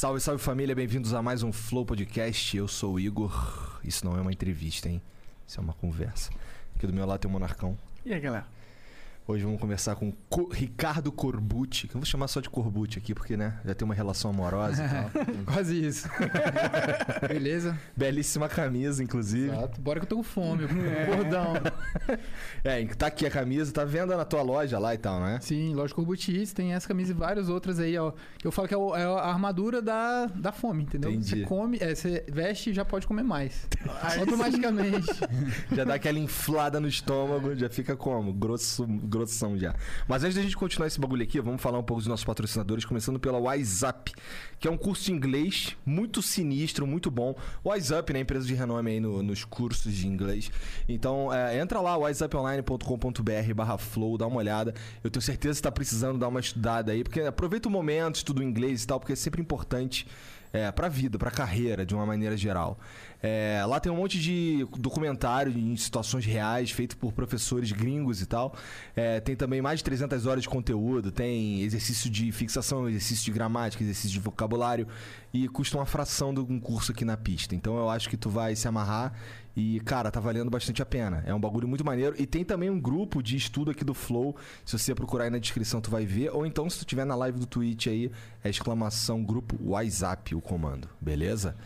Salve, salve família, bem-vindos a mais um Flow Podcast. Eu sou o Igor. Isso não é uma entrevista, hein? Isso é uma conversa. Aqui do meu lado tem o Monarcão. E aí, galera? Hoje vamos conversar com Co- Ricardo Corbucci, que eu vou chamar só de Corbucci aqui, porque, né, já tem uma relação amorosa e tal. Quase isso. Beleza? Belíssima camisa, inclusive. Exato. Bora que eu tô com fome. Gordão. É, tá aqui a camisa, tá vendo na tua loja lá e tal, né? Sim, lógico, Corbutis, tem essa camisa e várias outras aí, ó. Eu falo que é, o- é a armadura da, da fome, entendeu? Entendi. Você come, é, você veste e já pode comer mais. Automaticamente. Já dá aquela inflada no estômago, já fica como? Grosso, grossão já. Mas antes da gente continuar esse bagulho aqui, vamos falar um pouco dos nossos patrocinadores, começando pela WhatsApp, que é um curso de inglês muito sinistro, muito bom. WhatsApp, né? Empresa de renome aí no- nos cursos de inglês. Então, é, entra lá, whatsapponline.com.br barra flow, dá uma olhada. Eu tenho certeza que você tá precisando dar uma estudada aí, porque aproveita o momento, estuda o inglês e tal, porque é sempre importante é, pra vida, pra carreira, de uma maneira geral. É, lá tem um monte de documentário em situações reais, feito por professores gringos e tal. É, tem também mais de 300 horas de conteúdo, tem exercício de fixação, exercício de gramática, exercício de vocabulário e custa uma fração de um curso aqui na pista. Então eu acho que tu vai se amarrar e, cara, tá valendo bastante a pena. É um bagulho muito maneiro. E tem também um grupo de estudo aqui do Flow. Se você procurar aí na descrição, tu vai ver. Ou então, se tu tiver na live do Twitch aí, é exclamação grupo WhatsApp o comando. Beleza?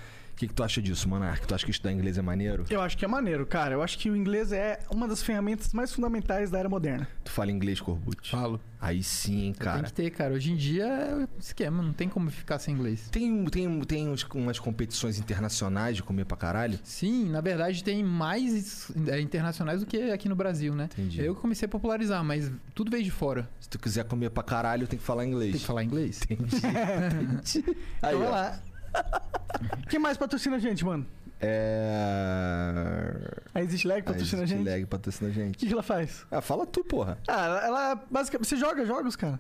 O que, que tu acha disso, Monark? Tu acha que estudar inglês é maneiro? Eu acho que é maneiro, cara. Eu acho que o inglês é uma das ferramentas mais fundamentais da era moderna. Tu fala inglês, Corbucci? Falo. Aí sim, hein, Tem cara. que ter, cara. Hoje em dia é esquema, não tem como ficar sem inglês. Tem, tem, tem uns- umas competições internacionais de comer pra caralho? Sim, na verdade tem mais é, internacionais do que aqui no Brasil, né? Entendi. Eu comecei a popularizar, mas tudo veio de fora. Se tu quiser comer pra caralho, tem que falar inglês. Tem que falar inglês? Entendi. Entendi. Aí, Então ó. lá. Quem mais patrocina a gente, mano? É. A Exit Lag patrocina a, gente? Lag patrocina a O gente. que, que ela faz? Ah, fala tu, porra. Ah, ela, ela basicamente. Você joga jogos, cara?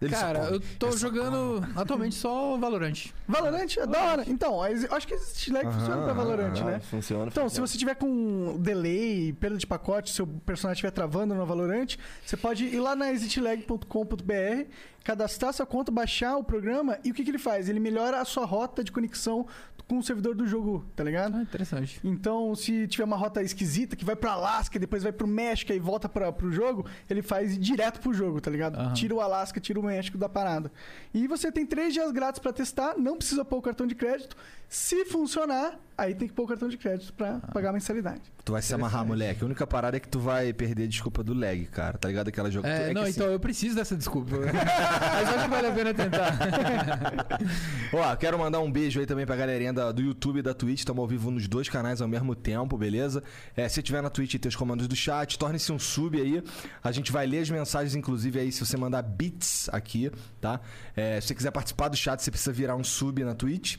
Ele Cara, eu tô jogando atualmente só Valorant. Valorant é da hora. Então, eu acho que Exit Lag funciona pra Valorant, né? Funciona. Então, se você tiver com delay, perda de pacote, seu personagem estiver travando no Valorant, você pode ir lá na exitlag.com.br, cadastrar sua conta, baixar o programa e o que, que ele faz? Ele melhora a sua rota de conexão com o servidor do jogo, tá ligado? Ah, interessante. Então, se tiver uma rota esquisita que vai pra Alasca e depois vai pro México e volta pra, pro jogo, ele faz direto pro jogo, tá ligado? Aham. Tira o Alasca, tira o México da parada. E você tem três dias grátis pra testar, não precisa pôr o cartão de crédito. Se funcionar, aí tem que pôr o cartão de crédito pra Ah. pagar a mensalidade. Tu vai se amarrar, moleque. A única parada é que tu vai perder a desculpa do lag, cara. Tá ligado? Aquela jogo. É, que não, assim- então eu preciso dessa desculpa. Mas acho que vale a pena tentar. Ó, quero mandar um beijo aí também pra galerinha da- do YouTube e da Twitch. Estamos ao vivo nos dois canais ao mesmo tempo, beleza? É, se tiver na Twitch e tem os comandos do chat, torne-se um sub aí. A gente vai ler as mensagens, inclusive, aí se você mandar bits aqui, tá? É, se você quiser participar do chat, você precisa virar um sub na Twitch.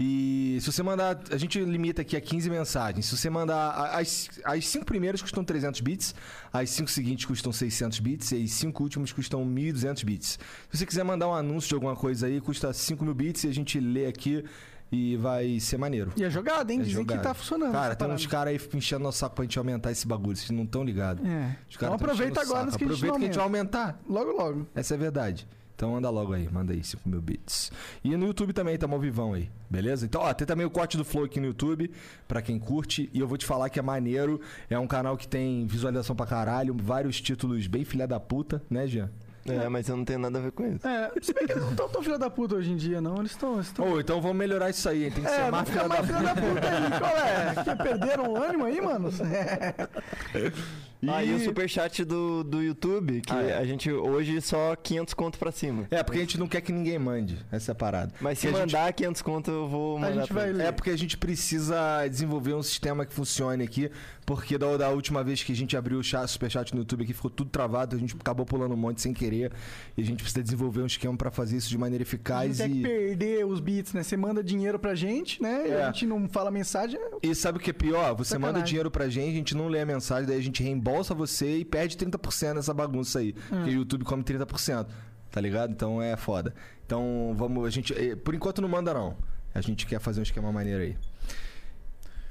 E se você mandar. A gente limita aqui a 15 mensagens. Se você mandar. As, as cinco primeiras custam 300 bits, as cinco seguintes custam 600 bits e as cinco últimas custam 1.200 bits. Se você quiser mandar um anúncio de alguma coisa aí, custa 5 mil bits e a gente lê aqui e vai ser maneiro. E é jogada, hein? É Dizem jogada. que tá funcionando. Cara, tem parada. uns caras aí enchendo nosso saco pra gente aumentar esse bagulho, vocês não estão ligados. É. Os Então aproveita agora que a gente Aproveita que a gente vai aumenta. aumentar. Logo, logo. Essa é a verdade. Então anda logo aí, manda aí 5 mil bits. E no YouTube também, tamo ao vivão aí, beleza? Então, ó, tem também o corte do Flow aqui no YouTube, pra quem curte. E eu vou te falar que é maneiro. É um canal que tem visualização pra caralho, vários títulos bem filha da puta, né, Jean? É, mas eu não tenho nada a ver com isso. É, se bem que eles não estão tão filha da puta hoje em dia, não. Eles estão. Eles tão... Ô, então vamos melhorar isso aí, hein? Tem que É, ser não mais filha da mais puta. filha da puta aí, qual é? Que perderam o ânimo aí, mano? Aí o superchat do, do YouTube, que Ah, é. a gente hoje só 500 conto pra cima. É, porque a gente não quer que ninguém mande. Essa é a parada. Mas se Porque a gente- mandar 500 conto, eu vou A mandar gente pra vai ler. É porque a gente precisa desenvolver um sistema que funcione aqui, porque da, da última vez que a gente abriu o chat, superchat no YouTube aqui ficou tudo travado, a gente acabou pulando um monte sem querer, e a gente precisa desenvolver um esquema pra fazer isso de maneira eficaz tem que e... perder os bits, né? Você manda dinheiro pra gente, né? E É. a gente não fala mensagem. E sabe o que é pior? Você Sacanagem. manda dinheiro pra gente, a gente não lê a mensagem, daí a gente reembolsa você e perde 30% nessa bagunça aí. Porque o YouTube come 30%. Tá ligado? Então é foda. Então vamos. A gente. eh, Por enquanto não manda, não. A gente quer fazer um esquema maneiro aí.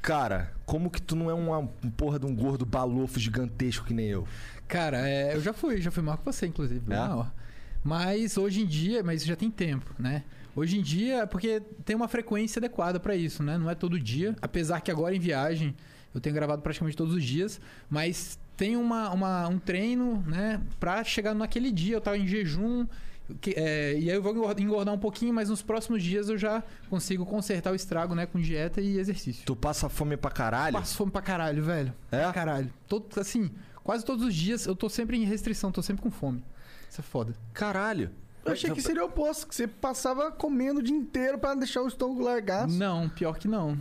Cara, como que tu não é uma um porra de um gordo balofo gigantesco que nem eu? Cara, é, eu já fui, já fui maior que você, inclusive. É? Mas hoje em dia, mas já tem tempo, né? Hoje em dia, é porque tem uma frequência adequada pra isso, né? Não é todo dia. Apesar que agora em viagem eu tenho gravado praticamente todos os dias, mas tem uma, uma- um treino, né? Pra chegar naquele dia. Eu tava em jejum. que- é, e aí eu vou engor- engordar um pouquinho, mas nos próximos dias eu já consigo consertar o estrago, né? Com dieta e exercício. Tu passa fome pra caralho? Passo fome pra caralho, velho. É? Pra caralho. Todo, assim, quase todos os dias eu tô sempre em restrição, tô sempre com fome. Isso é foda. Caralho. Eu achei que seria o oposto, que você passava comendo o dia inteiro pra deixar o estômago largado. Não, pior que não.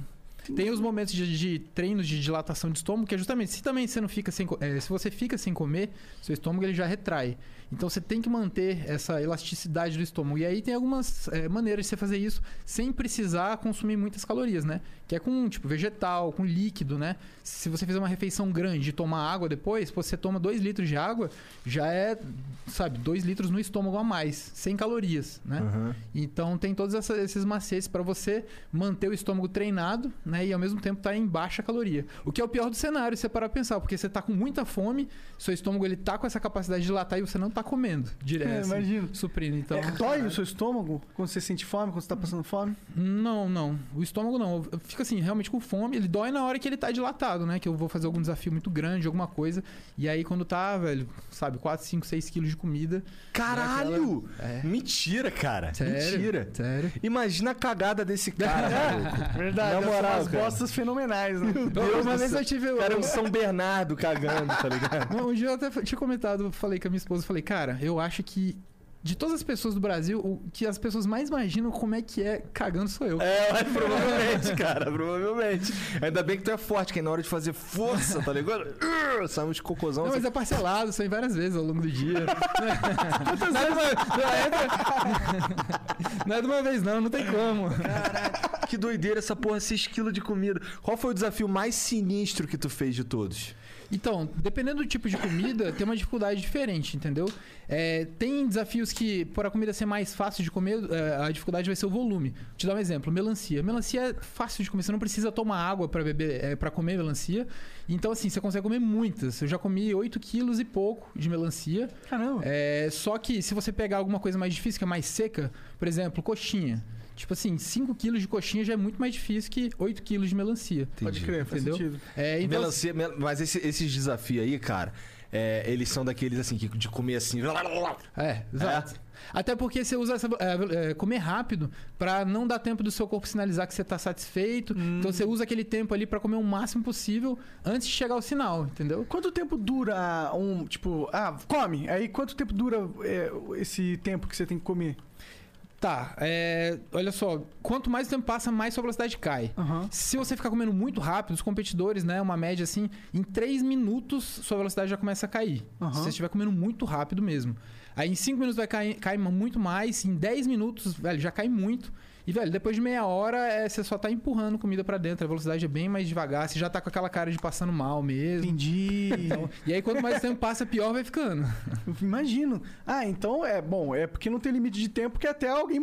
Tem os momentos de, de treinos de dilatação de estômago, que é justamente se também você não fica sem é, se você fica sem comer, seu estômago ele já retrai. Então você tem que manter essa elasticidade do estômago. E aí tem algumas é, maneiras de você fazer isso sem precisar consumir muitas calorias, né? Que é com tipo vegetal, com líquido, né? Se você fizer uma refeição grande e tomar água depois, pô, você toma 2 litros de água, já é, sabe, 2 litros no estômago a mais, sem calorias, né? Aham. Então tem todos essa- esses macetes para você manter o estômago treinado, né? E ao mesmo tempo tá em baixa caloria. O que é o pior do cenário, se você parar pra pensar, porque você tá com muita fome, seu estômago ele tá com essa capacidade de dilatar e você não tá comendo direto. É, assim, imagino. Suprindo, então. É, dói o seu estômago quando você sente fome, quando você tá passando fome? Não, não. O estômago não. Eu fico assim, realmente com fome. Ele dói na hora que ele tá dilatado, né? Que eu vou fazer algum desafio muito grande, alguma coisa. E aí quando tá, velho, sabe, 4, 5, 6 quilos de comida. Caralho! É. Mentira, cara. Sério? Mentira. Sério. Imagina a cagada desse cara, maluco. Verdade, Na moral, umas cara. bostas fenomenais, né? Eu, uma vez eu tive. O cara é um São Bernardo cagando, tá ligado? Um dia eu até tinha comentado, falei com a minha esposa, falei, cara, eu acho que de todas as pessoas do Brasil, o que as pessoas mais imaginam como é que é cagando sou eu. É, provavelmente, cara, provavelmente. Ainda bem que tu é forte, que aí na hora de fazer força, tá ligado? Sai uns cocôzão. Não, você- mas é parcelado, em várias vezes ao longo do dia. não, é de uma, não, é de- não é de uma vez, não, não tem como. Que doideira essa porra, 6 kg de comida. Qual foi o desafio mais sinistro que tu fez de todos? Então, dependendo do tipo de comida, tem uma dificuldade diferente, entendeu? É, tem desafios que, por a comida ser mais fácil de comer, é, a dificuldade vai ser o volume. Vou te dar um exemplo: melancia. Melancia é fácil de comer, você não precisa tomar água para beber, é, para comer melancia. Então, assim, você consegue comer muitas. Eu já comi 8 quilos e pouco de melancia. Caramba. É, só que se você pegar alguma coisa mais difícil, que é mais seca, por exemplo, coxinha. Tipo assim, 5 quilos de coxinha já é muito mais difícil que 8 quilos de melancia. Pode crer, faz Entendeu? sentido. É, então, Melancia, mel- mas esse- esses desafios aí, cara, é, eles são daqueles assim, que de comer assim. É, exato. Até porque você usa essa, é, é, comer rápido pra não dar tempo do seu corpo sinalizar que você tá satisfeito. Então você usa aquele tempo ali pra comer o máximo possível antes de chegar ao sinal, entendeu? Quanto tempo dura um, tipo, ah, come. Aí quanto tempo dura é, esse tempo que você tem que comer? Tá, é, olha só, quanto mais o tempo passa, mais sua velocidade cai. Aham. Se você ficar comendo muito rápido, os competidores, né, uma média assim, em 3 minutos sua velocidade já começa a cair. Aham. Se você estiver comendo muito rápido mesmo. Aí em 5 minutos vai cair, cair muito mais, em 10 minutos, velho, já cai muito. E, velho, depois de meia hora, é, você só tá empurrando comida pra dentro, a velocidade é bem mais devagar, você já tá com aquela cara de passando mal mesmo. Entendi. Então, e aí, quanto mais tempo passa, pior vai ficando. Imagino. Ah, então é bom, é porque não tem limite de tempo que até alguém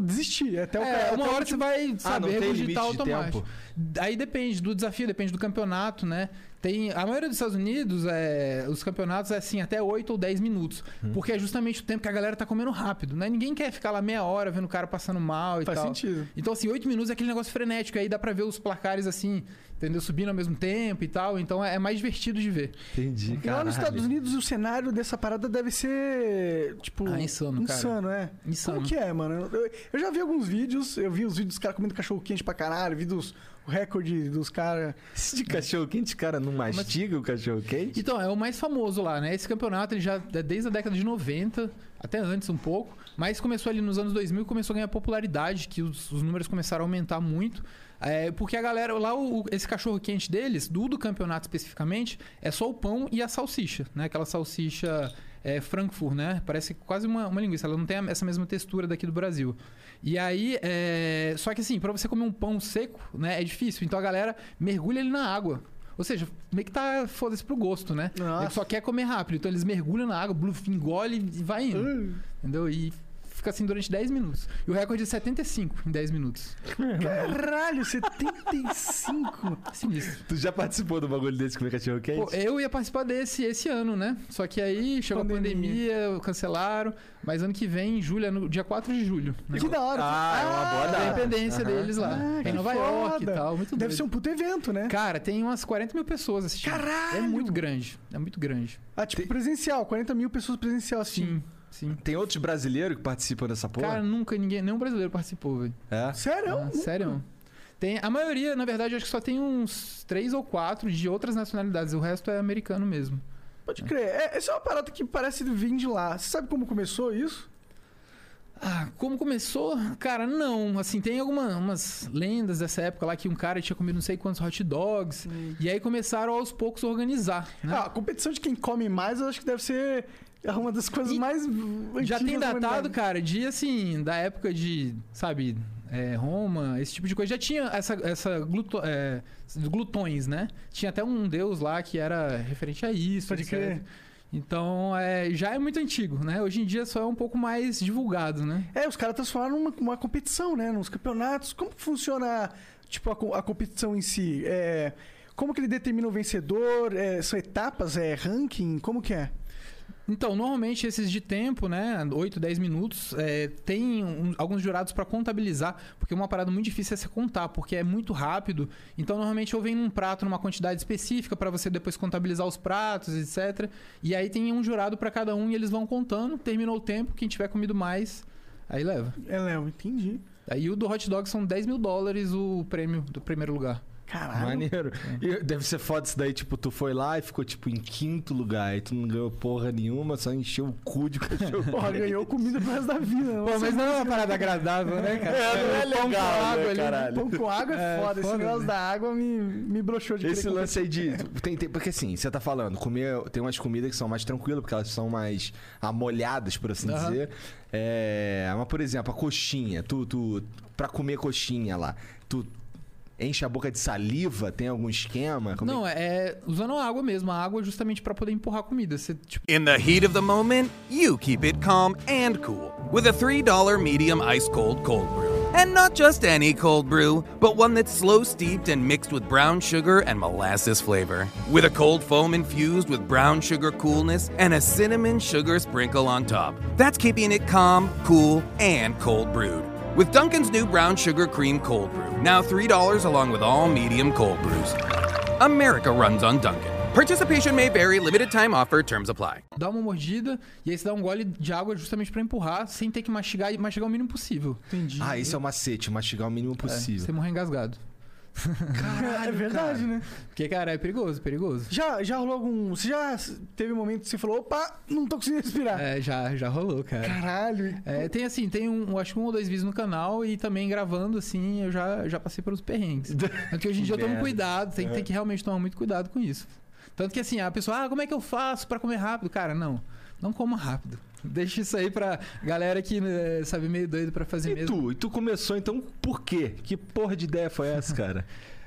desistir. Até o É, cara, uma até o hora você vai, Ah, saber limite regurgitar automático. tempo? Aí depende do desafio, depende do campeonato, né? Tem, a maioria dos Estados Unidos, é, os campeonatos é assim, até 8 ou 10 minutos. Hum. Porque é justamente o tempo que a galera tá comendo rápido, né? Ninguém quer ficar lá meia hora vendo o cara passando mal e Faz tal. sentido. Então, assim, 8 minutos é aquele negócio frenético. Aí dá pra ver os placares assim, entendeu? Subindo ao mesmo tempo e tal. Então é mais divertido de ver. Entendi, E lá nos Estados Unidos o cenário dessa parada deve ser, tipo... Ah, insano, cara. Insano, é. Insano. Como que é, mano? Eu, eu já vi alguns vídeos, eu vi os vídeos dos caras comendo cachorro quente pra caralho, vi dos o recorde dos caras. De cachorro quente, cara, não mastiga o cachorro quente? Então, é o mais famoso lá, né? Esse campeonato ele já é desde a década de 90, até antes um pouco, mas começou ali nos anos 2000 e começou a ganhar popularidade, que os, os números começaram a aumentar muito. É, porque a galera, lá, o- esse cachorro quente deles, do do campeonato especificamente, é só o pão e a salsicha, né? Aquela salsicha é, Frankfurt, né? Parece quase uma, uma linguiça, ela não tem a- essa mesma textura daqui do Brasil. E aí, é... só que assim, pra você comer um pão seco, né, é difícil. Então a galera mergulha ele na água. Ou seja, meio que tá foda-se pro gosto, né? Ele só quer comer rápido. Então eles mergulham na água, bluf, engole e vai indo. Entendeu? E fica assim durante 10 minutos. E o recorde é 75 em 10 minutos. Caralho, 75! Sinistro. Tu já participou do bagulho desse comer cachorro quente? Pô, eu ia participar desse esse ano, né? Só que aí chegou Pandemia. a pandemia, cancelaram. Mas ano que vem, em julho, é no dia 4 de julho. Né? Que da hora! Ah, é uma boa É a data. independência Aham. deles lá. Ah, em que Nova York e foda. tal. Muito Deve doido. ser um puto evento, né? Cara, tem umas 40 mil pessoas assistindo. Caralho! É muito grande. É muito grande. Ah, tipo presencial, 40 mil pessoas presencial assim. Sim, sim. Tem outros brasileiros que participam dessa porra? Cara, nunca ninguém, nenhum brasileiro participou, velho. É? Sério? Ah, sério? Tem, a maioria, na verdade, acho que só tem uns três ou quatro de outras nacionalidades. O resto é americano mesmo. Pode crer. É, essa é uma parada que parece vir de lá. Você sabe como começou isso? Ah, como começou? Cara, não. Assim, tem algumas lendas dessa época lá que um cara tinha comido não sei quantos hot dogs. E aí começaram aos poucos a organizar, né? Ah, a competição de quem come mais, eu acho que deve ser uma das coisas E mais Já tem da datado, cara, de assim, da época de, sabe, é, Roma, esse tipo de coisa. Já tinha essa, essa gluto, é, glutões, né? Tinha até um deus lá que era referente a isso. Pode crer. Então, é, já é muito antigo, né? Hoje em dia só é um pouco mais divulgado, né? É, os caras transformaram numa uma competição, né? Nos campeonatos. Como funciona, tipo, a, a competição em si? É, como que ele determina o vencedor? É, são etapas? É ranking? Como que é? Então, normalmente esses de tempo, né, 8, 10 minutos, é, tem um- alguns jurados para contabilizar, porque uma parada muito difícil é você contar, porque é muito rápido. Então, normalmente eu venho num prato numa quantidade específica para você depois contabilizar os pratos, etc. E aí tem um jurado para cada um e eles vão contando, terminou o tempo, quem tiver comido mais, aí leva. É, Léo, entendi. Aí o do hot dog são 10 mil dólares o prêmio do primeiro lugar. Caralho. Maneiro. E deve ser foda isso daí, tipo, tu foi lá e ficou, tipo, em quinto lugar. E tu não ganhou porra nenhuma, só encheu o cu de cachorro. Porra, ganhou comida pro resto da vida. Pô, mas não é uma parada agradável, né, cara? É, não é O pão com legal, né, água ali, caralho? Pão com água é, É, foda. Esse foda, negócio né? da água me, me broxou de Esse lance aí de. Tem, tem- porque assim, você tá falando, comer. Tem umas comidas que são mais tranquilas, porque elas são mais amolhadas, por assim Aham. dizer. É. Mas, por exemplo, a coxinha. Tu, tu. Pra comer coxinha lá, tu enche a boca de saliva? Tem algum esquema? Como Não, é usando a água mesmo. A água é justamente pra poder empurrar a comida. Você, tipo, In the heat of the moment, you keep it calm and cool with a $3 medium ice cold cold brew. And not just any cold brew, but one that's slow steeped and mixed with brown sugar and molasses flavor. With a cold foam infused with brown sugar coolness and a cinnamon sugar sprinkle on top. That's keeping it calm, cool, and cold brewed. With Duncan's new brown sugar cream cold brew, now $3 along with all medium cold brews. America runs on Duncan. Participation may vary, limited time offer, terms apply. dá uma mordida e aí você dá um gole de água justamente pra empurrar, sem ter que mastigar e mastigar o mínimo possível. Entendi. Ah, esse é o macete, mastigar o mínimo É, possível. você morrer engasgado. É verdade, né? Porque, cara, é perigoso, perigoso. Já, já rolou algum. Você já teve um momento que você falou, opa, não tô conseguindo respirar. É, já, já rolou, cara. Caralho. É, tem assim, tem um, acho que um ou dois vídeos no canal e também gravando, assim, eu já, já passei pelos perrengues. Tanto que hoje em dia eu tomo Merda. cuidado, tem, tem que realmente tomar muito cuidado com isso. Tanto que assim, a pessoa, ah, como é que eu faço pra comer rápido? Cara, não. Não coma rápido. Deixa isso aí pra galera que, né, sabe, meio doido pra fazer E mesmo. tu? E tu começou, então, por quê? Que porra de ideia foi essa, cara?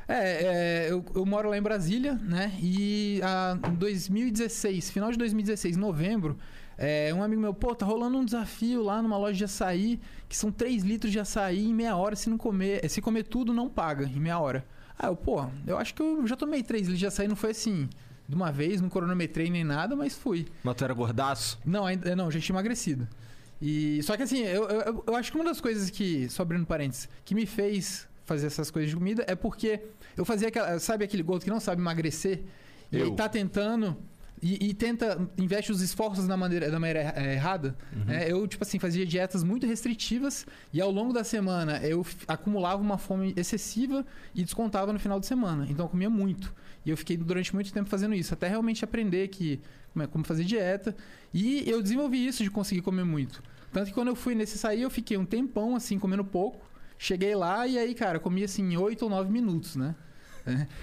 É, é, eu, eu moro lá em Brasília, né? E a, em 2016, final de 2016, em novembro, é, um amigo meu, pô, tá rolando um desafio lá numa loja de açaí, que são 3 litros de açaí em meia hora, se não comer, se comer tudo, não paga em meia hora. Ah, eu, pô, eu acho que eu já tomei 3 litros de açaí, não foi assim, de uma vez, não cronometrei nem nada, mas fui. Mas tu era gordaço? Não, ainda não, já tinha emagrecido. E só que assim, eu, eu, eu acho que uma das coisas que, só abrindo parênteses, que me fez fazer essas coisas de comida é porque eu fazia aquela, sabe aquele gordo que não sabe emagrecer e Eu. aí tá tentando e, e tenta, investe os esforços na maneira, da maneira eh, errada. né? Eu, tipo assim, fazia dietas muito restritivas e ao longo da semana eu acumulava uma fome excessiva e descontava no final de semana. Então eu comia muito. E eu fiquei durante muito tempo fazendo isso, até realmente aprender que, como, é- como fazer dieta. E eu desenvolvi isso de conseguir comer muito. Tanto que quando eu fui nesse sair, eu fiquei um tempão assim, comendo pouco. Cheguei lá e aí, cara, eu comia assim 8 ou 9 minutos, né?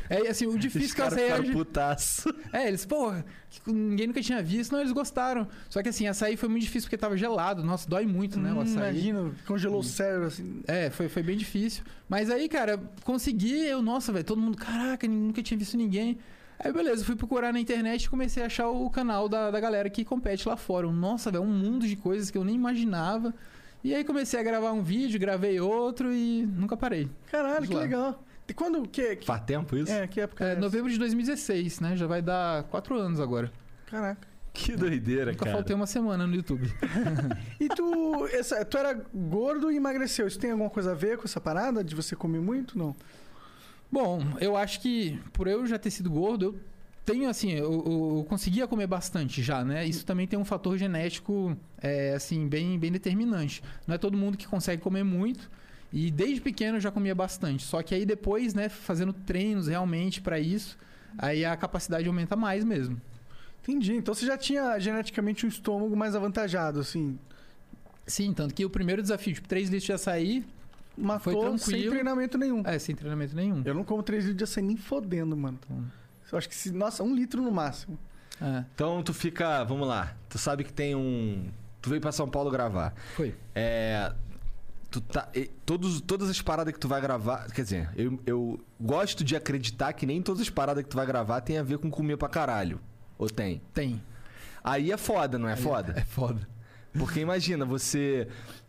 É, é, assim, o difícil que eu caras sei ficaram hoje... putaço. É, eles, porra, que ninguém nunca tinha visto, não, eles gostaram. Só que assim, açaí foi muito difícil porque tava gelado. Nossa, dói muito, né, o Hum, açaí. Imagina, congelou o cérebro assim. É, foi, foi bem difícil. Mas aí, cara, consegui, eu, nossa, velho, todo mundo, caraca, nunca tinha visto ninguém. Aí, beleza, fui procurar na internet e comecei a achar o canal da, da galera que compete lá fora. Nossa, velho, um mundo de coisas que eu nem imaginava. E aí comecei a gravar um vídeo, gravei outro e nunca parei. Caralho, Vamos que lá. legal. E quando. Que, que, Faz tempo isso? é, que época? É, é essa? novembro de 2016, né? Já vai dar quatro anos agora. Caraca. Que doideira, Nunca cara. faltei uma semana no YouTube. E tu, essa, tu era gordo e emagreceu. Isso tem alguma coisa a ver com essa parada de você comer muito? Não. Bom, eu acho que por eu já ter sido gordo, eu tenho assim, eu, eu- eu conseguia comer bastante já, né? Isso também tem um fator genético, é, assim, bem, bem determinante. Não é todo mundo que consegue comer muito. E desde pequeno eu já comia bastante. Só que aí depois, né, fazendo treinos realmente pra isso, aí a capacidade aumenta mais mesmo. Entendi. Então você já tinha geneticamente um estômago mais avantajado, assim. Sim, tanto que o primeiro desafio, tipo, 3 litros de açaí, Matou sem tranquilo. treinamento nenhum. é, sem treinamento nenhum. Eu não como 3 litros de açaí nem fodendo, mano. Eu acho que se. Nossa, um litro no máximo. É, Então tu fica. Vamos lá. Tu sabe que tem um. Tu veio pra São Paulo gravar. foi. É. Tu tá. e- Todos, todas as paradas que tu vai gravar. Quer dizer, eu, eu gosto de acreditar que nem todas as paradas que tu vai gravar tem a ver com comer pra caralho. Ou tem? Tem. Aí é foda, não é foda? É foda. Porque imagina, você.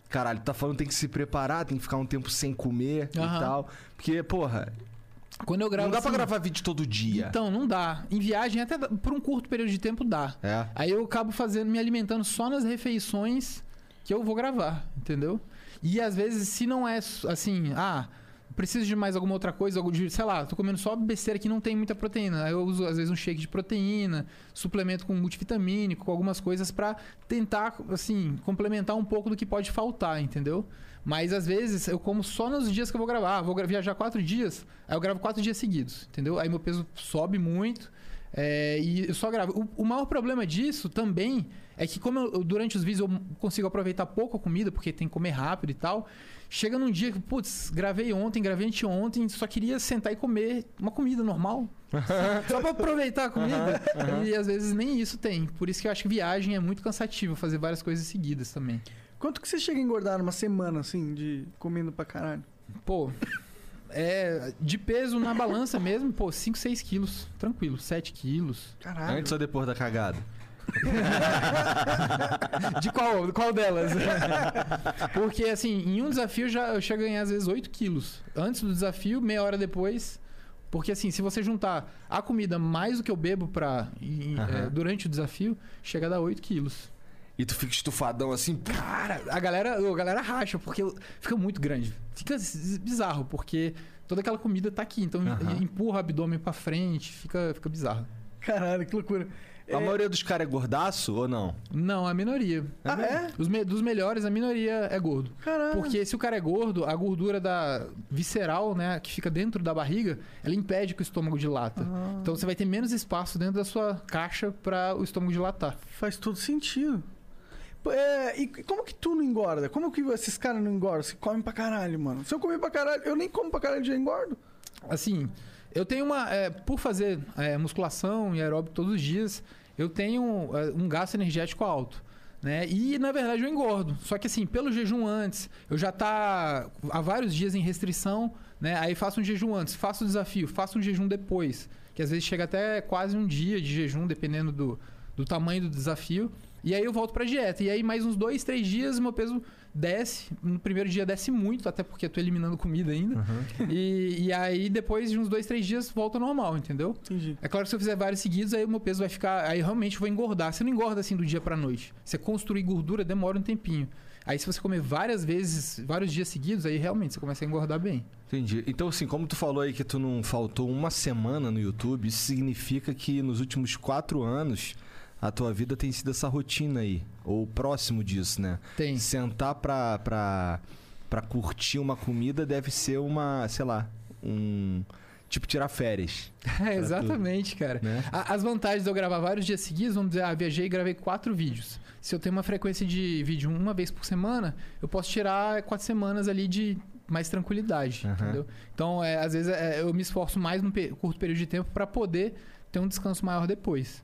Caralho, tá falando que tem que se preparar, tem que ficar um tempo sem comer e Aham. tal. Porque, porra, Quando eu gravo não dá pra assim- gravar vídeo todo dia. Então, não dá. Em viagem, até por um curto período de tempo dá. É. Aí eu acabo fazendo, me alimentando só nas refeições que eu vou gravar, entendeu? E às vezes, se não é assim, ah, preciso de mais alguma outra coisa, algo de, sei lá, tô comendo só besteira que não tem muita proteína. Aí eu uso às vezes um shake de proteína, suplemento com multivitamínico, com algumas coisas pra tentar, assim, complementar um pouco do que pode faltar, entendeu? Mas às vezes eu como só nos dias que eu vou gravar. Ah, vou viajar quatro dias, aí eu gravo quatro dias seguidos, entendeu? Aí meu peso sobe muito. É, e eu só gravo. O, o maior problema disso também é que, como eu- durante os vídeos eu consigo aproveitar pouco a comida, porque tem que comer rápido e tal. Chega num dia que, putz, gravei ontem, gravei anteontem, só queria sentar e comer uma comida normal. só pra aproveitar a comida. E às vezes nem isso tem. Por isso que eu acho que viagem é muito cansativo, fazer várias coisas seguidas também. Quanto que você chega a engordar numa semana, assim, de comendo pra caralho? Pô, é. De peso na balança mesmo, pô, 5, 6 quilos. Tranquilo, 7 quilos. Caralho. Antes ou depois da cagada? De qual, qual delas? Porque, assim, em um desafio eu já, eu chego a ganhar às vezes 8 quilos. Antes do desafio, meia hora depois. Porque, assim, se você juntar a comida mais o que eu bebo pra, em- Aham. é, durante o desafio, chega a dar 8 quilos. E tu fica estufadão assim. Cara, a galera, a galera racha, porque fica muito grande. Fica bizarro, porque toda aquela comida tá aqui. Então Aham. empurra o abdômen pra frente, fica, fica bizarro. Caralho, que loucura. A maioria dos caras é gordaço ou não? Não, a minoria. Ah, é? Os me- dos melhores, a minoria é gordo. Caralho. Porque se o cara é gordo, a gordura da visceral, né, que fica dentro da barriga, ela impede que o estômago dilata. Ah. Então você vai ter menos espaço dentro da sua caixa para o estômago dilatar. Faz todo sentido. Pô, é, e como que tu não engorda? Como que esses caras não engordam? Você come pra caralho, mano. Se eu comer pra caralho, eu nem como pra caralho já engordo. Assim, eu tenho uma. é, por fazer é, musculação e aeróbico todos os dias, eu tenho é, um gasto energético alto. Né? E na verdade eu engordo. Só que assim, pelo jejum antes, eu já tá há vários dias em restrição, né? Aí faço um jejum antes, faço o desafio, faço um jejum depois. Que às vezes chega até quase um dia de jejum, dependendo do, do tamanho do desafio. E aí eu volto pra dieta. E aí mais uns dois, três dias meu peso desce. No primeiro dia desce muito, até porque eu tô eliminando comida ainda. E, e aí depois de uns dois, três dias volta normal, entendeu? Entendi. É claro que se eu fizer vários seguidos, aí o meu peso vai ficar. Aí realmente eu vou engordar. Você não engorda assim do dia pra noite. Você construir gordura demora um tempinho. Aí se você comer várias vezes, vários dias seguidos, aí realmente você começa a engordar bem. Entendi. Então, assim, como tu falou aí que tu não faltou uma semana no YouTube, isso significa que nos últimos quatro anos a tua vida tem sido essa rotina aí. Ou próximo disso, né? Tem. Sentar pra, pra, pra curtir uma comida deve ser uma, sei lá, um. Tipo, tirar férias. É, exatamente, cara. Né? As vantagens de eu gravar vários dias seguidos, vamos dizer, ah, viajei e gravei quatro vídeos. Se eu tenho uma frequência de vídeo uma vez por semana, eu posso tirar quatro semanas ali de mais tranquilidade, Aham. entendeu? Então, é, às vezes, é, eu me esforço mais num curto período de tempo pra poder ter um descanso maior depois.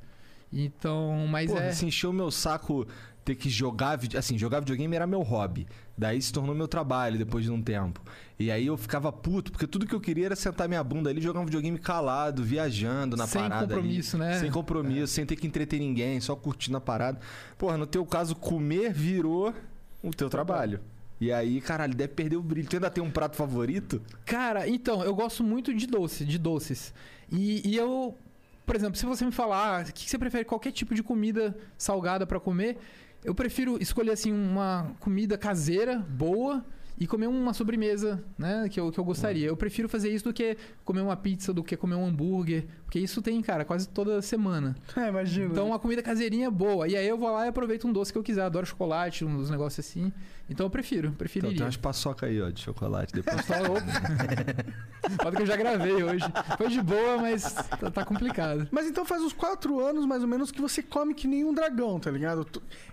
Então, mas Porra, é... se encheu o meu saco ter que jogar assim, jogar videogame era meu hobby. Daí se tornou meu trabalho depois de um tempo. E aí eu ficava puto, porque tudo que eu queria era sentar minha bunda ali, jogar um videogame calado, viajando na Sem parada. ali. compromisso, né? Sem compromisso, sem ter que entreter ninguém, só curtindo a parada. Porra, no teu caso, comer virou o teu trabalho. E aí, caralho, deve perder o brilho. Tu ainda tem um prato favorito? Cara, então, eu gosto muito de doce, de doces. E, e eu, por exemplo, se você me falar, ah, o que que você prefere qualquer tipo de comida salgada pra comer, eu prefiro escolher assim uma comida caseira, boa e comer uma sobremesa, né, que eu, que eu gostaria. Eu prefiro fazer isso do que comer uma pizza, do que comer um hambúrguer, porque isso tem, cara, quase toda semana. É, imagino. Então, uma comida caseirinha boa. E aí eu vou lá e aproveito um doce que eu quiser. Adoro chocolate, uns negócios assim. Então eu prefiro, Então preferiria. tem umas paçoca aí, ó, de chocolate. Depois Só opa. Foda que eu já gravei hoje. Foi de boa, mas tá, tá complicado. Mas então faz uns quatro anos, mais ou menos, que você come que nem um dragão, tá ligado?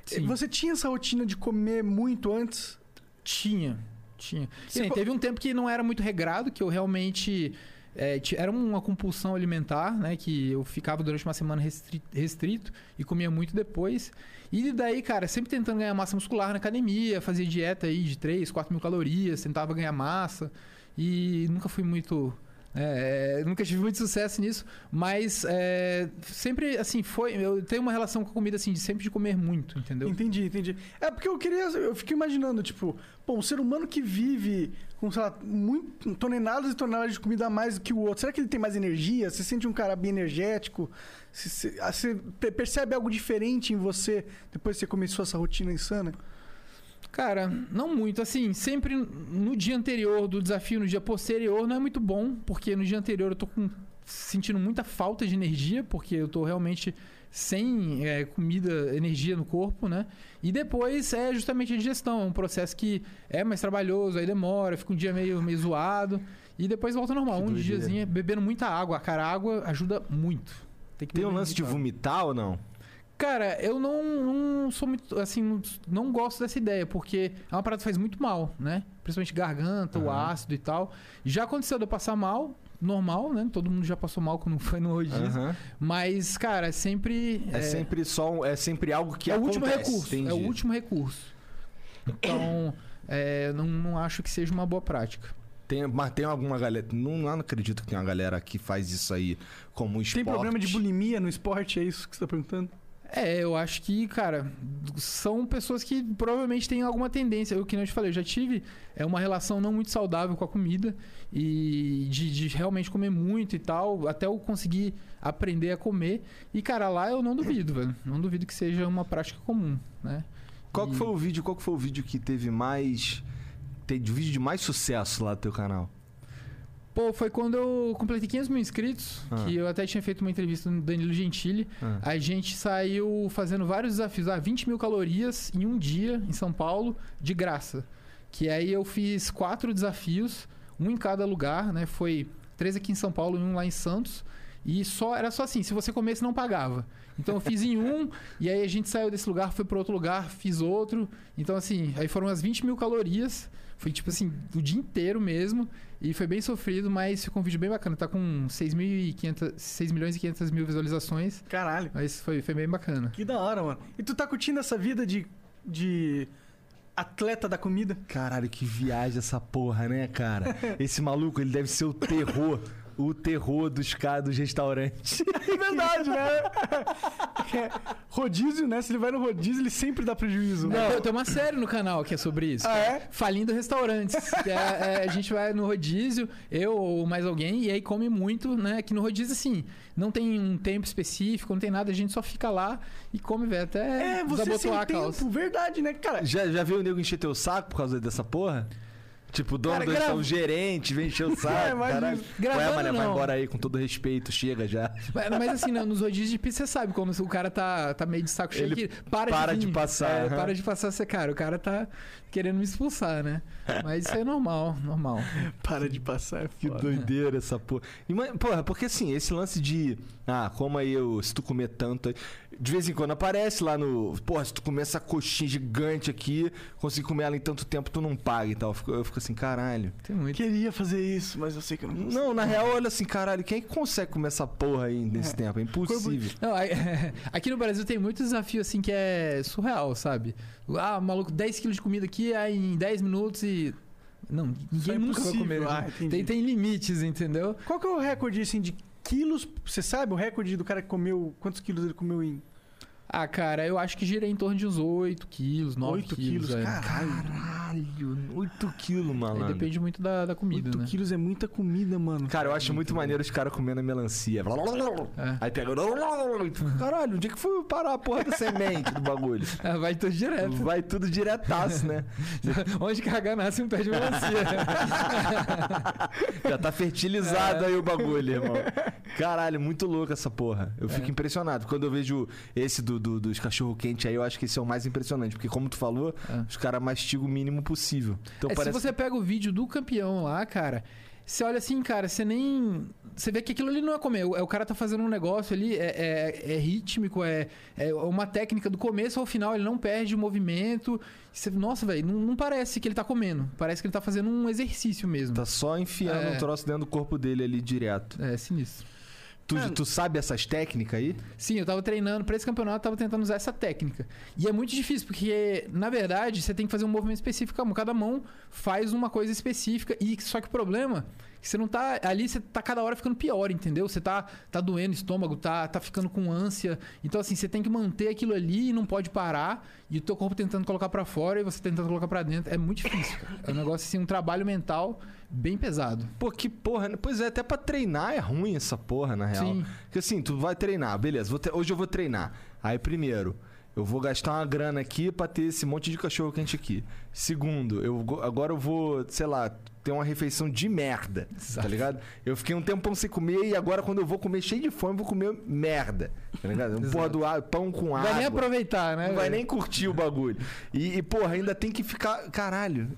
Sim. Você tinha essa rotina de comer muito antes? Tinha, tinha. E Você teve um tempo que não era muito regrado, que eu realmente. é, era uma compulsão alimentar, né? Que eu ficava durante uma semana restri- restrito e comia muito depois. E daí, cara, sempre tentando ganhar massa muscular na academia, fazia dieta aí de 3, 4 mil calorias, tentava ganhar massa. E nunca fui muito. É, é, nunca tive muito sucesso nisso, mas é, sempre assim foi. Eu tenho uma relação com a comida assim, de sempre de comer muito, entendeu? Entendi, entendi. É porque eu queria. Eu fiquei imaginando, tipo, pô, um ser humano que vive com, sei lá, muito, toneladas e toneladas de comida a mais do que o outro, será que ele tem mais energia? Você sente um cara bem energético? Você, você- ah, você pe- percebe algo diferente em você depois que você começou essa rotina insana? Cara, não muito. Assim, sempre no dia anterior do desafio, no dia posterior, não é muito bom, porque no dia anterior eu tô com, sentindo muita falta de energia, porque eu tô realmente sem é, comida, energia no corpo, né? E depois é justamente a digestão, é um processo que é mais trabalhoso, aí demora, fica um dia meio, meio zoado, e depois volta normal. Que um diazinho bebendo muita água. Cara, a água ajuda muito. Tem, que tem um lance de água. vomitar ou não? Cara, eu não, não sou muito, assim, não, não gosto dessa ideia, porque é uma parada que faz muito mal, né? Principalmente garganta, o Aham. ácido e tal. Já aconteceu de eu passar mal, normal, né? Todo mundo já passou mal quando foi no rodízio. Aham. Mas, cara, é sempre... É, sempre só é sempre algo que é o acontece. último recurso. É o entendi. último recurso. Então, é, não, não acho que seja uma boa prática. Tem, mas tem alguma galera. Não, não acredito que tem uma galera que faz isso aí como um esporte. Tem problema de bulimia no esporte? É isso que você tá perguntando? É, eu acho que, cara, são pessoas que provavelmente têm alguma tendência. Eu que não te falei, eu já tive é uma relação não muito saudável com a comida e de, de realmente comer muito e tal, até eu conseguir aprender a comer. E, cara, lá eu não duvido, velho. Não duvido que seja uma prática comum, né? Qual que E- foi o vídeo? Qual que foi o vídeo que teve mais. Teve vídeo de mais sucesso lá no teu canal? Pô, foi quando eu completei 500 mil inscritos, Ah. que eu até tinha feito uma entrevista no Danilo Gentili. Ah. A gente saiu fazendo vários desafios, ah, 20 mil calorias em um dia em São Paulo, de graça. Que aí eu fiz quatro desafios, um em cada lugar, né? Foi três aqui em São Paulo e um lá em Santos. E só era só assim, se você comesse não pagava. Então eu fiz em um, e aí a gente saiu desse lugar, foi para outro lugar, fiz outro. Então assim, aí foram as 20 mil calorias. Foi tipo assim, o dia inteiro mesmo. E foi bem sofrido, mas ficou um vídeo bem bacana. Tá com 6.500 6 milhões e 500 mil visualizações. Caralho. Mas foi, foi bem bacana. Que da hora, mano. E tu tá curtindo essa vida de, de atleta da comida? Caralho, que viagem essa porra, né, cara? Esse maluco, ele deve ser o terror. O terror dos caras dos restaurantes. É verdade, né? É, rodízio, né? Se ele vai no rodízio, ele sempre dá prejuízo. Não, tem uma série no canal que é sobre isso. Ah, é? Falindo restaurantes. É- é, a gente vai no rodízio, eu ou mais alguém, e aí come muito, né? Que no rodízio, assim, não tem um tempo específico, não tem nada, a gente só fica lá e come, velho, até É, você sem a calça. tempo, verdade, né, cara? Já, já viu o nego encher teu saco por causa dessa porra? Tipo, o dono Cara, do grava- o gerente, vem encher o saco, É, mas caralho. gravando Ué, mané, vai não. embora aí, com todo respeito, chega já. Mas, mas assim, né, nos rodízios de pizza, você sabe, quando o cara tá, tá meio de saco cheio, Ele que para, para de, de passar, É, aham. para de passar essa cara. O cara tá querendo me expulsar, né? Mas isso é normal, normal. Para de passar, é Que doideira essa porra. E, mas, porra, porque assim, esse lance de. Ah, como aí eu. Se tu comer tanto. De vez em quando aparece lá no. Porra, se tu comer essa coxinha gigante aqui, conseguir comer ela em tanto tempo, tu não paga e tal. Eu fico, eu fico assim, caralho. Tem muito. Queria fazer isso, mas eu sei que eu não consigo. Não, na real, olha assim, caralho, quem é que consegue comer essa porra aí nesse tempo? É impossível. Não, aqui no Brasil tem muito desafio assim que é surreal, sabe? Ah, maluco, 10 quilos de comida aqui aí em 10 minutos e. Não, ninguém é nunca vai impossível. comer. Ah, né? tem, tem limites, entendeu? Qual que é o recorde, assim, de quilos? Você sabe o recorde do cara que comeu... Quantos quilos ele comeu em... Ah, cara, eu acho que gira em torno de uns 8 quilos, 9 8 quilos. quilos, é. caralho. Caralho, 8 quilos, Aí malandro. depende muito da, da comida, 8 né? quilos é muita comida, mano. Cara, eu acho muito maneiro os caras comendo a melancia. É. Aí pega. Caralho, onde é que foi parar a porra da semente do bagulho? Ah, vai tudo direto. Vai tudo diretaço, né? Onde cagar nasce um pé de melancia. Já tá fertilizado aí o bagulho, irmão. Caralho, muito louco essa porra. Eu fico impressionado. Quando eu vejo esse do, do- dos cachorro-quente aí, eu acho que esse é o mais impressionante. Porque, como tu falou, É. os caras mastigam o mínimo possível. Então É, parece. Se você pega o vídeo do campeão lá, cara, você olha assim, cara, você nem. Você vê que aquilo ali não é comer. O, é, o cara tá fazendo um negócio ali, é, é- é rítmico, é, é uma técnica do começo ao final, ele não perde o movimento. Você- nossa, velho, não, não parece que ele tá comendo. Parece que ele tá fazendo um exercício mesmo. Tá só enfiando É. um troço dentro do corpo dele ali direto. É sinistro. Tu, tu sabe essas técnicas aí? Sim, eu tava treinando pra esse campeonato, eu tava tentando usar essa técnica. E é muito difícil, porque, na verdade, você tem que fazer um movimento específico. Cada mão. Faz uma coisa específica. E só que o problema você não tá. Ali você tá cada hora ficando pior, entendeu? Você tá, tá doendo o estômago, tá, tá ficando com ânsia. Então, assim, você tem que manter aquilo ali e não pode parar. E o teu corpo tentando colocar pra fora e você tentando colocar pra dentro. É muito difícil, cara. É um negócio, assim, um trabalho mental bem pesado. Pô, que porra. né? Pois é, até pra treinar é ruim essa porra, na real. Sim. Porque assim, tu vai treinar, beleza, tre- hoje eu vou treinar. Aí, primeiro, eu vou gastar uma grana aqui pra ter esse monte de cachorro quente aqui. Segundo, eu go- agora eu vou, sei lá, ter uma refeição de merda, tá Exato. ligado? Eu fiquei um tempão sem comer e agora quando eu vou comer cheio de fome, vou comer merda, tá ligado? Um porra do ar, pão com Não água. vai nem aproveitar, né? Não vai nem curtir o bagulho. E, e, porra, ainda tem que ficar. Caralho.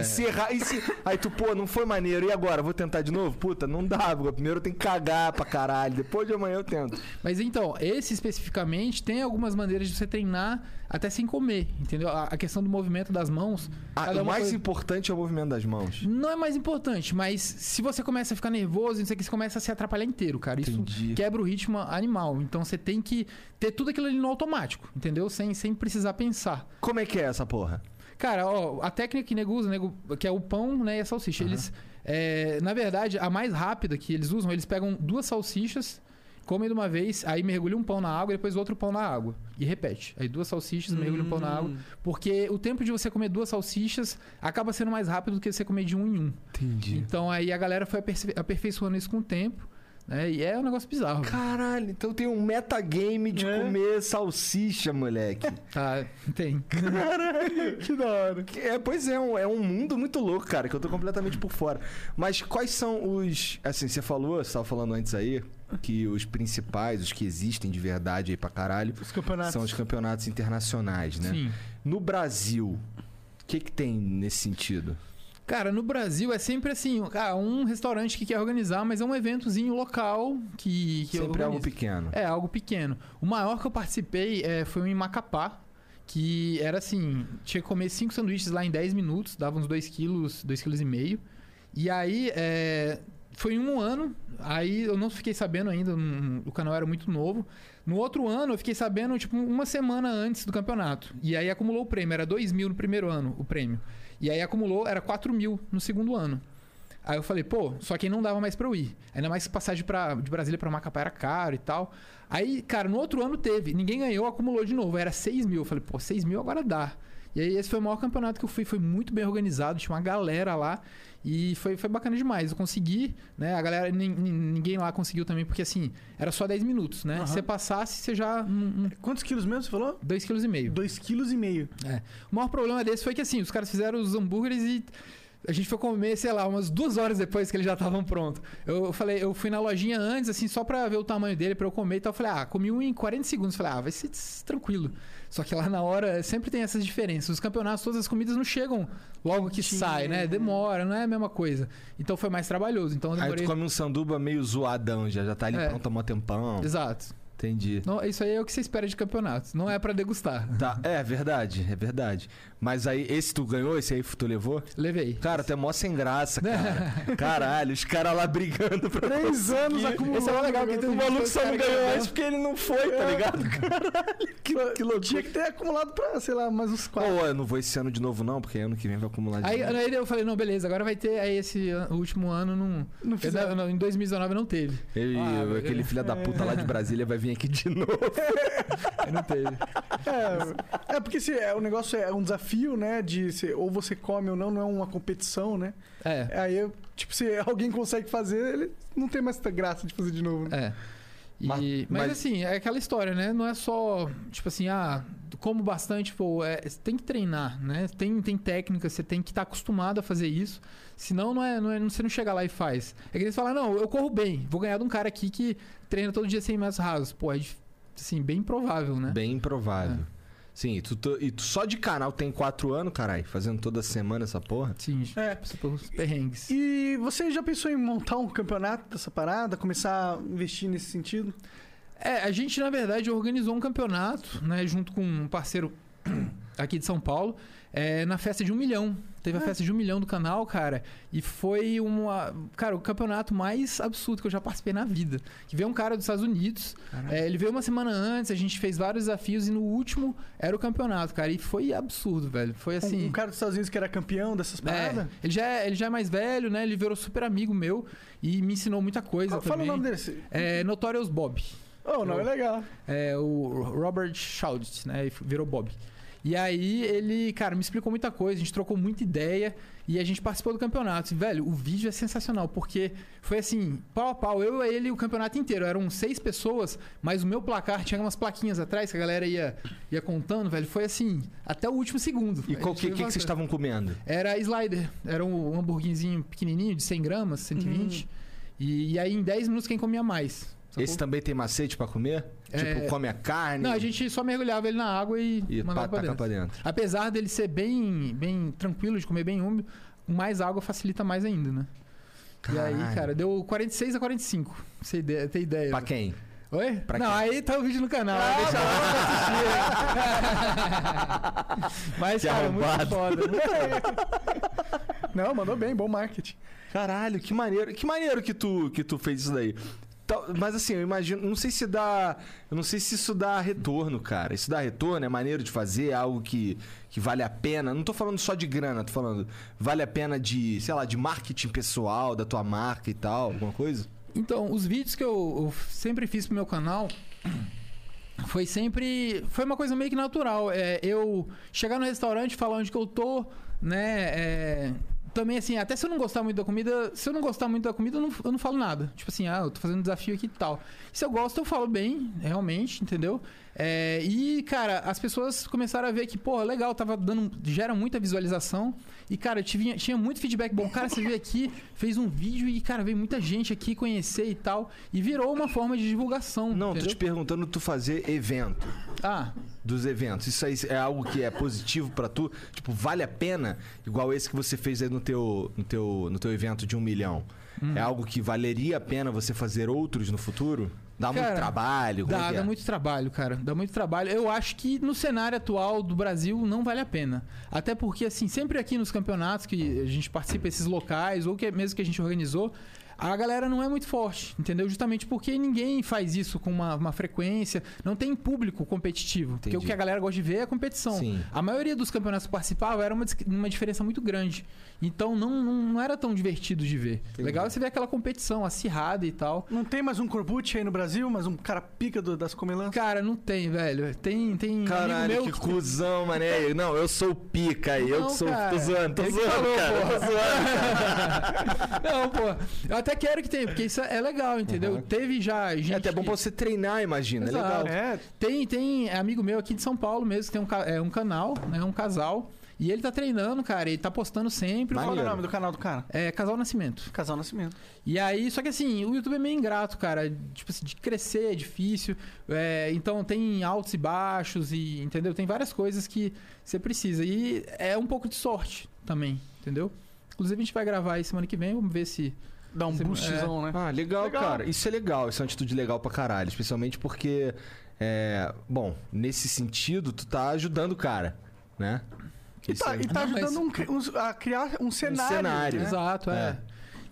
É. E se errar. e se- Aí tu, pô, não foi maneiro. E agora? Vou tentar de novo? Puta, não dá. Primeiro eu tenho que cagar pra caralho. Depois de amanhã eu tento. Mas então, esse especificamente tem algumas maneiras de você treinar até sem comer, entendeu? A, questão do movimento das mãos. Ah, o mais coisa- importante é o movimento das mãos. Não é mais importante, mas se você começa a ficar nervoso, não sei o que, você começa a se atrapalhar inteiro, cara. Isso Entendi. quebra o ritmo animal. Então você tem que ter tudo aquilo ali no automático, entendeu? Sem, sem precisar pensar. Como é que é essa porra? Cara, ó, a técnica que nego usa, nego, que é o pão né, e a salsicha. Eles, é, na verdade, a mais rápida que eles usam, eles pegam duas salsichas, comem de uma vez, aí mergulham um pão na água e depois outro pão na água. E repete. Aí duas salsichas, mergulham um pão na água. Porque o tempo de você comer duas salsichas acaba sendo mais rápido do que você comer de um em um. Entendi. Então aí a galera foi aperfeiçoando isso com o tempo. Né? E é um negócio bizarro. Caralho, então tem um metagame de É. comer salsicha, moleque. Tá, tem. que da hora. É, pois é, um- é um mundo muito louco, cara, que eu tô completamente por fora. Mas quais são os. Assim, você falou, você tava falando antes aí, que os principais, os que existem de verdade aí pra caralho, Os são os campeonatos internacionais, né? Sim. No Brasil, o que que tem nesse sentido? Cara, no Brasil é sempre assim, ah, um restaurante que quer organizar, mas é um eventozinho local que, que Sempre algo pequeno. É, algo pequeno. O maior que eu participei é, foi um em Macapá, que era assim, tinha que comer cinco sanduíches lá em 10 minutos, dava uns 2 quilos, 2 quilos e meio. E aí, é, foi um ano, aí eu não fiquei sabendo ainda, o canal era muito novo. No outro ano, eu fiquei sabendo, tipo, uma semana antes do campeonato. E aí acumulou o prêmio, era 2 mil no primeiro ano, o prêmio. E aí acumulou, era 4 mil no segundo ano. Aí eu falei, pô, só que não dava mais pra eu ir. Ainda mais que passagem pra, de Brasília pra Macapá era caro e tal. Aí, cara, no outro ano teve. Ninguém ganhou, acumulou de novo. Era 6 mil. Eu falei, pô, 6 mil agora dá. E aí esse foi o maior campeonato que eu fui. Foi muito bem organizado, tinha uma galera lá. E foi, foi bacana demais. Eu consegui, né? A galera, nin- nin- ninguém lá conseguiu também, porque assim, era só 10 minutos, né? Aham. Se você passasse, você já. Um, Quantos quilos mesmo você falou? 2,5 kg. Dois quilos e meio. É. O maior problema desse foi que assim, os caras fizeram os hambúrgueres e a gente foi comer, sei lá, umas duas horas depois que eles já estavam prontos. Eu falei, eu fui na lojinha antes, assim, só pra ver o tamanho dele, pra eu comer e tal. Eu falei, ah, comi um em 40 segundos. Falei, ah, vai ser tranquilo. Só que lá na hora sempre tem essas diferenças. Os campeonatos, todas as comidas não chegam logo que Sim, sai, né? Demora, não é a mesma coisa. Então foi mais trabalhoso. Então eu Aí demorei. tu come um sanduba meio zoadão já, já tá ali É. pronto há mó tempão. Exato. Entendi. Não, isso aí é o que você espera de campeonatos. Não é pra degustar. Tá, é verdade, é verdade. Mas aí, esse tu ganhou, esse aí tu levou? Levei. Cara, tu é mó sem graça, cara. Caralho, os caras lá brigando pra Três anos acumulando. Esse é legal, que tem O maluco só não ganhou esse porque ele não foi, tá ligado? Caralho, que, que loucura. Tinha que ter acumulado pra, sei lá, mais uns quatro. Eu não vou esse ano de novo, não, porque ano que vem vai acumular de Aí, novo. aí eu falei, não, beleza, agora vai ter. Aí esse último ano não. Não fizeram. Eu não- em 2019 não teve. Ele, Ah, aquele filho da puta lá de Brasília vai vir aqui de novo. Não teve. É, é porque se, é, o negócio é um desafio, né? De se, ou você come ou não, não é uma competição, né? É. Aí, tipo, se alguém consegue fazer, ele não tem mais graça de fazer de novo. Né? É. E- Mas- mas, mas- assim, é aquela história, né? Não é só, tipo assim, ah, como bastante, pô, é, você tem que treinar, né? Tem, tem técnica, você tem que estar acostumado a fazer isso. Senão não é, não é, você não chega lá e faz. É que eles falam, não, eu corro bem, vou ganhar de um cara aqui que treina todo dia 100 metros rasos. Pô, é assim, bem improvável, né? Bem improvável. Sim, e tu, e tu só de canal tem quatro anos, caralho, fazendo toda semana essa porra. Sim, É. passa pelos perrengues. E você já pensou em montar um campeonato dessa parada? Começar a investir nesse sentido? É, a gente, na verdade, organizou um campeonato, né, junto com um parceiro aqui de São Paulo, é, na festa de um milhão. Teve a festa de um milhão do canal, cara, e foi uma. Cara, o campeonato mais absurdo que eu já participei na vida. Que veio um cara dos Estados Unidos, é, ele veio uma semana antes, a gente fez vários desafios e no último era o campeonato, cara, e foi absurdo, velho. Foi assim. Um, um cara dos Estados Unidos que era campeão dessas paradas? É, ele, já é, ele já é mais velho, né? Ele virou super amigo meu e me ensinou muita coisa Fala, fala o também. nome desse. É Notorious Bob. Oh, não, é legal. É o Robert Schultz, né? e Virou Bob. E aí ele, cara, me explicou muita coisa, a gente trocou muita ideia e a gente participou do campeonato. E, velho, o vídeo é sensacional, porque foi assim, pau a pau, eu e ele o campeonato inteiro. Eram seis pessoas, mas o meu placar tinha umas plaquinhas atrás que a galera ia, ia contando, velho. Foi assim, até o último segundo. E gente que, que, que vocês estavam comendo? Era slider. Era um hambúrguerzinho pequenininho, de 100 gramas, 120. E, e aí, em 10 minutos, quem comia mais. sacou? Esse também tem macete pra comer? É. Tipo, come a carne Não, a gente só mergulhava ele na água e, e mandava pra taca dentro. pra dentro. Apesar dele ser bem, bem tranquilo, de comer bem úmido, mais água facilita mais ainda, né? E aí, Caralho. cara, deu 46 a 45. Pra você ter ideia. Pra quem? Oi? pra Não, quem? aí tá o vídeo no canal. deixa lá pra assistir. Mas, Que cara, muito arrombado. foda. Muito foda. Não, mandou bem, bom marketing. Caralho, que maneiro. Que maneiro que tu, que tu fez isso daí. Mas assim, eu imagino, não sei se dá, eu não sei se isso dá retorno, cara. Isso dá retorno, é maneiro de fazer, é algo que, que vale a pena. Não tô falando só de grana, tô falando vale a pena de, sei lá, de marketing pessoal, da tua marca e tal, alguma coisa? Então, os vídeos que eu, eu sempre fiz pro meu canal foi sempre. Foi uma coisa meio que natural. É, eu chegar no restaurante, falar onde que eu tô, né? é, também, assim, até se eu não gostar muito da comida, se eu não gostar muito da comida, eu não, eu não falo nada. Tipo assim, ah, eu tô fazendo um desafio aqui e tal. Se eu gosto, eu falo bem, realmente, entendeu? É, e, cara, as pessoas começaram a ver que, pô, legal, tava dando. gera muita visualização. E, cara, tinha, tinha muito feedback bom. Cara, você veio aqui, fez um vídeo e, cara, veio muita gente aqui conhecer e tal. E virou uma forma de divulgação. Não, tô entendeu? te perguntando tu fazer evento. Ah, dos eventos. Isso aí é algo que é positivo pra tu? Tipo, vale a pena? Igual esse que você fez aí no teu, no teu, no teu evento de um milhão. Hum. É algo que valeria a pena você fazer outros no futuro? Dá muito Cara, trabalho? Como é Dá, é? dá muito trabalho, cara. Dá muito trabalho. Eu acho que no cenário atual do Brasil não vale a pena. Até porque, assim, sempre aqui nos campeonatos que a gente participa, esses locais, ou que mesmo que a gente organizou, a galera não é muito forte, entendeu? Justamente porque ninguém faz isso com uma, uma frequência, não tem público competitivo. Porque o Entendi. que a galera gosta de ver é a competição. Sim. A maioria dos campeonatos que participavam era uma, uma diferença muito grande. Então não, não, não era tão divertido de ver. Legal é você ver aquela competição acirrada e tal. Não tem mais um Corbucci aí no Brasil, mas um cara pica do- das comelãs? Cara, não tem, velho. Tem, tem amigo Caralho, meu que cuzão, mané. Não, eu sou o pica aí. Eu que sou. cara. Tô zoando, tô que zoando, falou, cara. Tô zoando. Não, pô. Eu até quero que tenha, porque isso é legal, entendeu? Uhum. Teve já gente. É até bom que- pra você treinar, imagina. É Exato. legal. É, Tem, tem amigo meu aqui de São Paulo mesmo, que tem um, é, um canal, né? Um casal. E ele tá treinando, cara. Ele tá postando sempre. qual é o nome do canal do cara? É Casal Nascimento. Casal Nascimento. E aí, só que assim, o YouTube é meio ingrato, cara. Tipo assim, de crescer é difícil. É, então tem altos e baixos, e entendeu? Tem várias coisas que você precisa. E é um pouco de sorte também, entendeu? Inclusive, a gente vai gravar aí semana que vem, vamos ver se. Dá um Você- boostzão, né? Ah, legal, Legal. cara. Isso é legal. Isso é uma atitude legal pra caralho. Especialmente porque, é, bom, nesse sentido, tu tá ajudando o cara, né? E Isso tá, é- e tá Não, mas- ajudando um cri- uns- a criar um cenário. cenário. né? Exato, é. É.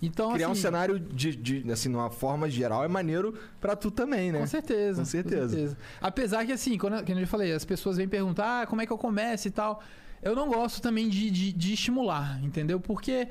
Então, Criar um assim, cenário de, de, assim, numa forma geral é maneiro pra tu também, né? Com certeza. Com certeza. Apesar que, assim, quando, quando eu falei, as pessoas vêm perguntar ah, como é que eu começo e tal. Eu não gosto também de, de, de estimular, entendeu? Porque,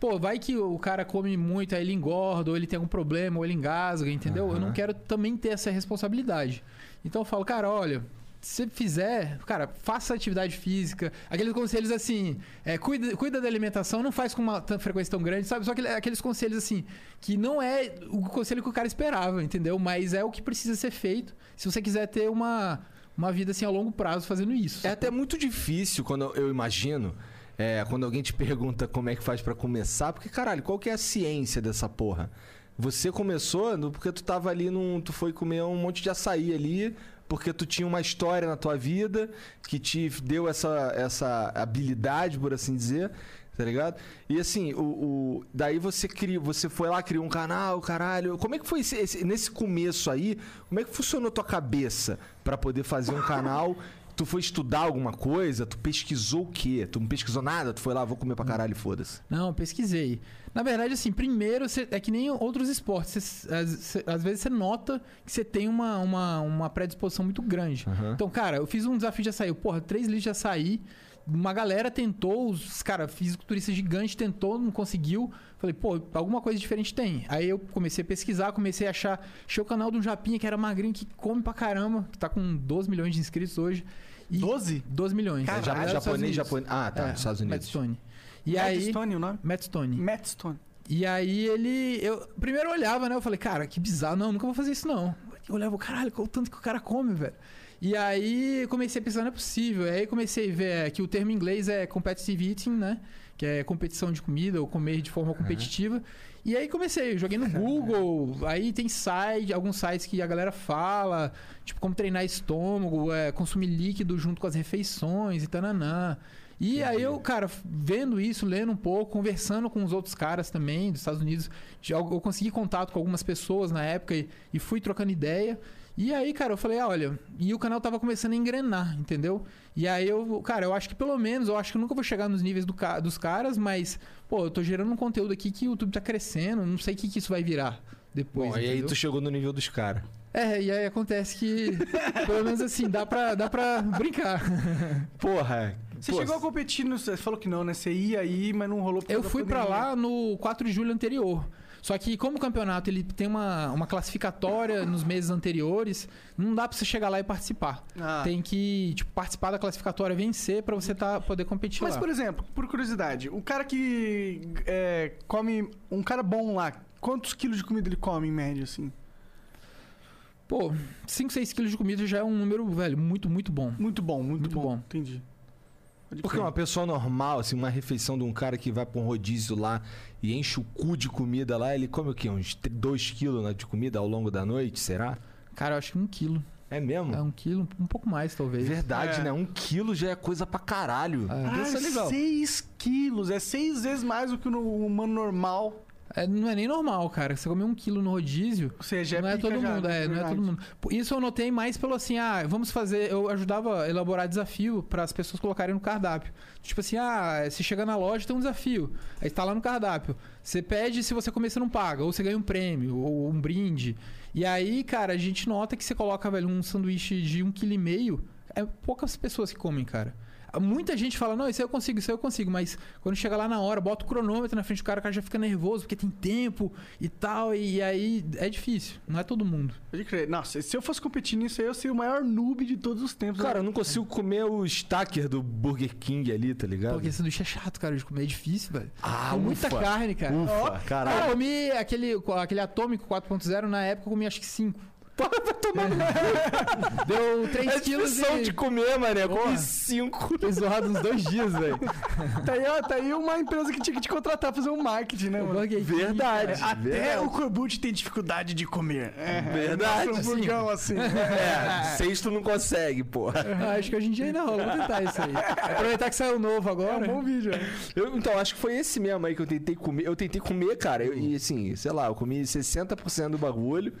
pô, vai que o cara come muito, aí ele engorda, ou ele tem algum problema, ou ele engasga, entendeu? Eu não quero também ter essa responsabilidade. Então eu falo, cara, olha. Se você fizer, cara, faça atividade física. Aqueles conselhos assim, é, cuida, cuida da alimentação, não faz com uma frequência tão grande, sabe? Só aquele- aqueles conselhos assim, que não é o conselho que o cara esperava, entendeu? Mas é o que precisa ser feito se você quiser ter uma, uma vida assim a longo prazo fazendo isso. É até muito difícil quando eu imagino. É, quando alguém te pergunta como é que faz pra começar, porque caralho, qual que é a ciência dessa porra? Você começou porque tu tava ali num. Tu foi comer um monte de açaí ali, porque tu tinha uma história na tua vida que te deu essa, essa habilidade, por assim dizer. Tá ligado? E assim, o, o- daí você criou, você foi lá, criou um canal, caralho. Como é que foi esse- esse- nesse começo aí? Como é que funcionou tua cabeça pra poder fazer um canal? Tu foi estudar alguma coisa? Tu pesquisou o quê? Tu não pesquisou nada? Tu foi lá, vou comer pra caralho, e foda-se. Não, pesquisei. Na verdade, assim, primeiro, você- é que nem outros esportes. Você- às, cê- às vezes você nota que você tem uma, uma, uma predisposição muito grande. Aham. Então, cara, eu fiz um desafio de açaí. Porra, 3 litros de açaí. Uma galera tentou, os cara, fisiculturista gigante tentou, não conseguiu. Falei, pô, alguma coisa diferente tem. Aí eu comecei a pesquisar, comecei a achar. Achei o canal um Japinha que era magrinho, que come pra caramba, que tá com 12 milhões de inscritos hoje. E 12? 12 milhões. Caralho, É, japonês, japonês. Ah, tá, É, nos Estados Unidos. Matt Stone. E Matt aí. Stone o nome? Matt Stone. Matt Stone. E aí ele. Eu primeiro eu olhava, né? Eu falei, cara, que bizarro. Não, nunca vou fazer isso, não. Eu olhava, caralho, qual o tanto que o cara come, velho. E aí comecei a pensar, não é possível. Aí comecei a ver que o termo em inglês é competitive eating, né? Que é competição de comida ou comer de forma competitiva. E aí comecei, joguei no Google, aí tem site, alguns sites que a galera fala, tipo, como treinar estômago, é, consumir líquido junto com as refeições e tananã. E aí eu, cara, vendo isso, lendo um pouco, conversando com os outros caras também dos Estados Unidos, eu consegui contato com algumas pessoas na época e, e fui trocando ideia. E aí, cara, eu falei, ah, olha, e o canal tava começando a engrenar, entendeu? E aí eu, cara, eu acho que pelo menos, eu acho que eu nunca vou chegar nos níveis do dos caras, mas, pô, eu tô gerando um conteúdo aqui que o YouTube tá crescendo, não sei o que, que isso vai virar depois. Bom, e aí tu chegou no nível dos caras. É, e aí acontece que, pelo menos assim, dá pra, dá pra brincar. Porra. Você pô, chegou a competir no. Você falou que não, né? Você ia aí, mas não rolou por Eu fui pra lá no 4 de julho anterior. Só que como o campeonato ele tem uma, uma classificatória nos meses anteriores, não dá pra você chegar lá e participar. Ah. Tem que tipo, participar da classificatória, vencer pra você tá, poder competir Mas, lá. por exemplo, por curiosidade, o cara que é, come. Um cara bom lá, quantos quilos de comida ele come em média, assim? Pô, 5, 6 quilos de comida já é um número, velho, muito, muito bom. Muito bom, muito, Muito bom. bom. Entendi. Pode Porque crer. uma pessoa normal, assim, uma refeição de um cara que vai pra um rodízio lá e enche o cu de comida lá, ele come o quê? Uns 2 quilos né, de comida ao longo da noite, será? Cara, eu acho que um quilo. É mesmo? É um quilo, um pouco mais, talvez. Verdade, É. né? Um quilo já é coisa pra caralho. É. Ah, Isso é legal. 6 quilos. É seis vezes mais do que no humano normal. É, não é nem normal, cara. Você comer um quilo no rodízio, Ou seja, não é pica todo já, mundo, é, não é todo mundo. Isso eu notei mais pelo assim, ah, vamos fazer. Eu ajudava a elaborar desafio para as pessoas colocarem no cardápio. Tipo assim, ah, você chega na loja tem um desafio. Aí tá lá no cardápio. Você pede, se você comer, você não paga. Ou você ganha um prêmio, ou um brinde. E aí, cara, a gente nota que você coloca, velho, um sanduíche de um quilo e meio. É poucas pessoas que comem, cara. Muita gente fala, não, isso aí eu consigo, isso aí eu consigo. Mas quando chega lá na hora, bota o cronômetro na frente do cara, o cara já fica nervoso porque tem tempo e tal. E aí é difícil. Não é todo mundo. Pode crer. Nossa, se eu fosse competir nisso aí, eu seria o maior noob de todos os tempos. Cara, eu não consigo comer o stacker do Burger King ali, tá ligado? Porque sanduíche é chato, cara, de comer. É difícil, velho. Ah, Tem muita ufa. carne, cara. Ufa, Ó, caralho. Eu comi aquele, aquele atômico 4.0, na época eu comi acho que 5. Deu 3 É quilos difícil e... de comer, mané. Eu comi cinco. Fiquei zoado uns dois dias, velho. Tá aí, ó, tá aí uma empresa que tinha que te contratar pra fazer um marketing, né, mano? King, Verdade. cara. Até verdade. o Corbucci tem dificuldade de comer. É, Verdade, É, um sim. burgão assim. É, sexto não consegue, porra. Ah, acho que hoje em dia ainda rola. Vou tentar isso aí. Aproveitar que saiu novo É agora. um bom vídeo. é. Eu, então, acho que foi esse mesmo aí que eu tentei comer. Eu tentei comer, cara, eu- e assim, sei lá, eu comi 60% do bagulho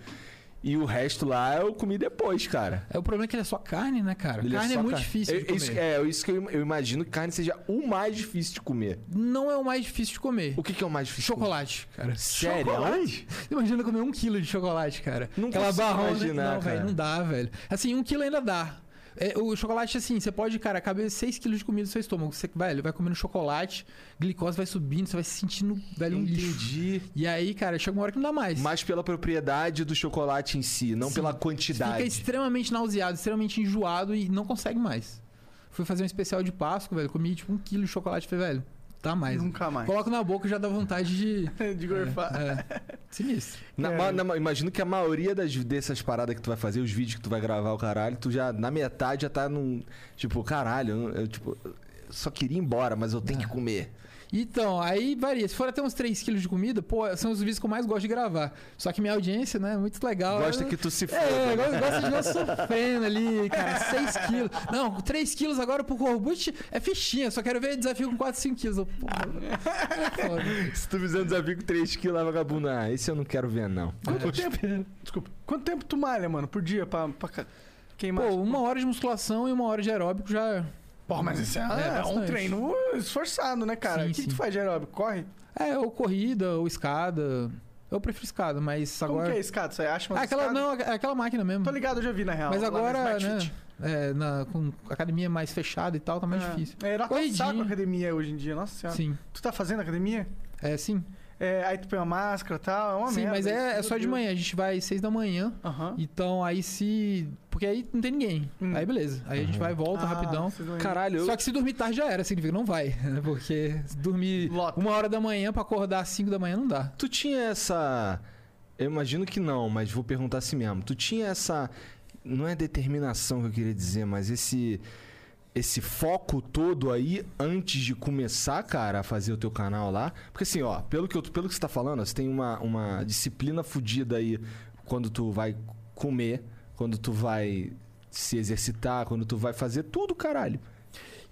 e o resto lá eu comi depois, cara. É o problema é que ele é só carne, né, cara? Ele carne é, só muito carne. difícil É, de comer. isso, é, isso que eu, eu imagino que carne seja o mais difícil de comer. Não é o mais difícil de comer. O que, que é o mais difícil? Chocolate, cara. Sério? Chocolate? Imagina comer um quilo de chocolate, cara. Não Aquela barrona. imaginar, não, velho, cara. não dá, velho. Assim, um quilo ainda dá. É, o chocolate, assim, você pode, cara, caber 6 quilos de comida no seu estômago. Você, velho, vai comendo chocolate, glicose vai subindo, você vai se sentindo, velho, um lixo. Entendi. E aí, cara, chega uma hora que não dá mais. Mais pela propriedade do chocolate em si, não Sim. pela Você quantidade. fica extremamente nauseado, extremamente enjoado e não consegue mais. Fui fazer um especial de Páscoa, velho. Comi, tipo, um quilo de chocolate. Falei, velho, tá mais. Nunca mais. Coloco na boca e já dá vontade de... De gorfar. É, sinistro. Na- É. ma- na- imagino que a maioria das, dessas paradas que tu vai fazer, os vídeos que tu vai gravar, o caralho, tu já, na metade, já tá num. Tipo, caralho, eu, eu, tipo, eu só queria ir embora, mas eu tenho É. que comer. Então, aí varia. Se for até uns 3 quilos de comida, pô, são os vídeos que eu mais gosto de gravar. Só que minha audiência, né, é muito legal. Gosta Eu- que tu se foda. É, gosta, de nós sofrendo ali, cara. 6 quilos. Não, 3 quilos agora pro Corbucci é fichinha. Só quero ver desafio com 4, 5 quilos. Pô, é. Se tu fizer um desafio com 3kg, lá, vagabundo, ah, esse eu não quero ver, não. Quanto tempo? Desculpa. Quanto tempo tu malha, mano, por dia pra, pra queimar? Pô, uma hora de musculação e uma hora de aeróbico já. Porra, mas esse é, É, é um treino esforçado, né, cara? Sim, o que, sim. tu faz de aeróbico? Corre? É, ou corrida, ou escada. Eu prefiro escada, mas Como agora. que é escada? Você acha uma Ah, aquela, não, é aquela máquina mesmo. Tô ligado, eu já vi na real. Mas agora, né? É, na, com academia mais fechada e tal, tá mais É. difícil. É, era a academia hoje em dia, nossa senhora. Sim. Tu tá fazendo academia? É, sim. É, aí tu põe uma máscara e tal, é uma sim, merda. mas é, é só de manhã. A gente vai seis da manhã. Aham. Então aí se. Porque aí não tem ninguém. Hum. Aí beleza. Aí a gente vai e volta Ah, rapidão. vocês vão- Caralho, eu. Só que se dormir tarde já era, significa que não vai. né? Porque se dormir Lota. uma hora da manhã pra acordar às 5 da manhã não dá. Tu tinha essa. Eu imagino que não, mas vou perguntar assim mesmo. Tu tinha essa. Não é determinação que eu queria dizer, mas esse. Esse foco todo aí antes de começar, cara, a fazer o teu canal lá. Porque assim, ó, pelo que, eu, pelo que você tá falando, você tem uma, uma disciplina fodida aí quando tu vai comer, quando tu vai se exercitar, quando tu vai fazer tudo, caralho.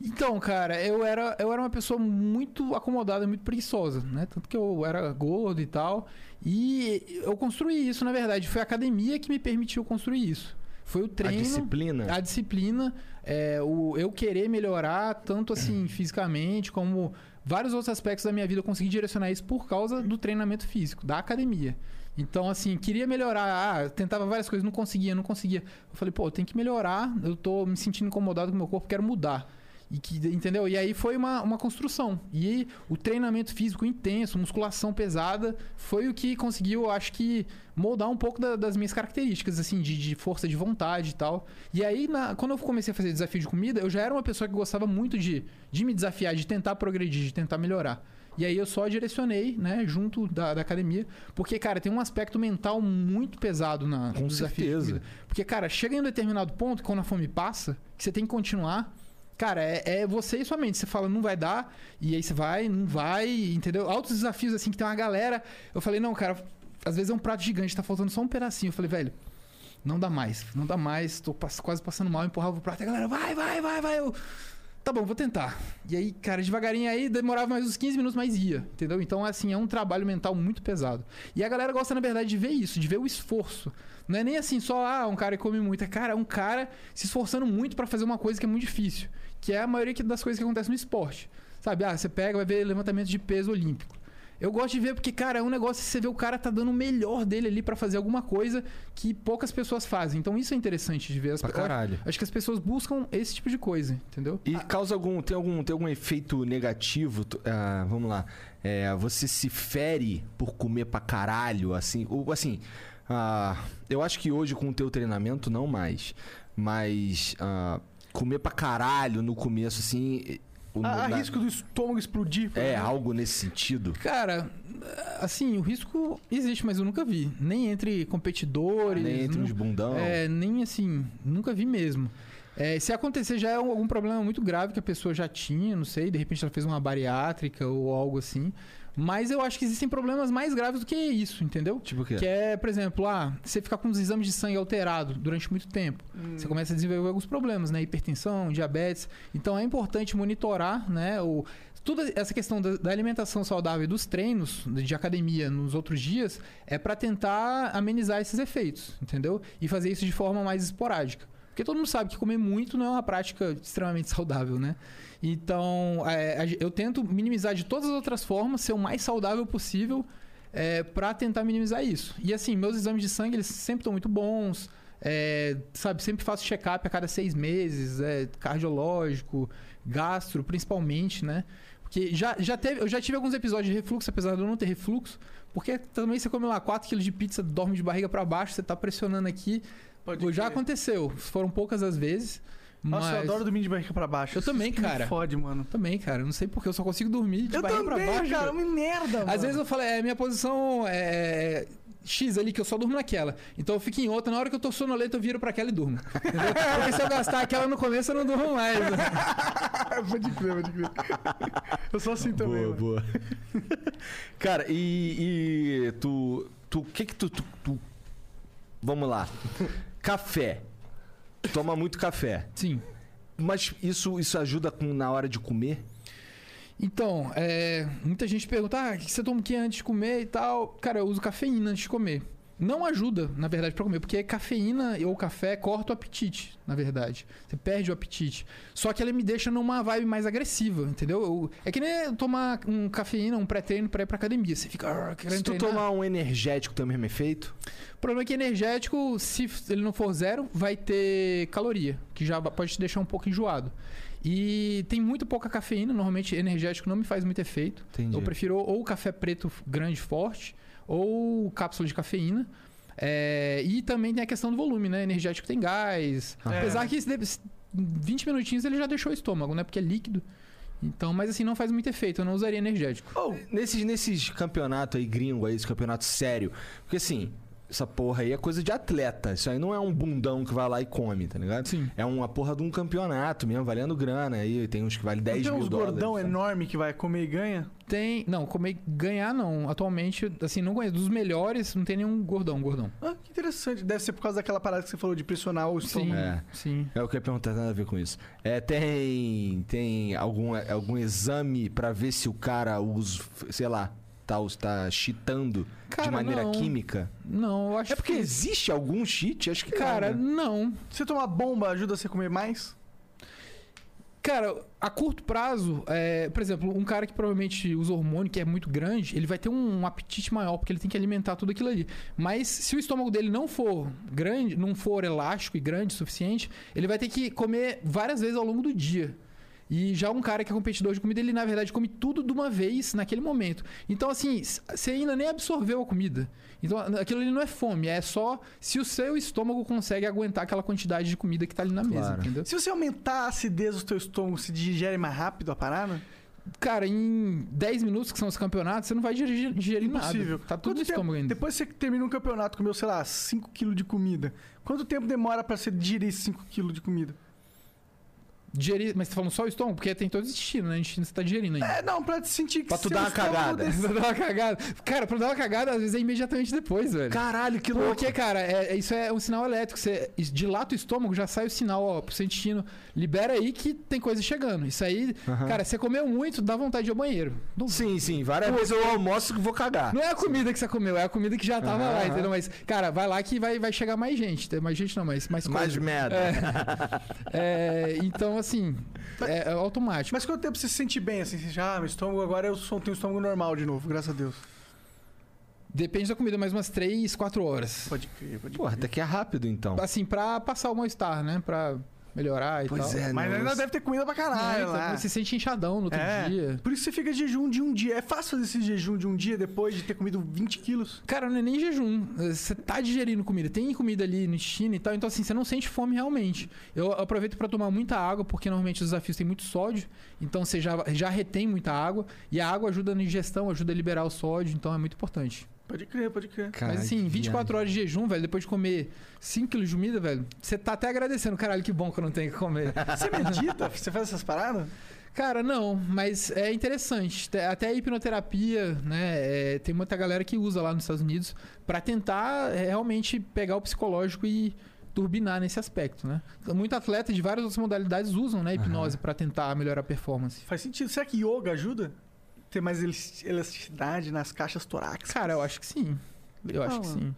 Então, cara, eu era, eu era uma pessoa muito acomodada, muito preguiçosa, né? Tanto que eu era gordo e tal. E eu construí isso, na verdade. Foi a academia que me permitiu construir isso. Foi o treino. A disciplina. A disciplina, é, o eu querer melhorar, tanto assim fisicamente, como vários outros aspectos da minha vida, eu consegui direcionar isso por causa do treinamento físico, da academia. Então, assim, queria melhorar, ah, tentava várias coisas, não conseguia, não conseguia. Eu falei, pô, tem que melhorar, eu tô me sentindo incomodado com o meu corpo, quero mudar. E que, entendeu? E aí foi uma, uma construção. E o treinamento físico intenso, musculação pesada, foi o que conseguiu, acho que, moldar um pouco da- das minhas características, assim, de, de força de vontade e tal. E aí, na- quando eu comecei a fazer desafio de comida, eu já era uma pessoa que gostava muito de, de me desafiar, de tentar progredir, de tentar melhorar. E aí eu só direcionei, né, junto da, da academia. Porque, cara, tem um aspecto mental muito pesado na, Com no desafio de certeza. comida. Porque, cara, chega em um determinado ponto, quando a fome passa, que você tem que continuar. Cara, é, é você e sua mente. Você fala, não vai dar, e aí você vai, não vai, entendeu? Altos desafios, assim, que tem uma galera. Eu falei, não, cara, às vezes é um prato gigante, tá faltando só um pedacinho. Eu falei, velho, não dá mais, não dá mais, tô quase passando mal, eu empurrava o prato, e a galera, vai, vai, vai, vai. Eu, Tá bom, vou tentar. E aí, cara, devagarinho aí demorava mais uns 15 minutos, mas ia, entendeu? Então, assim, é um trabalho mental muito pesado. E a galera gosta, na verdade, de ver isso, de ver o esforço. Não é nem assim só, ah, um cara que come muito. É, cara, é um cara se esforçando muito pra fazer uma coisa que é muito difícil. Que é a maioria das coisas que acontecem no esporte. Sabe? Ah, você pega, vai ver levantamento de peso olímpico. Eu gosto de ver porque, cara, é um negócio que você vê o cara tá dando o melhor dele ali pra fazer alguma coisa que poucas pessoas fazem. Então isso é interessante de ver. As Pra caralho. Acho que as pessoas buscam esse tipo de coisa, entendeu? E causa algum. Tem algum, tem algum efeito negativo? Ah, vamos lá. É, você se fere por comer pra caralho, assim. Ou assim. Ah, eu acho que hoje com o teu treinamento, não mais. Mas. ah, comer pra caralho no começo, assim. o- há na- risco do estômago explodir. É, algo nesse sentido. Cara, assim, o risco existe, mas eu nunca vi. Nem entre competidores. Nem entre nu- os bundão. É, nem assim, nunca vi mesmo. É, se acontecer já é um- algum problema muito grave que a pessoa já tinha, não sei, de repente ela fez uma bariátrica ou algo assim. Mas eu acho que existem problemas mais graves do que isso, entendeu? Tipo o quê? Que é, por exemplo, ah, você ficar com os exames de sangue alterados durante muito tempo. Você começa a desenvolver alguns problemas, né? Hipertensão, diabetes. Então é importante monitorar, né? O, toda essa questão da, da alimentação saudável e dos treinos de de academia nos outros dias é para tentar amenizar esses efeitos, entendeu? E fazer isso de forma mais esporádica. Porque todo mundo sabe que comer muito não é uma prática extremamente saudável, né? Então, é, eu tento minimizar de todas as outras formas, ser o mais saudável possível é, para tentar minimizar isso. E assim, meus exames de sangue, eles sempre estão muito bons. é, sabe, sempre faço check-up a cada seis meses, é, cardiológico, gastro, principalmente, né? Porque já, já teve, eu já tive alguns episódios de refluxo, apesar de eu não ter refluxo. Porque também você come lá 4kg de pizza, dorme de barriga para baixo, você tá pressionando aqui. Pode já crer. aconteceu. Foram poucas as vezes. Nossa, eu mas- adoro dormir de barriga pra baixo. Eu também, Isso me cara. fode, mano. Também, cara. Eu não sei porque eu só consigo dormir de Eu barriga também, pra baixo. cara. Uma merda, mano. Às vezes eu falo, é, minha posição é X ali, que eu só durmo naquela. Então eu fico em outra, na hora que eu tô sonolento eu viro pra aquela e durmo. Entendeu? Porque se eu gastar aquela no começo eu não durmo mais. né? pode crer, pode crer. Eu sou assim também, boa, boa. Cara, e, e tu. Tu. O que que tu, tu, tu- Vamos lá. Café. Toma muito café. Sim. Mas isso, isso ajuda com, na hora de comer? Então, é, muita gente pergunta, ah, o que você toma o que antes de comer e tal? Cara, eu uso cafeína antes de comer. Não ajuda, na verdade, pra comer, porque cafeína ou café corta o apetite, na verdade. Você perde o apetite. Só que ela me deixa numa vibe mais agressiva, entendeu? Eu- é que nem tomar um cafeína, um pré-treino pra ir pra academia. Você fica "Ah, Se tu treinar. tomar um energético, tem o mesmo efeito? O problema é que energético, se ele não for zero, vai ter caloria, que já pode te deixar um pouco enjoado. E tem muito pouca cafeína, normalmente energético não me faz muito efeito. Entendi. Eu prefiro ou café preto grande forte, ou cápsula de cafeína. É, e também tem a questão do volume, né? Energético tem gás. É. Apesar que esse deve- 20 minutinhos ele já deixou o estômago, né? Porque é líquido. Então, mas assim, não faz muito efeito. Eu não usaria energético. Oh, nesses, nesses campeonatos aí, gringo aí, esse campeonato sério. Porque assim, essa porra aí é coisa de atleta. Isso aí não é um bundão que vai lá e come, tá ligado? Sim. É uma porra de um campeonato mesmo, valendo grana. Aí tem uns que valem 10 Não tem mil uns dólares. gordão sabe? enorme que vai comer e ganha? Tem. Não, comer ganhar não. Atualmente, assim, não conheço. Dos melhores, não tem nenhum gordão, gordão. Ah, que interessante. Deve ser por causa daquela parada que você falou de pressionar o Sim. É. Sim. É o que eu ia perguntar, nada a ver com isso. É, tem tem algum, algum exame pra ver se o cara usa, sei lá, tá, tá cheatando Cara, de maneira não. química? Não, eu acho É porque que. existe algum cheat? Acho que Cara, não, né? não. Você tomar bomba ajuda você a comer mais? Cara, a curto prazo, é, por exemplo, um cara que provavelmente usa hormônio, que é muito grande, ele vai ter um, um apetite maior, porque ele tem que alimentar tudo aquilo ali. Mas se o estômago dele não for grande, não for elástico e grande o suficiente, ele vai ter que comer várias vezes ao longo do dia. E já um cara que é competidor de comida, ele na verdade come tudo de uma vez naquele momento. Então, assim, você ainda nem absorveu a comida. Então, aquilo ali não é fome, é só se o seu estômago consegue aguentar aquela quantidade de comida que tá ali na mesa, Claro. entendeu? Se você aumentar a acidez do teu estômago, se digere mais rápido a parada? Cara, em 10 minutos, que são os campeonatos, você não vai digerir, digerir Impossível. nada. Tá tudo Quanto tempo- estômago ainda. Depois você termina um campeonato, comeu, sei lá, 5kg de comida. Quanto tempo demora pra você digerir esses 5kg de comida? Digerir, mas você tá falando só o estômago? Porque tem todo o intestino, né? O intestino você tá digerindo ainda. É, não, pra te sentir que Pra tu dar uma estômago cagada. des- Pra dar uma cagada. Cara, pra dar uma cagada, às vezes é imediatamente depois, velho. Caralho, que louco. Porque, cara, é- é- isso é um sinal elétrico. Você dilata o estômago, já sai o sinal, ó, pro seu intestino. Libera aí que tem coisa chegando. Isso aí, cara, você comeu muito, dá vontade de ir ao banheiro. Não, Sim, sim. Várias vezes eu almoço que vou cagar. não é a comida que você comeu, é a comida que já tava lá, Aham. entendeu? Mas, cara, vai lá que vai, vai chegar mais gente. Tem Mais gente não, mas mais Mais coisa. merda. É, então, assim, é, é automático. Mas quanto tempo você se sente bem, assim? Você já, ah, meu estômago agora eu sou, tenho um estômago normal de novo, graças a Deus. Depende da comida, mais umas 3, 4 horas. Pode crer, pode Porra, até que é rápido então. Assim, pra passar o mal-estar, né? Pra melhorar e Pois tal. é, Mas não, ainda eu- deve ter comida pra caralho então lá. você se sente inchadão no outro É. dia. Por isso você fica de jejum de um dia. É fácil fazer esse jejum de um dia depois de ter comido 20 quilos. Cara, não é nem jejum. Você tá digerindo comida. Tem comida ali no intestino e tal. Então, assim, você não sente fome realmente. Eu aproveito pra tomar muita água, porque normalmente os desafios têm muito sódio. Então, você já, já retém muita água. E a água ajuda na digestão, ajuda a liberar o sódio. Então, é muito importante. Pode crer, pode crer. Caralho, Mas, assim, que 24 horas de jejum, velho, depois de comer 5 quilos de comida, velho, você tá até agradecendo. Caralho, que bom que eu não tenho que comer. Você medita? você faz essas paradas? Cara, não, mas é interessante. Te- Até a hipnoterapia, né? é, tem muita galera que usa lá nos Estados Unidos pra tentar é, realmente pegar o psicológico e turbinar nesse aspecto, né? Muito atleta de várias outras modalidades usam, né, a hipnose pra tentar melhorar a performance. Faz sentido. Será que yoga ajuda? Ter mais elas- elasticidade nas caixas torácicas? Cara, eu acho que sim. Eu acho que sim.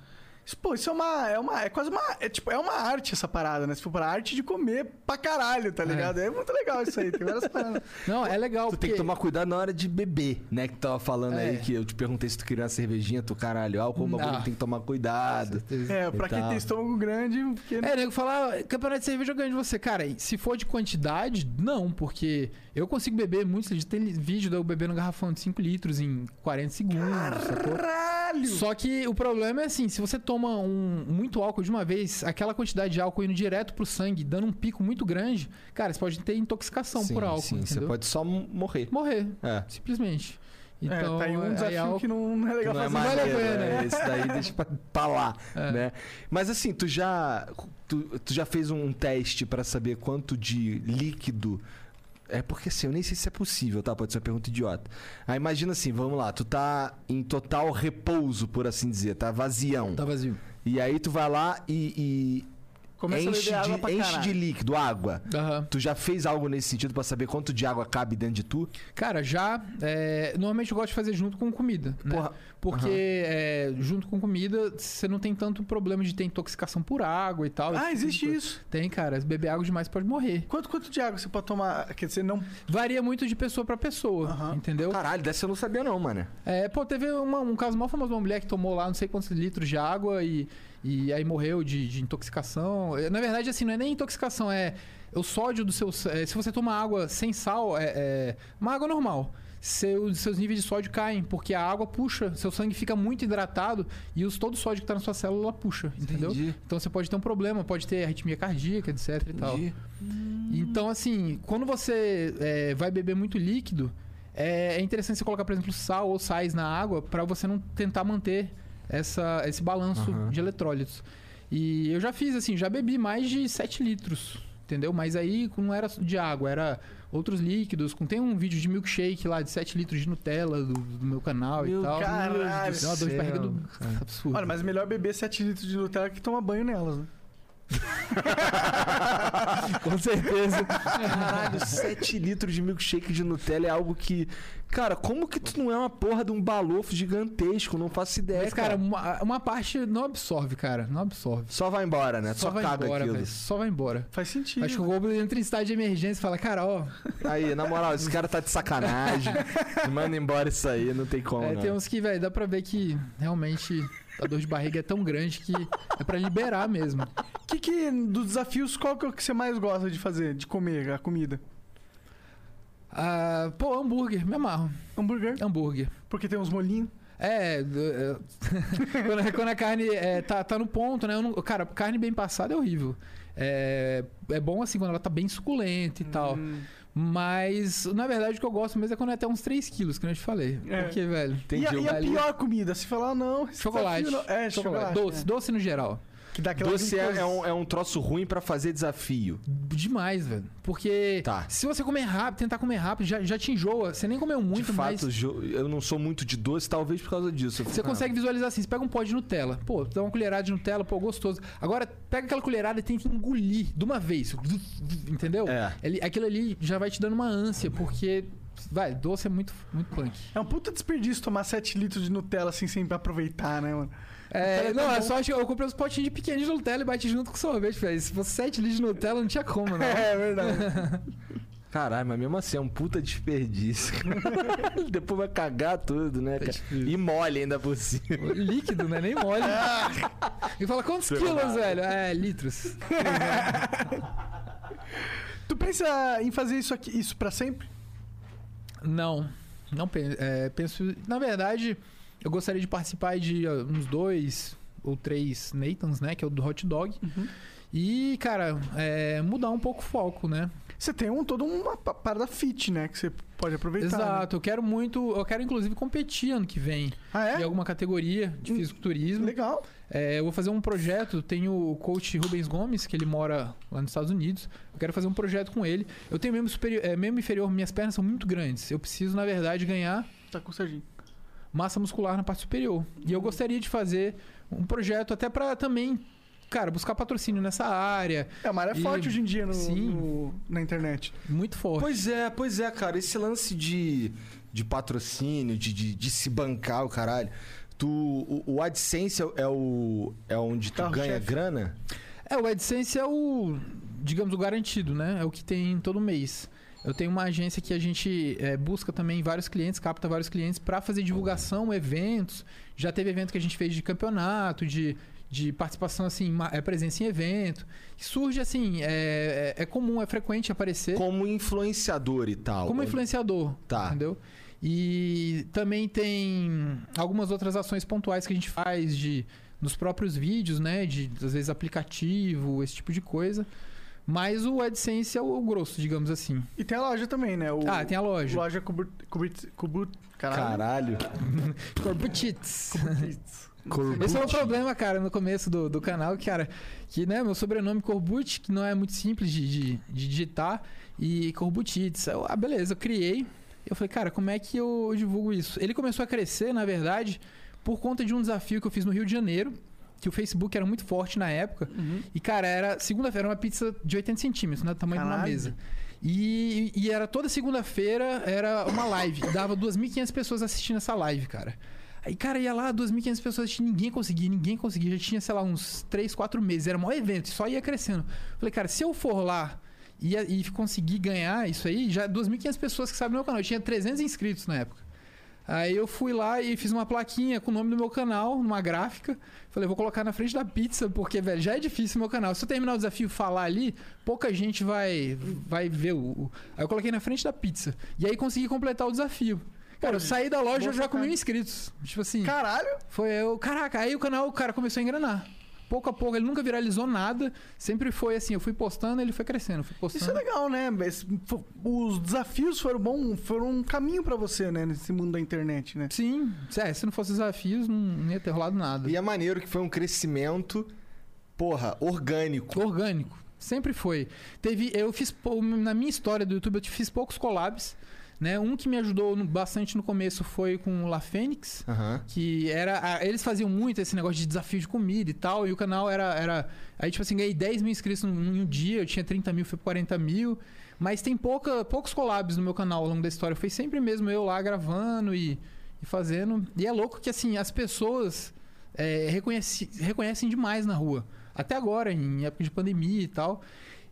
Isso, pô, isso é uma. É, uma, é quase uma. É, tipo, é uma arte essa parada, né? Se for pra arte de comer pra caralho, tá ligado? É, muito legal isso aí. Tem várias paradas. Não, é legal. Tu tem que porque- tomar cuidado na hora de beber, né? Que tu tava falando É. aí, que eu te perguntei se tu queria uma cervejinha, tu caralho, álcool, bagulho, tem que tomar cuidado. É, pra quem tem estômago grande, porque. É, nego fala, "Ah, campeonato de cerveja eu ganho de você. Cara, se for de quantidade, não, porque eu consigo beber muitos litros. Tem vídeo de eu bebendo um garrafão de 5 litros em 40 segundos, sacou? Caralho! Só que o problema é assim, se você toma um, muito álcool de uma vez, aquela quantidade de álcool indo direto pro sangue, dando um pico muito grande, cara, você pode ter intoxicação sim, por álcool, sim, você entendeu? pode só morrer. Morrer, É. simplesmente. é, Então, tá aí um aí desafio álcool- que não, não é legal não é fazer. vale a maneiro, pena, é, né? Esse daí deixa pra, pra lá, É. né? Mas assim, tu já, tu, tu já fez um teste pra saber quanto de líquido... É porque assim, eu nem sei se é possível, tá? Pode ser uma pergunta idiota. Aí imagina assim, vamos lá, tu tá em total repouso, por assim dizer, tá vazião. Tá vazio. E aí tu vai lá e, Começa e a enche, beber água de, pra enche caralho. de líquido, água. Aham. Tu já fez algo nesse sentido pra saber quanto de água cabe dentro de tu? Cara, já. é, normalmente eu gosto de fazer junto com comida. Né? Porra, Porque Aham. é, junto com comida, você não tem tanto problema de ter intoxicação por água e tal. Ah, tipo existe isso. Tem, cara. Se beber água demais pode morrer. Quanto, quanto de água você pode tomar? Quer dizer, não. Varia muito de pessoa pra pessoa, Aham. entendeu? Caralho, dessa eu não sabia não, mano. É, pô, teve uma- um caso mal famoso de uma mulher que tomou lá não sei quantos litros de água e, e aí morreu de, de intoxicação. É, Na verdade, assim, não é nem intoxicação, é o sódio do seu. é, se você toma água sem sal, é, é uma água normal. Seu, seus níveis de sódio caem, porque a água puxa, seu sangue fica muito hidratado e os, todo o sódio que tá na sua célula puxa, entendeu? Entendi. Então você pode ter um problema, pode ter arritmia cardíaca, etc e tal. Entendi. Então, assim, quando você é, vai beber muito líquido, é, é interessante você colocar, por exemplo, sal ou sais na água para você não tentar manter essa, esse balanço Aham. de eletrólitos. E eu já fiz, assim, já bebi mais de 7 litros, entendeu? Mas aí não era de água, era outros líquidos. Com- Tem um vídeo de milkshake lá de 7 litros de Nutella do, do meu canal Meu e tal. caralho. Deu uma dor de barriga do... absurdo. Olha, mas é melhor beber 7 litros de Nutella que tomar banho nelas, né? Com certeza. Caralho, 7 litros de milkshake de Nutella é algo que. Cara, como que tu não é uma porra de um balofo gigantesco? Não faço ideia, Mas, cara, uma, uma parte não absorve, cara. Não absorve. Só vai embora, né? Só, vai caga embora, aquilo. velho. Só vai embora. Faz sentido. Acho que o Goblin entra em estado de emergência e fala, cara, ó, Aí, na moral, esse cara tá de sacanagem. Manda embora isso aí, não tem como. é, não. tem uns que, velho, dá pra ver que realmente a dor de barriga é tão grande que é pra liberar mesmo. que, que dos desafios, qual que é o que você mais gosta de fazer, de comer a comida? Ah, pô, hambúrguer, me amarro. Hambúrguer? Hambúrguer. Porque tem uns molhinhos. É, do- é, quando, a- quando a carne é, tá, tá no ponto, né? não- cara, carne bem passada é horrível. É, é bom assim quando ela tá bem suculenta e tal. Mas, na verdade, o que eu gosto mesmo é quando é até uns 3 quilos, que eu te falei. É. Porque, velho. E a, e a pior comida? Se falar, não. esse Chocolate. desafio não- É, chocolate. Doce, é. doce no geral. Que dá aquela Doce é, glicose. é um, é um troço ruim pra fazer desafio. Demais, velho. Porque Tá. se você comer rápido, tentar comer rápido, já, já te enjoa. Você nem comeu muito, de fato, mas eu não sou muito de doce, talvez por causa disso. Você fico, consegue visualizar assim. Você pega um pó de Nutella. Pô, dá uma colherada de Nutella, pô, gostoso. Agora, pega aquela colherada e tenta engolir de uma vez. Entendeu? É. Aquilo ali já vai te dando uma ânsia, porque. Vai, doce é muito, muito punk. É um puta desperdício tomar 7 litros de Nutella assim sem aproveitar, né, mano? É, é não, é só eu comprei uns potinhos de pequeno de Nutella e bati junto com sorvete, velho. Se fosse 7 litros de Nutella, não tinha como, né? É verdade. Caralho, mas mesmo assim é um puta desperdício. Depois vai cagar tudo, né, cara? E mole ainda por cima. Líquido, né? Nem mole. E fala, quantos quilos, velho? É, litros. tu pensa em fazer isso aqui, isso pra sempre? Não, não penso. penso. Na verdade, eu gostaria de participar de ó, uns dois ou três Nathans, né? Que é o do hot dog. E, cara, é, mudar um pouco o foco, né? Você tem um, toda uma pa- parada fit, né? Que você pode aproveitar. né? Exato. Eu quero muito. Eu quero, inclusive, competir ano que vem. Ah, Em é? alguma categoria de Hum, fisiculturismo. Legal. É, eu vou fazer um projeto, tenho o coach Rubens Gomes, que ele mora lá nos Estados Unidos. Eu quero fazer um projeto com ele. Eu tenho membro superior, é, membro inferior, minhas pernas são muito grandes. Eu preciso, na verdade, ganhar Tá com o Serginho. massa muscular na parte superior. E eu gostaria de fazer um projeto até pra também, cara, buscar patrocínio nessa área. É uma área E- forte hoje em dia no, Sim. no- na internet. Muito forte. Pois é, pois é, cara. Esse lance de, de patrocínio, de, de, de se bancar o caralho. Tu, o, o AdSense é o. É onde tu ganha grana? É, o AdSense é o, digamos, o garantido, né? É o que tem todo mês. Eu tenho uma agência que a gente é, busca também vários clientes, capta vários clientes para fazer divulgação, eventos. Já teve evento que a gente fez de campeonato, de, de participação, assim, é, presença em evento. Surge, assim, é, é, é comum, é frequente aparecer Como influenciador e tal. como influenciador, Tá. entendeu? E também tem algumas outras ações pontuais que a gente faz de nos próprios vídeos, né, de às vezes aplicativo, esse tipo de coisa. Mas o AdSense é o grosso, digamos assim. E tem a loja também, né? O, Ah, tem a loja. Loja Kubut... Kubut... Kubut caralho. Caralho. Corbutits. Corbut. Esse é o problema, cara, no começo do, do canal, cara. Que, né, meu sobrenome Corbut, que não é muito simples de, de, de digitar, e Corbutits. Ah, beleza, eu criei. Eu falei, cara, como é que eu divulgo isso? Ele começou a crescer, na verdade, por conta de um desafio que eu fiz no Rio de Janeiro, que o Facebook era muito forte na época. Uhum. E, cara, era segunda-feira, uma pizza de 80 centímetros, né? do Tamanho de uma Caralho. mesa. E, e era toda segunda-feira, era uma live. Dava 2.500 pessoas assistindo essa live, cara. Aí, cara, ia lá, 2.500 pessoas assistindo, ninguém conseguia, ninguém conseguia. Já tinha, sei lá, uns 3, 4 meses. Era o maior evento, só ia crescendo. Falei, cara, se eu for lá e, e conseguir ganhar isso aí, já 2.500 pessoas que sabem do meu canal. Eu tinha 300 inscritos na época. Aí eu fui lá e fiz uma plaquinha com o nome do meu canal, numa gráfica. Falei, vou colocar na frente da pizza, porque, velho, já é difícil o meu canal. Se eu terminar o desafio e falar ali, pouca gente vai, vai ver o, Aí eu coloquei na frente da pizza. E aí consegui completar o desafio. Cara, eu saí da loja já com mil inscritos. Tipo assim, Caralho! foi eu. Caraca, aí o canal, o cara começou a engrenar. Pouco a pouco, ele nunca viralizou nada. Sempre foi assim, eu fui postando, ele foi crescendo. Fui postando. Isso é legal, né? Os desafios foram bom, foram um caminho pra você, né? Nesse mundo da internet, né? Sim, é, se não fosse desafios, não, ia ter rolado nada. E é maneiro que foi um crescimento, porra, orgânico. Orgânico. Sempre foi. Teve, eu fiz na minha história do YouTube, eu te- fiz poucos collabs, né? Um que me ajudou no- bastante no começo foi com o La Fênix, Aham. que era a- eles faziam muito esse negócio de desafio de comida e tal, e o canal era era aí tipo assim, ganhei 10 mil inscritos em um dia, eu tinha 30 mil, foi pra 40 mil, mas tem pouca, poucos collabs no meu canal ao longo da história, foi sempre mesmo eu lá gravando e, e fazendo, e é louco que assim, as pessoas é, reconheci- reconhecem demais na rua. Até agora, em época de pandemia e tal.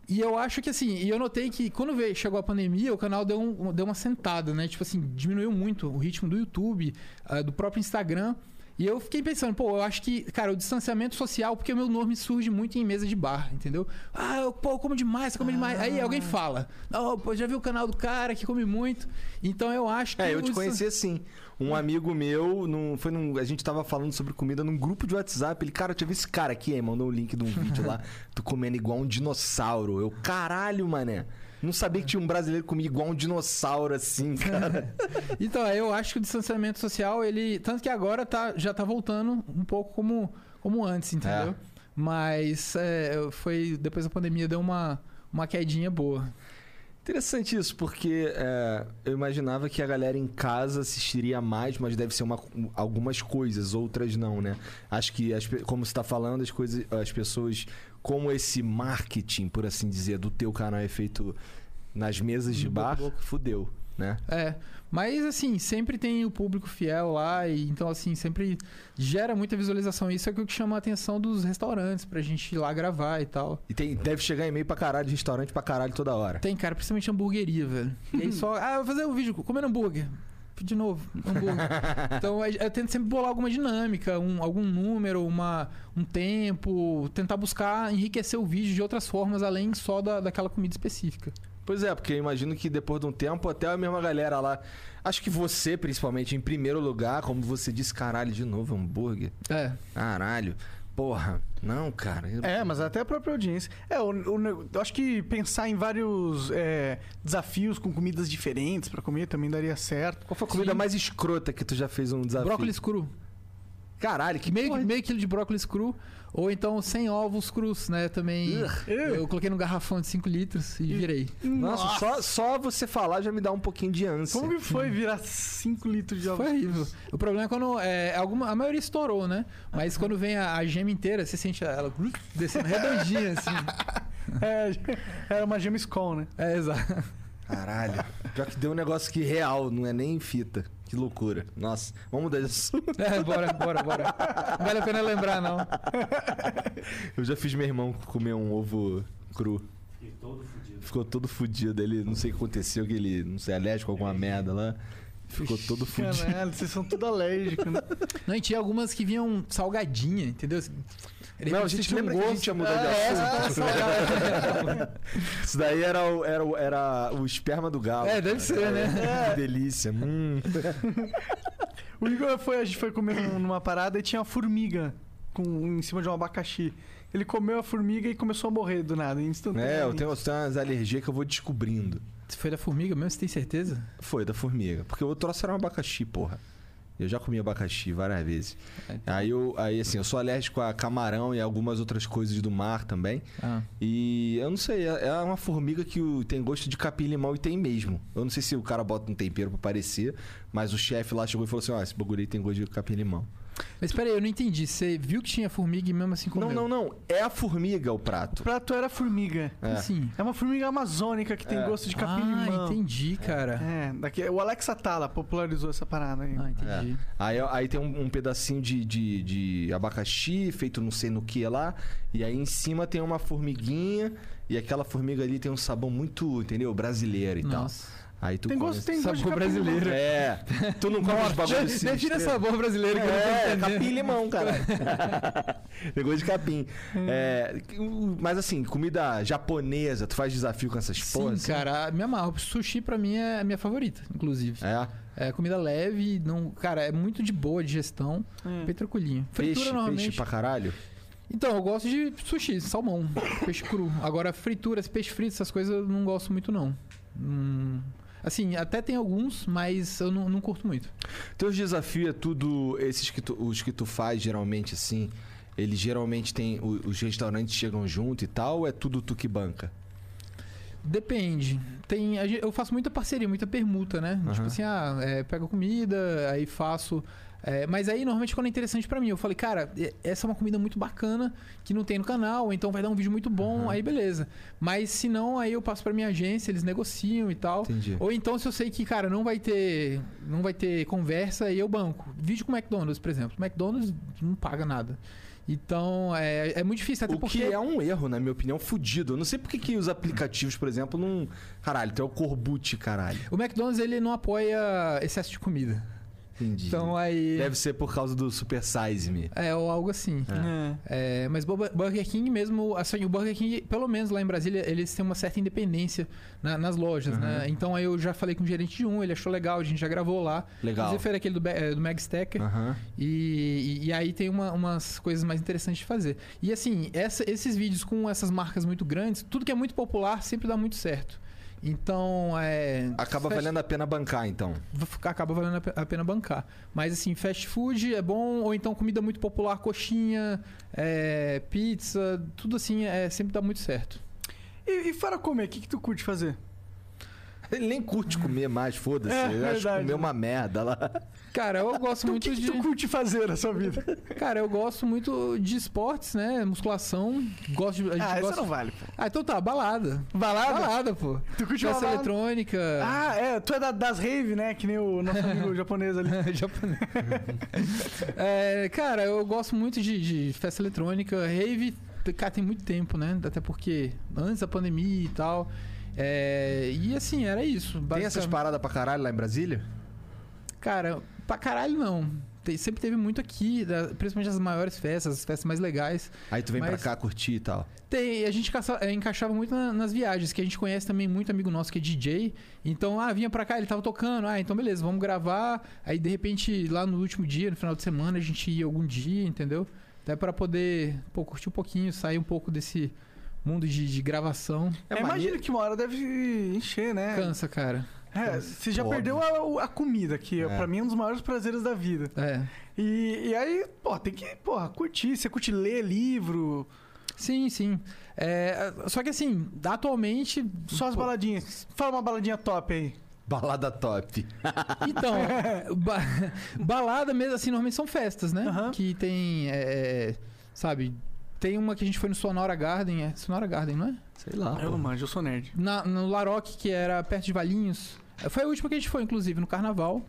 E eu acho que assim, e eu notei que quando veio, chegou a pandemia, o canal deu, um- deu uma sentada, né? Tipo assim, diminuiu muito o ritmo do YouTube, ah, do próprio Instagram. E eu fiquei pensando, pô, eu acho que, cara, o distanciamento social, porque o meu nome surge muito em mesa de bar, entendeu? Ah, eu, pô, eu como demais, eu como demais. Aí alguém fala, não, pô, já viu o canal do cara que come muito. Então eu acho que. É, eu te distan- conheci assim. Um amigo meu, num, foi num, a gente tava falando sobre comida num grupo de WhatsApp. Ele, cara, tinha visto esse cara aqui, aí mandou um link de um vídeo lá, tu comendo igual um dinossauro. Eu, caralho, mané. Não sabia que tinha um brasileiro comia igual um dinossauro assim, cara. Então, eu acho que o distanciamento social, ele. Tanto que agora tá, já tá voltando um pouco como, como antes, entendeu? É. Mas é, foi. Depois da pandemia deu uma, uma quedinha boa. Interessante isso, porque é, eu imaginava que a galera em casa assistiria mais, mas deve ser uma, algumas coisas, outras não, né? Acho que, as como você está falando, as coisas, as pessoas, como esse marketing, por assim dizer, do teu canal é feito nas mesas de No a bar, boca. fudeu, né? É, mas assim, sempre tem o público fiel lá, e então assim, sempre gera muita visualização. Isso é o que chama a atenção dos restaurantes pra gente ir lá gravar e tal. E tem, deve chegar e-mail pra caralho, de restaurante pra caralho toda hora. Tem, cara, principalmente hamburgueria, velho. E aí só, ah, eu vou fazer um vídeo comendo hambúrguer. De novo, hambúrguer. então eu eu tento sempre bolar alguma dinâmica, um- algum número, uma, um tempo, tentar buscar enriquecer o vídeo de outras formas, além só da, daquela comida específica. Pois é, porque eu imagino que depois de um tempo, até a mesma galera lá. Acho que você, principalmente, em primeiro lugar, como você disse, caralho, de novo, hambúrguer. É. Caralho. Porra, não, cara. eu- É, mas até a própria audiência. É, o ne- eu acho que pensar em vários é, desafios com comidas diferentes pra comer também daria certo. Qual foi a comida Sim. mais escrota que tu já fez um desafio? Brócolis cru. Caralho, que meio, meio quilo de brócolis cru. Ou então sem ovos crus, né? Também. Eu coloquei num garrafão de 5 litros e virei. Nossa, Só, só você falar já me dá um pouquinho de ânsia. Como que foi virar 5 litros de Foi horrível. O problema é quando. É, alguma, a maioria estourou, né? Mas quando vem a, a gema inteira, você sente ela descendo redondinha, assim. É, era uma gema Skull, né? É, exato. Caralho. Pior que deu um negócio que real, não é nem fita. Que loucura. Nossa, vamos mudar de assunto. É, bora, bora, bora. Não vale a pena lembrar, não. Eu já fiz meu irmão comer um ovo cru. Ficou todo fudido. Ele, não sei o que aconteceu, que ele, não sei, alérgico a alguma merda lá. Ficou todo fudido. Caralho, vocês são tudo alérgicos, né? Não, e tinha algumas que vinham salgadinha, entendeu? De Não, a gente tinha um lembra que a gente gosto- ia mudar de É, assunto. salgado. Isso daí era o, era, o- era o esperma do galo. É, deve ser, né? Que delícia. Hum. O Igor foi, a gente foi comer num- numa parada e tinha uma formiga com, em cima de um abacaxi. Ele comeu a formiga e começou a morrer do nada, instantaneamente. É, eu tenho, eu tenho umas alergias que eu vou descobrindo. Foi da formiga mesmo? Você tem certeza? Foi, da formiga. Porque o outro troço era um abacaxi, porra. Eu já comi abacaxi várias vezes. É. Aí, eu, aí, assim, eu sou alérgico a camarão e algumas outras coisas do mar também. Ah. E eu não sei, é é uma formiga que tem gosto de capim-limão e tem mesmo. Eu não sei se o cara bota um tempero pra parecer, mas o chefe lá chegou e falou assim: ó, esse bagulho aí tem gosto de capim-limão. Mas peraí, eu não entendi. Você viu que tinha formiga e mesmo assim comeu? Não, não, não. É a formiga o O prato. prato era formiga. É. Assim. É uma formiga amazônica que tem É. gosto de Ah, capim-limão. entendi, cara. É, daqui, o Alex Atala popularizou essa parada aí. Ah, entendi. Aí, aí tem um, um pedacinho de, de, de abacaxi feito não sei no que lá. E aí em cima tem uma formiguinha. E aquela formiga ali tem um sabor muito, entendeu? Brasileiro e Nossa. tal. Aí tu Tem gosto, tem gosto de Sabor capim-limão. brasileiro. É. Tu não come os bagulhos Defina sinistros. sabor brasileiro que eu não tô É, capim e limão, cara. Pegou de capim. É, mas assim, comida japonesa, tu faz desafio com essas Sim, porras? assim? cara, me amarro. Sushi pra mim é a minha favorita, inclusive. É. É comida leve, não, cara, é muito de boa digestão, É. bem tranquilinho. Fritura Peixe, normalmente. peixe pra caralho? Então, eu gosto de sushi, salmão, peixe cru. Agora, frituras, peixe frito, essas coisas eu não gosto muito, não. Hum, assim, até tem alguns, mas eu não, não curto muito. Teus desafios é tudo. Esses que tu, os que tu faz geralmente assim. Eles geralmente tem. Os restaurantes chegam junto e tal, ou é tudo tu que banca? Depende. Tem, eu faço muita parceria, muita permuta, né? Aham. Tipo assim, ah, é, pego comida, aí faço. É, mas aí, normalmente, quando é interessante pra mim, eu falei, cara, essa é uma comida muito bacana que não tem no canal, então vai dar um vídeo muito bom, Aham. aí beleza. Mas se não, aí eu passo pra minha agência, eles negociam e tal. Entendi. Ou então, se eu sei que, cara, não vai ter, não vai ter conversa, aí eu banco. Vídeo com McDonald's, por exemplo. McDonald's não paga nada. Então, é, é muito difícil, até o porque... que é um erro, na minha opinião, fudido. Eu não sei por que que os aplicativos, por exemplo, não. Caralho, é o Corbucci, caralho. O McDonald's, ele não apoia excesso de comida. Entendi. Então, aí... Deve ser por causa do Super Size Me. É, ou algo assim. É. É, mas Boba- Burger King mesmo, assim, o Burger King, pelo menos lá em Brasília, eles têm uma certa independência na- nas lojas, né? Então aí eu já falei com o gerente de um, ele achou legal, a gente já gravou lá. Legal. Inclusive foi aquele do, eh, do Mag Stacker. Aham. E, e- e aí tem uma- umas coisas mais interessantes de fazer. E assim, essa- esses vídeos com essas marcas muito grandes, tudo que é muito popular sempre dá muito certo. Então, é. Acaba fast- valendo a pena bancar, então. acaba valendo a pena bancar. Mas assim, fast food é bom, ou então comida muito popular, coxinha, é, pizza, tudo assim, é, sempre dá muito certo. E, e fora comer, o que, que tu curte fazer? Ele nem curte comer mais, foda-se. É, Ele acha verdade. comer uma merda lá. Cara, eu gosto Então, o muito que, que de. tu curte fazer na sua vida? Cara, eu gosto muito de esportes, né? Musculação. Gosto de. A gente Ah, gosta... essa não vale, pô. Ah, então tá, balada. Balada? Balada, pô. Tu curte Festa balada? eletrônica. Ah, é, tu é da- das rave, né? Que nem o nosso amigo japonês ali. Japonês. É, cara, eu gosto muito de, de festa eletrônica. Rave, cara, tem muito tempo, né? Até porque antes da pandemia e tal. É, e assim, era isso. Tem essas paradas pra caralho lá em Brasília? Cara, pra caralho não. Tem- sempre teve muito aqui, da- principalmente as maiores festas, as festas mais legais. Aí tu vem pra Mas- cá curtir e tal. Tem, a gente caça- é, encaixava muito na- nas viagens, que a gente conhece também muito amigo nosso que é DJ. Então, ah, vinha pra cá, ele tava tocando. Ah, então beleza, vamos gravar. Aí, de repente, lá no último dia, no final de semana, a gente ia algum dia, entendeu? Até pra poder, pô, curtir um pouquinho, sair um pouco desse mundo de, de gravação. É, imagino que uma hora deve encher, né? Cansa, cara. É, você já Óbvio. perdeu a, a comida, que É. pra mim é um dos maiores prazeres da vida. É. E, e aí, pô, tem que, porra, curtir. Você curte ler livro, Sim, sim. É, só que assim, atualmente. só as pô, baladinhas. Fala uma baladinha top aí. Balada top. Então, ba- balada mesmo, assim, normalmente são festas, né? Aham. Que tem, é, sabe, tem uma que a gente foi no Sonora Garden, é Sonora Garden, não é? Sei lá. Eu não manjo, eu sou nerd. Na, no Laroque, que era perto de Valinhos. É, Foi a última que a gente foi, inclusive, no Carnaval.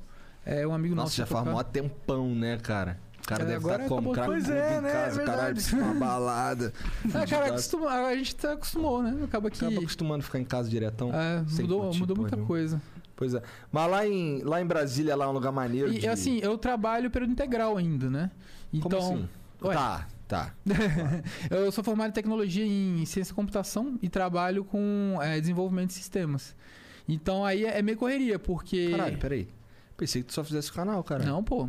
É, um amigo Nossa, nosso já ia faz mó tempão, né, cara? O cara É, deve estar como? acabou. Cracudo Pois é, em né? casa, É caralho, uma balada. Ah, cara, acostuma- a gente tá acostumou, né? Acaba que... Acaba acostumando a ficar em casa diretão. é, mudou mudou muita nenhuma. coisa. Pois é. Mas lá em, lá em Brasília, lá é um lugar maneiro E de... assim, eu trabalho período integral ainda, né? Então, Como assim? Ué. Tá, tá. eu sou formado em tecnologia em ciência da computação e trabalho com é, desenvolvimento de sistemas. Então aí é meio correria, porque. Caralho, peraí. Pensei que tu só fizesse o canal, cara. Não, pô.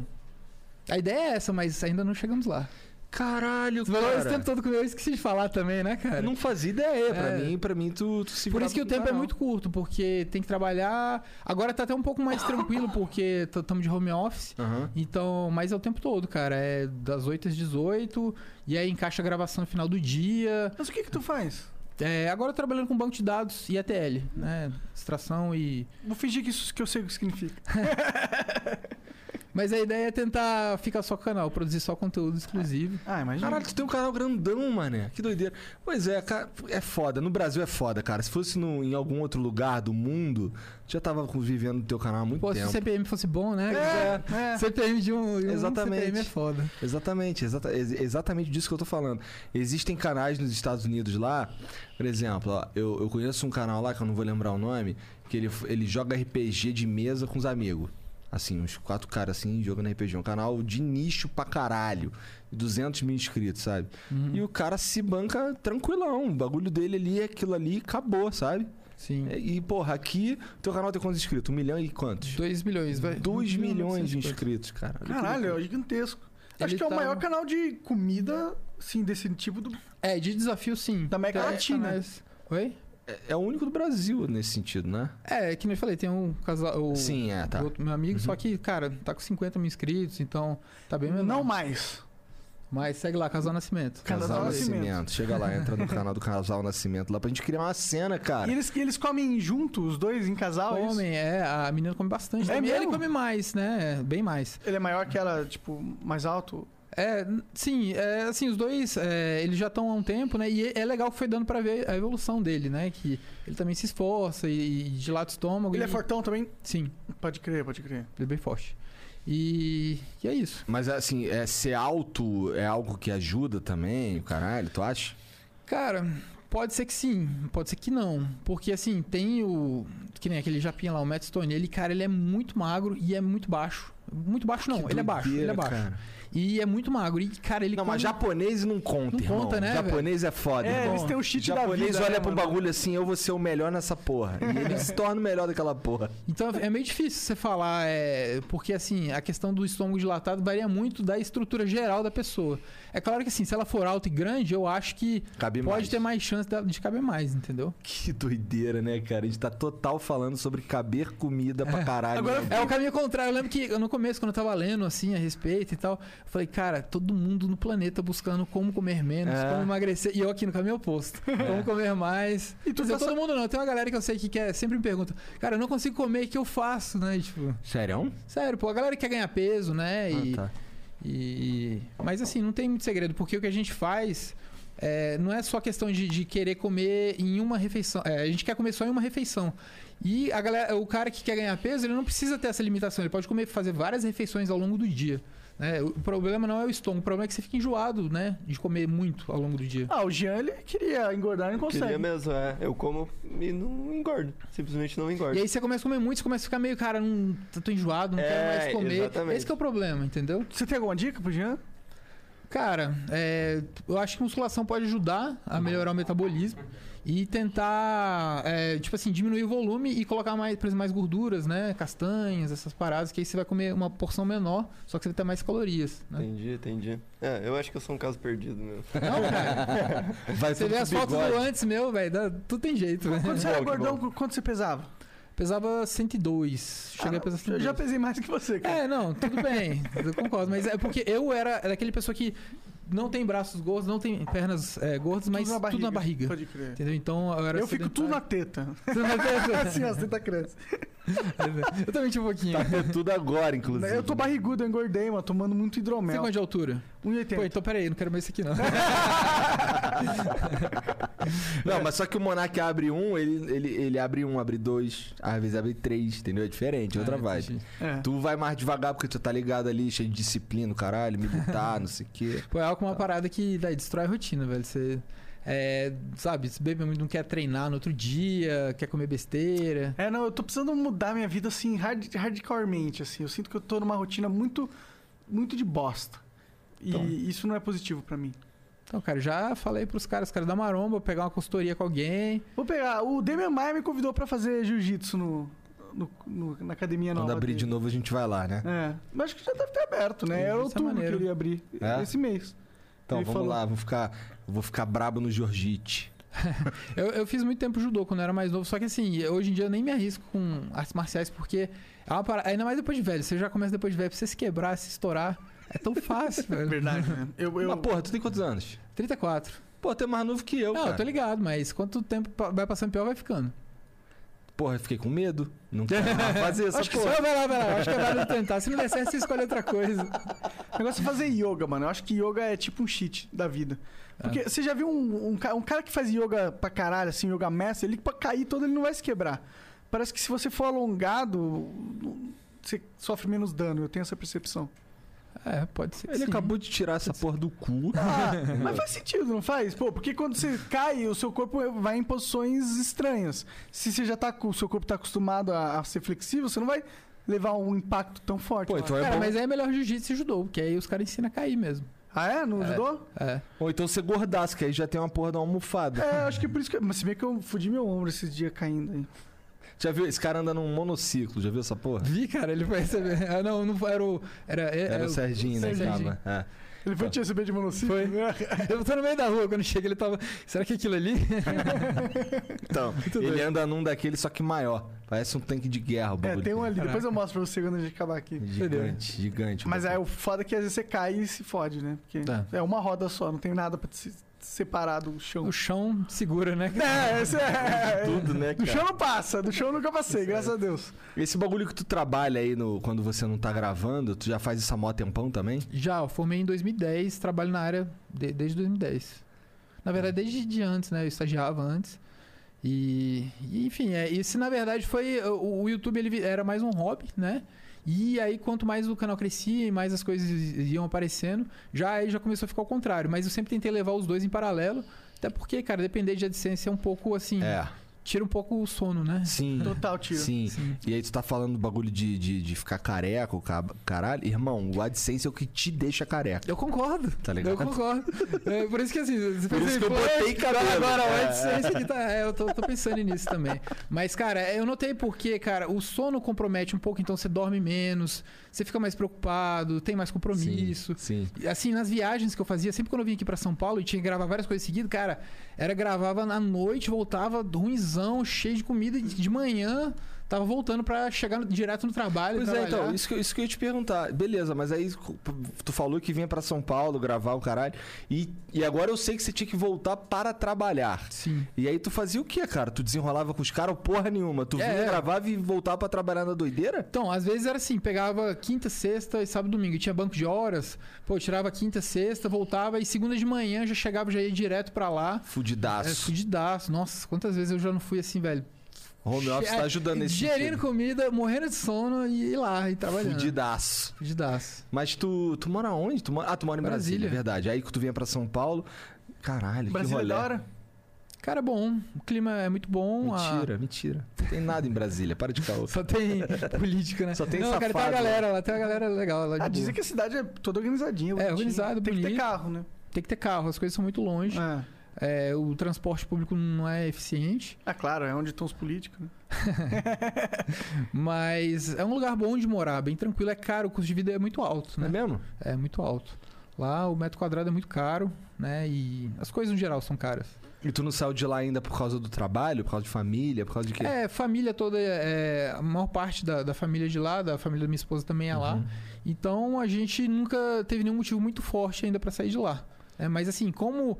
A ideia é essa, mas ainda não chegamos lá. Caralho, Você falou esse cara. tempo todo comigo, eu esqueci de falar também, né, cara? Eu não fazia ideia. Pra É. mim, pra mim tu, tu se Por isso que o tempo com é canal. muito curto, porque tem que trabalhar. Agora tá até um pouco mais tranquilo, porque estamos de home office. Aham. Então, mas é o tempo todo, cara. É das 8 às 18, e aí encaixa a gravação no final do dia. Mas o que que tu faz? É, agora trabalhando com banco de dados e ETL, né? Extração e. Vou fingir que isso que eu sei o que significa. Mas a ideia é tentar ficar só com o canal, produzir só conteúdo exclusivo. Ah, imagina. Caralho, tu tem um canal grandão, mané. Que doideira. Pois é, cara, é foda. No Brasil é foda, cara. Se fosse no, em algum outro lugar do mundo, tu já tava vivendo no teu canal há muito Pô, se tempo. o CPM fosse bom, né? É, é. CPM de um, de um Exatamente. CPM é foda. Exatamente, exata, ex- exatamente disso que eu tô falando. Existem canais nos Estados Unidos lá, por exemplo, ó, eu, eu conheço um canal lá que eu não vou lembrar o nome, que ele, ele joga RPG de mesa com os amigos. Assim, uns quatro caras assim jogando RPG. Um canal de nicho pra caralho. 200 mil inscritos, sabe? Uhum. E o cara se banca tranquilão. O bagulho dele ali é aquilo ali e acabou, sabe? Sim. E, porra, aqui, teu canal tem quantos inscritos? Um milhão e quantos? 2 milhões, vai. 2 Um milhões de 950. inscritos, cara. Caralho, é gigantesco. Acho Ele que é o tá- maior canal de comida, sim, desse tipo do. É, de desafio sim. Da América Tem Latina. canais- Oi? É, é o único do Brasil nesse sentido, né? É, que nem eu falei, tem um casal. O, Sim, é, tá. o outro meu amigo, só que, cara, tá com 50 mil inscritos, então tá bem menor. Não mais. Mas segue lá, Casal Nascimento. Casal Casal Nascimento. Nascimento. Chega lá, entra no canal do Casal Nascimento lá pra gente criar uma cena, cara. E eles, eles comem junto, os dois em casal? é? Comem, é, a menina come bastante. É também. ele come mais, né? Bem mais. Ele é maior que ela, tipo, mais alto? É, sim, é, assim, os dois, é, eles já estão há um tempo, né? E é legal que foi dando pra ver a evolução dele, né? Que ele também se esforça e, e dilata o estômago. Ele e, é fortão também? Sim, Pode crer, pode crer. ele é bem forte. E, e é isso. Mas assim, é, ser alto é algo que ajuda também, o caralho, tu acha? Cara, pode ser que sim, pode ser que não. Porque assim, tem o. Que nem aquele japinha lá, o Matt Stone. Ele, cara, ele é muito magro e é muito baixo. Muito baixo não, Que ele é baixo, ele é baixo. cara. E é muito magro. E, cara, ele Não, mas come- japonês não conta, Não irmão. conta, né, Japonês é foda, É, irmão. eles têm o cheat da japonês vida. olha né, pra um mano? bagulho assim, eu vou ser o melhor nessa porra. E ele se torna o melhor daquela porra. Então é meio difícil você falar, é, porque assim, a questão do estômago dilatado varia muito da estrutura geral da pessoa. É claro que assim, se ela for alta e grande, eu acho que Cabe pode mais. ter mais chance de, de caber mais, entendeu? Que doideira, né, cara? A gente tá total falando sobre caber comida pra caralho. Agora- né? É o caminho contrário. Eu lembro que no começo, quando eu tava lendo assim a respeito e tal, eu falei, cara, todo mundo no planeta buscando como comer menos, É. como emagrecer. E eu aqui no caminho oposto. Como comer mais. E tu tá todo mundo não. Tem uma galera que eu sei que quer, sempre me pergunta, cara, eu não consigo comer, o que eu faço, né? E, tipo, Sério? sério, pô, a galera quer ganhar peso, né? E, Ah, tá. E- Mas assim, não tem muito segredo, porque o que a gente faz é, não é só questão de, de querer comer em uma refeição. É, a gente quer comer só em uma refeição. E a galera, o cara que quer ganhar peso, ele não precisa ter essa limitação. Ele pode comer, fazer várias refeições ao longo do dia. Né? O problema não é o estômago, o problema é que você fica enjoado, né? De comer muito ao longo do dia. Ah, o Jean, ele queria engordar e não consegue. Queria mesmo, é. Eu como e não engordo. Simplesmente não engordo. E aí você começa a comer muito, você começa a ficar meio, cara, não tô enjoado, não quero É, mais comer. exatamente. Esse que é o problema, entendeu? Você tem alguma dica pro Jean? Cara, é, eu acho que musculação pode ajudar a melhorar o metabolismo e tentar, é, tipo assim, diminuir o volume e colocar mais, por exemplo, mais gorduras, né? Castanhas, essas paradas, que aí você vai comer uma porção menor, só que você vai ter mais calorias. Né? Entendi, entendi. É, eu acho que eu sou um caso perdido mesmo. Não, cara. Vai Você vê as fotos bigode. do antes meu, velho, tudo tem jeito, né? Quando você era gordão, quanto você pesava? Pesava 102. Cheguei a pesar Eu 102. já pesei mais que você, cara. É, não, tudo bem, eu concordo. Mas é porque eu era daquele pessoa que não tem braços gordos, não tem pernas é, gordas, mas tudo na barriga. Pode crer. Entendeu? Então eu era Eu fico tudo na sedentário. teta. Tudo na teta. assim, as tetas crescem. Eu também tinha um pouquinho. Tá tudo agora, inclusive. Eu tô barrigudo, eu engordei, mano, tomando muito Você hidromel. quanto de altura? 1,80. Pô, então peraí, não quero mais isso aqui não. Não, mas só que o Monark abre um, ele, ele, ele abre um, abre dois, às vezes abre três, entendeu? É diferente, é outra Ah, vibe. É. Tu vai mais devagar porque tu tá ligado ali, cheio de disciplina, caralho, militar, não sei o quê. Pô, é algo uma parada que véio, destrói a rotina, velho. Você. É, sabe, se bebe muito, não quer treinar no outro dia, quer comer besteira. É, não, eu tô precisando mudar minha vida, assim, hard, hardcoremente, assim. Eu sinto que eu tô numa rotina muito, muito de bosta. E Então. isso não é positivo pra mim. Então, cara, já falei pros caras, os caras da maromba, pegar uma consultoria com alguém. Vou pegar, o Demian Maia me convidou pra fazer jiu-jitsu no, no- no- na academia Quando nova abrir dele. de novo, a gente vai lá, né? É, mas acho que já deve ter aberto, né? Era é outubro que ele ia abrir, É? esse mês. Então, Ele vamos falou. lá, vou ficar, vou ficar brabo no Jorgite. Eu, eu fiz muito tempo judô quando eu era mais novo, só que assim, hoje em dia eu nem me arrisco com artes marciais, porque é uma parada, ainda mais depois de velho. Você já começa depois de velho, pra você se quebrar, se estourar, é tão fácil, velho. Verdade, né? Eu, eu, Mas, porra, tu tem quantos anos? 34. Pô, tu é mais novo que eu, Não, cara. eu tô ligado, mas quanto tempo vai passando pior, vai ficando. Porra, eu fiquei com medo. Não quero fazer essa Acho que porra. só vai lá, vai lá. Acho que é válido tentar. Se não der certo, você escolhe outra coisa. O negócio é fazer yoga, mano. Eu acho que yoga é tipo um cheat da vida. Porque É. você já viu um, um, um cara que faz yoga pra caralho, assim, yoga mestre, ele pra cair todo, ele não vai se quebrar. Parece que se você for alongado, você sofre menos dano. Eu tenho essa percepção. É, pode ser. Ele sim. acabou de tirar essa porra do cu. Ah, mas faz sentido, não faz? Pô, porque quando você cai, o seu corpo vai em posições estranhas. Se você já tá com o seu corpo tá acostumado a, a ser flexível, você não vai levar um impacto tão forte. Pô, então é Cara, bom. mas aí é melhor jiu-jitsu e judô, porque aí os caras ensinam a cair mesmo. Ah, é? Não ajudou? É. Ou então você gordaço, que aí já tem uma porra de uma almofada. É, acho que por isso que. Mas se bem que eu fudi meu ombro esses dias caindo aí. Já viu? Esse cara anda num monociclo, já viu essa porra? Vi, cara, ele foi receber. Ah, não, não era o. Era, é- Era é o Serginho, né? que Serginho. tava. É. Ele foi te receber de monociclo? Foi. Eu tô no meio da rua, quando chega ele tava. Será que é aquilo ali? Então, ele doido. anda num daquele, só que maior. Parece um tanque de guerra o É, tem um ali. Caraca. Depois eu mostro pra você quando a gente acabar aqui. Gigante, gigante. Mas é bagulho. o foda que às vezes você cai e se fode, né? Porque Tá. é uma roda só, não tem nada pra se separar do chão. O chão segura, né? É, esse é. Tudo, né, Do cara? chão não passa, do chão eu nunca passei, graças a Deus. Esse bagulho que tu trabalha aí no, quando você não tá gravando, tu já faz isso há mó tempão também? Já, eu formei em 2010, trabalho na área de- desde 2010. Na verdade, desde de antes, né? Eu estagiava antes. E, e, enfim, é, esse na verdade foi. O, o YouTube ele vi- era mais um hobby, né? E aí, quanto mais o canal crescia e mais as coisas iam aparecendo, já aí já começou a ficar ao contrário. Mas eu sempre tentei levar os dois em paralelo. Até porque, cara, depender de AdSense é um pouco assim. É. tira um pouco o sono, né? Sim. Total tiro. Sim. Sim. E aí tu tá falando do bagulho de, de, de ficar careca, o caralho. Irmão, o AdSense é o que te deixa careca. Eu concordo. Tá ligado? Eu concordo. É, por isso que assim, você Por isso que eu "Pô, botei cabelo." Agora, o É. AdSense aqui tá. é, eu tô, tô pensando nisso também. Mas, cara, eu notei porque, cara, o sono compromete um pouco, então você dorme menos, você fica mais preocupado, tem mais compromisso. Sim. E, Assim, nas viagens que eu fazia, sempre quando eu vinha aqui pra São Paulo e tinha que gravar várias coisas seguidas, cara, era gravava na noite, voltava ruimzão, cheio de comida, de manhã tava voltando pra chegar no- direto no trabalho. Pois é, então, isso que, eu- isso que eu ia te perguntar. Beleza, mas aí tu falou que vinha pra São Paulo gravar o caralho. E, e agora eu sei que você tinha que voltar para trabalhar. Sim. E aí tu fazia o quê, cara? Tu desenrolava com os caras ou porra nenhuma? Tu vinha, É. gravava e voltava pra trabalhar na doideira? Então, às vezes era assim, pegava quinta, sexta e sábado e domingo. E tinha banco de horas, pô, tirava quinta, sexta, voltava e segunda de manhã já chegava, já ia direto pra lá. É, Fudidaço. fudidaço. Nossa, quantas vezes eu já não fui assim, velho. Home office tá ajudando nesse Gerindo sentido. comida, morrendo de sono e ir lá e trabalhando. Fudidaço. Fudidaço. Mas tu, tu mora onde? Tu mora, ah, tu mora em Brasília, Brasília. verdade. Aí que tu vinha pra São Paulo. Caralho, Brasília que é rolê. da hora? Cara, bom. O clima é muito bom. a- Mentira, mentira. Não tem nada em Brasília, para de caô. Só tem política, né? Só tem Não, cara, tem a safado, galera lá, tem a galera legal lá de Ah, boa. dizem que a cidade é toda organizadinha. bonitinha. organizado, Tem que ter bonito. carro, né? Tem que ter carro, as coisas são muito longe. É. É, o transporte público não é eficiente. Ah, claro, é onde estão os políticos, né? Mas é um lugar bom de morar, bem tranquilo. É caro, o custo de vida é muito alto, Não é né? mesmo? É muito alto. Lá o metro quadrado é muito caro, né? E as coisas no geral são caras. E tu não saiu de lá ainda por causa do trabalho, por causa de família, por causa de quê? É, família toda, é, a maior parte da, da família de lá, da família da minha esposa também é lá. Uhum. Então a gente nunca teve nenhum motivo muito forte ainda pra sair de lá. É, mas assim, como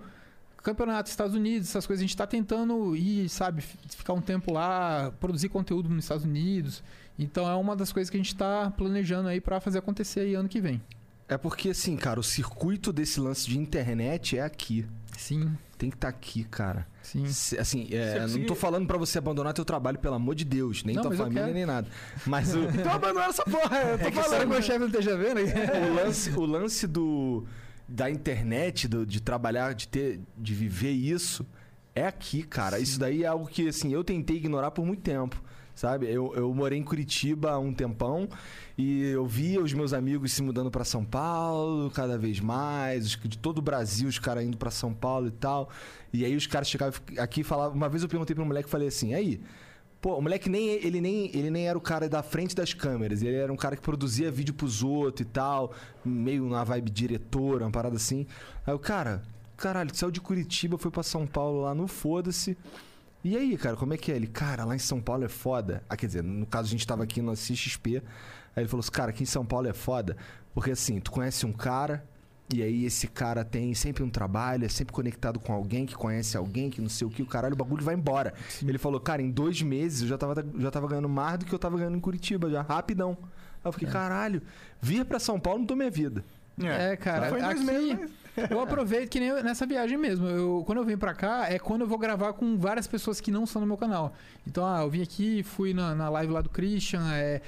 campeonato Estados Unidos, essas coisas, a gente tá tentando ir, sabe, ficar um tempo lá, produzir conteúdo nos Estados Unidos. Então é uma das coisas que a gente tá planejando aí pra fazer acontecer aí ano que vem. É porque, assim, cara, o circuito desse lance de internet é aqui. Sim, Tem que estar aqui, cara. sim. Se- Assim, é, não tô falando pra você abandonar teu trabalho, pelo amor de Deus. Nem Não, tua família, nem nada. Mas o, Então abandona essa porra, eu tô É falando. Né? meu chefe não esteja vendo? o lance, o lance do, da internet, do- de trabalhar, de ter, de viver isso, é aqui, cara. Isso daí é algo que, assim, eu tentei ignorar por muito tempo. Sabe? Eu, eu morei em Curitiba há um tempão e eu via os meus amigos se mudando pra São Paulo cada vez mais, os de todo o Brasil, os caras indo pra São Paulo e tal. E aí os caras chegavam aqui e falavam. Uma vez eu perguntei pra um moleque e falei assim: aí, Pô, o moleque nem ele, nem ele nem era o cara da frente das câmeras, ele era um cara que produzia vídeo pros outros e tal, meio na vibe diretora, uma parada assim. Aí o cara, caralho, saiu de Curitiba, foi pra São Paulo lá no Foda-se. E aí, cara, como é que é? Ele, cara, lá em São Paulo é foda. Ah, quer dizer, no caso a gente tava aqui no CXP. Aí ele falou assim, cara, aqui em São Paulo é foda. Porque assim, tu conhece um cara, e aí esse cara tem sempre um trabalho, é sempre conectado com alguém que conhece alguém, que não sei o que, o caralho, o bagulho vai embora. Ele falou, cara, em dois meses eu já tava, já tava ganhando mais do que eu tava ganhando em Curitiba, já, rapidão. Aí eu fiquei, caralho, vir pra São Paulo mudou minha vida. É, cara, Foi em dois aqui meses, mas- eu aproveito que nem eu- nessa viagem mesmo. Eu, quando eu venho pra cá, é quando eu vou gravar com várias pessoas que não são no meu canal. Então, ah, eu vim aqui, fui na, na live lá do Christian, é,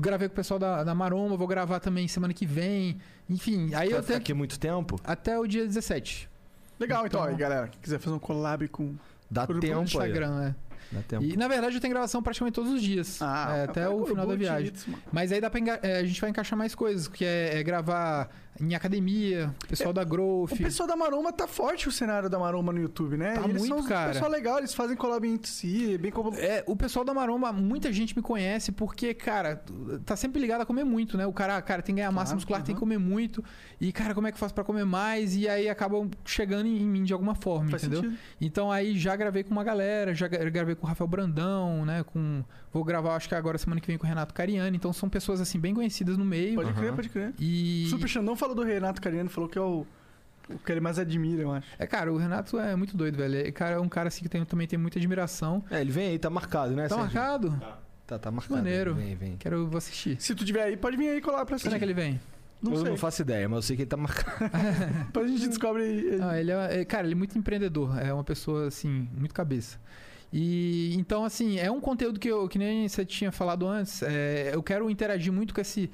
gravei com o pessoal da, da Maromba, vou gravar também semana que vem. Enfim, aí Vai eu ficar tenho aqui muito tempo? até o dia 17. Legal, então, Então- aí, galera. Quem quiser fazer um collab com. Dá por tempo aí. Instagram, é. Dá tempo. E na verdade eu tenho gravação praticamente todos os dias. Ah, é, até o final da viagem. Mas aí dá pra enga- é, a gente vai encaixar mais coisas, que é, é gravar em academia, pessoal da Growth. O pessoal da Maromba tá forte o cenário da Maromba no YouTube, né? Tá eles muito, são cara. pessoal legal, eles fazem collab entre si, bem como. É, o pessoal da Maromba, muita gente me conhece porque, cara, tá sempre ligado a comer muito, né? O cara, cara tem que ganhar massa Claro, muscular, tem que comer muito. E, cara, como é que eu faço pra comer mais? E aí acabam chegando em, em mim de alguma forma, Faz entendeu? sentido. Então aí já gravei com uma galera, já gra- gravei com o Rafael Brandão, né? Com. Vou gravar, acho que agora semana que vem com o Renato Cariani. Então são pessoas assim bem conhecidas no meio. Pode crer, Aham. pode crer. E. Super Xandão falou do Renato Cariano, falou que é o, o que ele mais admira, eu acho. É, cara, o Renato é muito doido, velho. É, cara, é um cara assim que tem, também tem muita admiração. É, ele vem aí, tá marcado, né? Tá Sérgio? marcado? Tá, tá marcado. Maneiro. Vem, vem. Quero vou assistir. Se tu tiver aí, pode vir aí colar pra assistir. Quando é que ele vem? Não eu sei. não faço ideia, mas eu sei que ele tá marcado. Depois a gente descobre aí. Ah, ele é, é- cara, ele é muito empreendedor. É uma pessoa, assim, muito cabeça. E então, assim, é um conteúdo que, eu, que nem você tinha falado antes. é, eu quero interagir muito com esse, é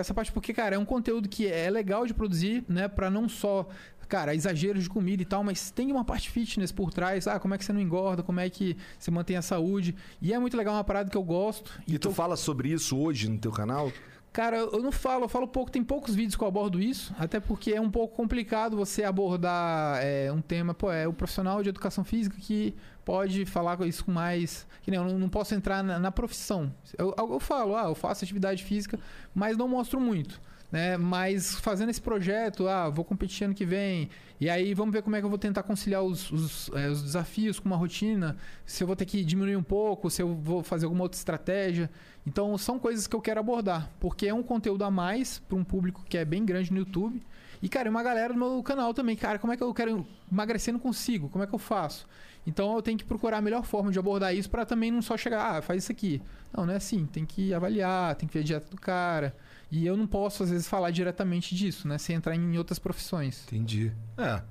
essa parte, porque, cara, é um conteúdo que é legal de produzir, né? Pra não só, cara, exageros de comida e tal, mas tem uma parte fitness por trás. Ah, como é que você não engorda, como é que você mantém a saúde. E é muito legal, uma parada que eu gosto. E tu tô- fala sobre isso hoje no teu canal? Cara, eu não falo, eu falo pouco, tem poucos vídeos que eu abordo isso, até porque é um pouco complicado você abordar é, um tema, pô, é o profissional de educação física que pode falar com isso com mais. Que nem, eu não, não posso entrar na, na profissão. Eu, eu falo, ah, eu faço atividade física, mas não mostro muito. Né? Mas fazendo esse projeto, ah, vou competir ano que vem, e aí vamos ver como é que eu vou tentar conciliar os, os, é, os desafios com uma rotina, se eu vou ter que diminuir um pouco, se eu vou fazer alguma outra estratégia. Então são coisas que eu quero abordar, porque é um conteúdo a mais para um público que é bem grande no YouTube. E, cara, é uma galera do meu canal também. Cara, como é que eu quero emagrecer não consigo? Como é que eu faço? Então eu tenho que procurar a melhor forma de abordar isso para também não só chegar, ah, faz isso aqui. Não, não é assim. Tem que avaliar, tem que ver a dieta do cara. E eu não posso, às vezes, falar diretamente disso, né? Sem entrar em outras profissões. Entendi. É.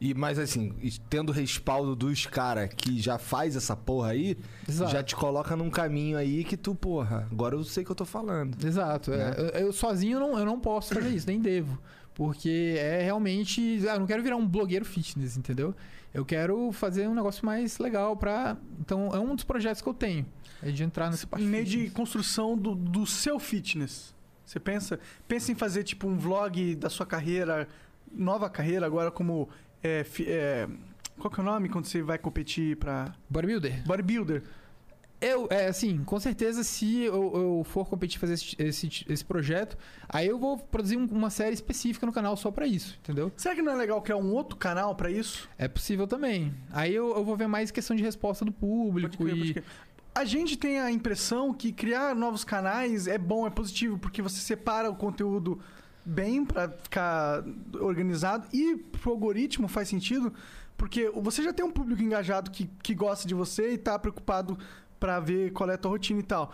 E, mas assim, tendo respaldo dos caras que já faz essa porra aí, Exato. já te coloca num caminho aí que tu, porra, agora eu sei o que eu tô falando. Exato. Né? é. eu, eu sozinho não, eu não posso fazer isso, nem devo. Porque é realmente. Ah, eu não quero virar um blogueiro fitness, entendeu? Eu quero fazer um negócio mais legal pra. Então, é um dos projetos que eu tenho. É de entrar nessa parte. Em meio de fitness. construção do, do seu fitness. Você pensa, pensa em fazer tipo um vlog da sua carreira, nova carreira agora como é, é, qual que é o nome quando você vai competir pra Bodybuilder? bodybuilder? Eu, é assim, com certeza, se eu, eu for competir fazer esse, esse, esse projeto, aí eu vou produzir um- uma série específica no canal só pra isso, entendeu? Será que não é legal criar um outro canal pra isso? É possível também. Aí eu, eu vou ver mais questão de resposta do público crer, e. A gente tem a impressão que criar novos canais é bom, é positivo, porque você separa o conteúdo bem pra ficar organizado e pro algoritmo faz sentido, porque você já tem um público engajado que, que gosta de você e tá preocupado pra ver qual é a tua rotina e tal.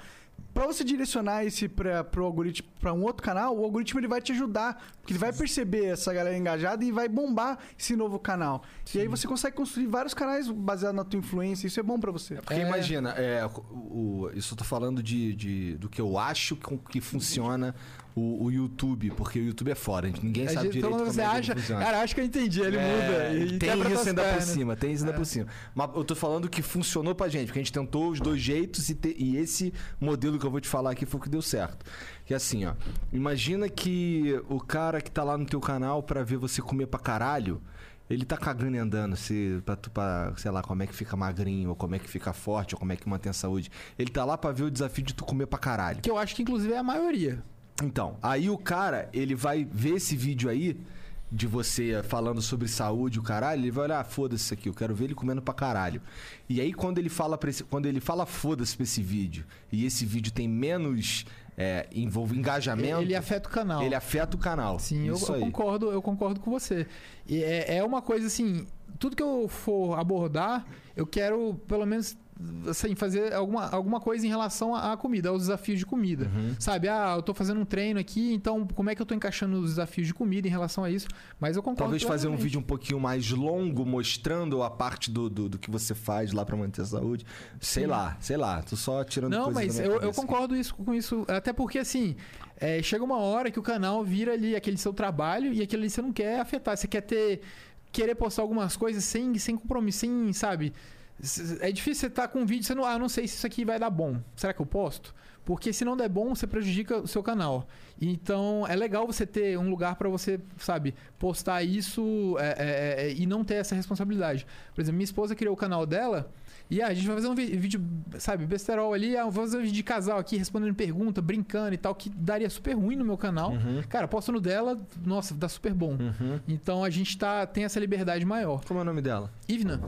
Pra você direcionar esse pra, pro algoritmo para um outro canal, o algoritmo ele vai te ajudar, porque ele vai perceber essa galera engajada e vai bombar esse novo canal. E aí você consegue construir vários canais baseados na tua influência, isso é bom pra você. Porque É. imagina, é, o, o- isso eu tô falando de, de- do que eu acho que, que funciona o, o YouTube, porque o YouTube é fora, ninguém A sabe gente- direito como você é acha, cara, acho que eu entendi, ele É, muda. E tem isso ainda por pernas. cima, tem isso ainda É. por cima. Mas eu tô falando que funcionou pra gente, porque a gente tentou os dois jeitos e, te- e esse modelo que eu vou te falar aqui foi o que deu certo. Que é assim, ó. Imagina que o cara que tá lá no teu canal pra ver você comer pra caralho, ele tá cagando e andando, se, pra, pra, sei lá, como é que fica magrinho, ou como é que fica forte, ou como é que mantém a saúde. Ele tá lá pra ver o desafio de tu comer pra caralho. Que eu acho que inclusive é a maioria. Então, aí o cara, ele vai ver esse vídeo aí de você falando sobre saúde, o caralho, ele vai olhar, ah, foda-se isso aqui, eu quero ver ele comendo pra caralho. E aí quando ele fala esse, quando ele fala foda-se pra esse vídeo, e esse vídeo tem menos é, envolve engajamento, Ele afeta o canal. ele afeta o canal. Sim, eu, eu concordo, eu concordo com você. E é, é uma coisa assim, tudo que eu for abordar, eu quero pelo menos assim, fazer alguma, alguma coisa em relação à comida, aos desafios de comida. Uhum. Sabe? Ah, eu tô fazendo um treino aqui, então como é que eu tô encaixando os desafios de comida em relação a isso? Mas eu concordo. Talvez fazer um vídeo um pouquinho mais longo, mostrando a parte do, do, do que você faz lá pra manter a saúde. Sei Sim. lá, sei lá. Tô só tirando Não, mas eu, eu concordo isso, com isso. Até porque, assim, é, chega uma hora que o canal vira ali aquele seu trabalho e aquilo ali você não quer afetar. Você quer ter. Querer postar algumas coisas sem, sem compromisso, sem, sabe? É difícil você estar com um vídeo, você não, ah, não sei se isso aqui vai dar bom. Será que eu posto? Porque se não der bom, você prejudica o seu canal. Então, é legal você ter um lugar pra você, sabe, postar isso é, é, é, e não ter essa responsabilidade. Por exemplo, minha esposa criou o canal dela e ah, a gente vai fazer um vídeo, sabe, besterol ali, ah, vou fazer um vídeo de casal aqui, respondendo pergunta, brincando e tal, que daria super ruim no meu canal. Uhum. Cara, posto no dela, nossa, dá super bom. Uhum. Então a gente tá, tem essa liberdade maior. Como é o nome dela? Ivna,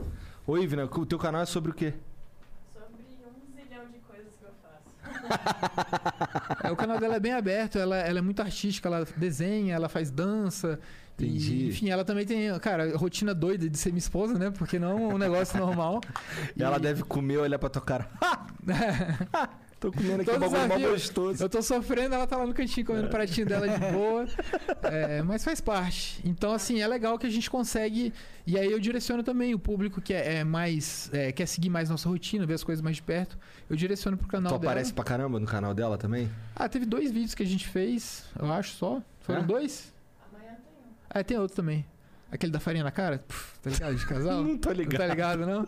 Ô, Ivna, o teu canal é sobre o quê? Sobre um zilhão de coisas que eu faço. é, o canal dela é bem aberto, ela, ela é muito artística, ela desenha, ela faz dança. e, Entendi. enfim, ela também tem, cara, rotina doida de ser minha esposa, né? Porque não um negócio normal. Ela E- deve comer, olhar pra tua cara. Tô comendo aqui um bagulho mó desafio. gostoso. Eu tô sofrendo, ela tá lá no cantinho comendo o pratinho dela de boa. É, mas faz parte. Então, assim, é legal que a gente consegue. E aí eu direciono também o público que é, é mais. é, quer seguir mais nossa rotina, ver as coisas mais de perto. Eu direciono pro canal Tu dela. aparece pra caramba no canal dela também? Ah, teve dois vídeos que a gente fez, eu acho só. Foram É? dois? Amanhã tem um. Ah, tem outro também. Aquele da farinha na cara? Puf, tá ligado? De casal? Não tô Não ligado. tá ligado, não?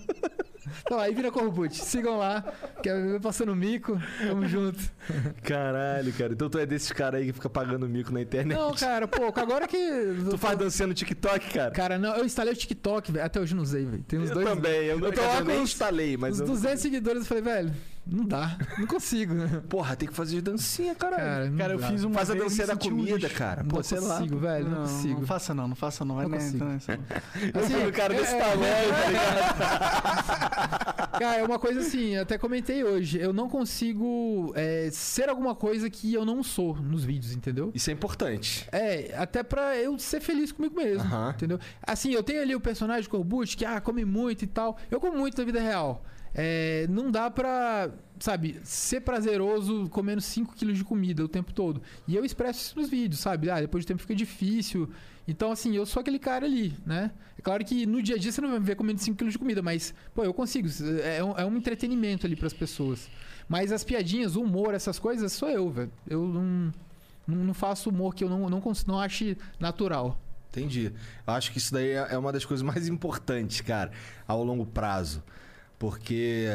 Então aí vira Corbut. Sigam lá. Quer ver passando mico? Tamo junto. Caralho, cara. Então tu é desses caras aí que fica pagando mico na internet. Não, cara, pô, agora que. Tu faz dancinha no TikTok, cara? Cara, não, eu instalei o TikTok, velho. Até hoje não usei, velho. Tem uns eu dois. também. Eu, Eu tô lá eu com os- instalei, mas... Uns eu- 200 seguidores, eu falei, velho, não dá. Não consigo. Porra, tem que fazer dancinha, caralho. Cara, não Cara, eu dá. fiz uma Faz a dancinha da um comida, lixo. cara. Não Pô, sei lá. consigo, velho. Não, Não, consigo. não faça não, não faça não. Vai Não nessa, consigo. Eu Assim, um cara desse é- tamanho, tá ligado? Cara, é uma coisa assim, eu até comentei hoje. Eu não consigo é, ser alguma coisa que eu não sou nos vídeos, entendeu? Isso é importante. É, até pra eu ser feliz comigo mesmo, Aham. entendeu? Assim, eu tenho ali o personagem Corbucci que, ah, come muito e tal. Eu como muito na vida real. É, não dá pra, sabe, ser prazeroso comendo 5kg de comida o tempo todo. E eu expresso isso nos vídeos, sabe? Ah, depois de tempo fica difícil. Então, assim, eu sou aquele cara ali, né? É claro que no dia a dia você não vai me ver comendo 5kg de comida, mas, pô, eu consigo. É um, é um entretenimento ali pras pessoas. Mas as piadinhas, o humor, essas coisas, sou eu, velho. Eu não, não, faço humor que eu não, não, não ache natural. Entendi. Eu acho que isso daí é é uma das coisas mais importantes, cara, ao longo prazo. Porque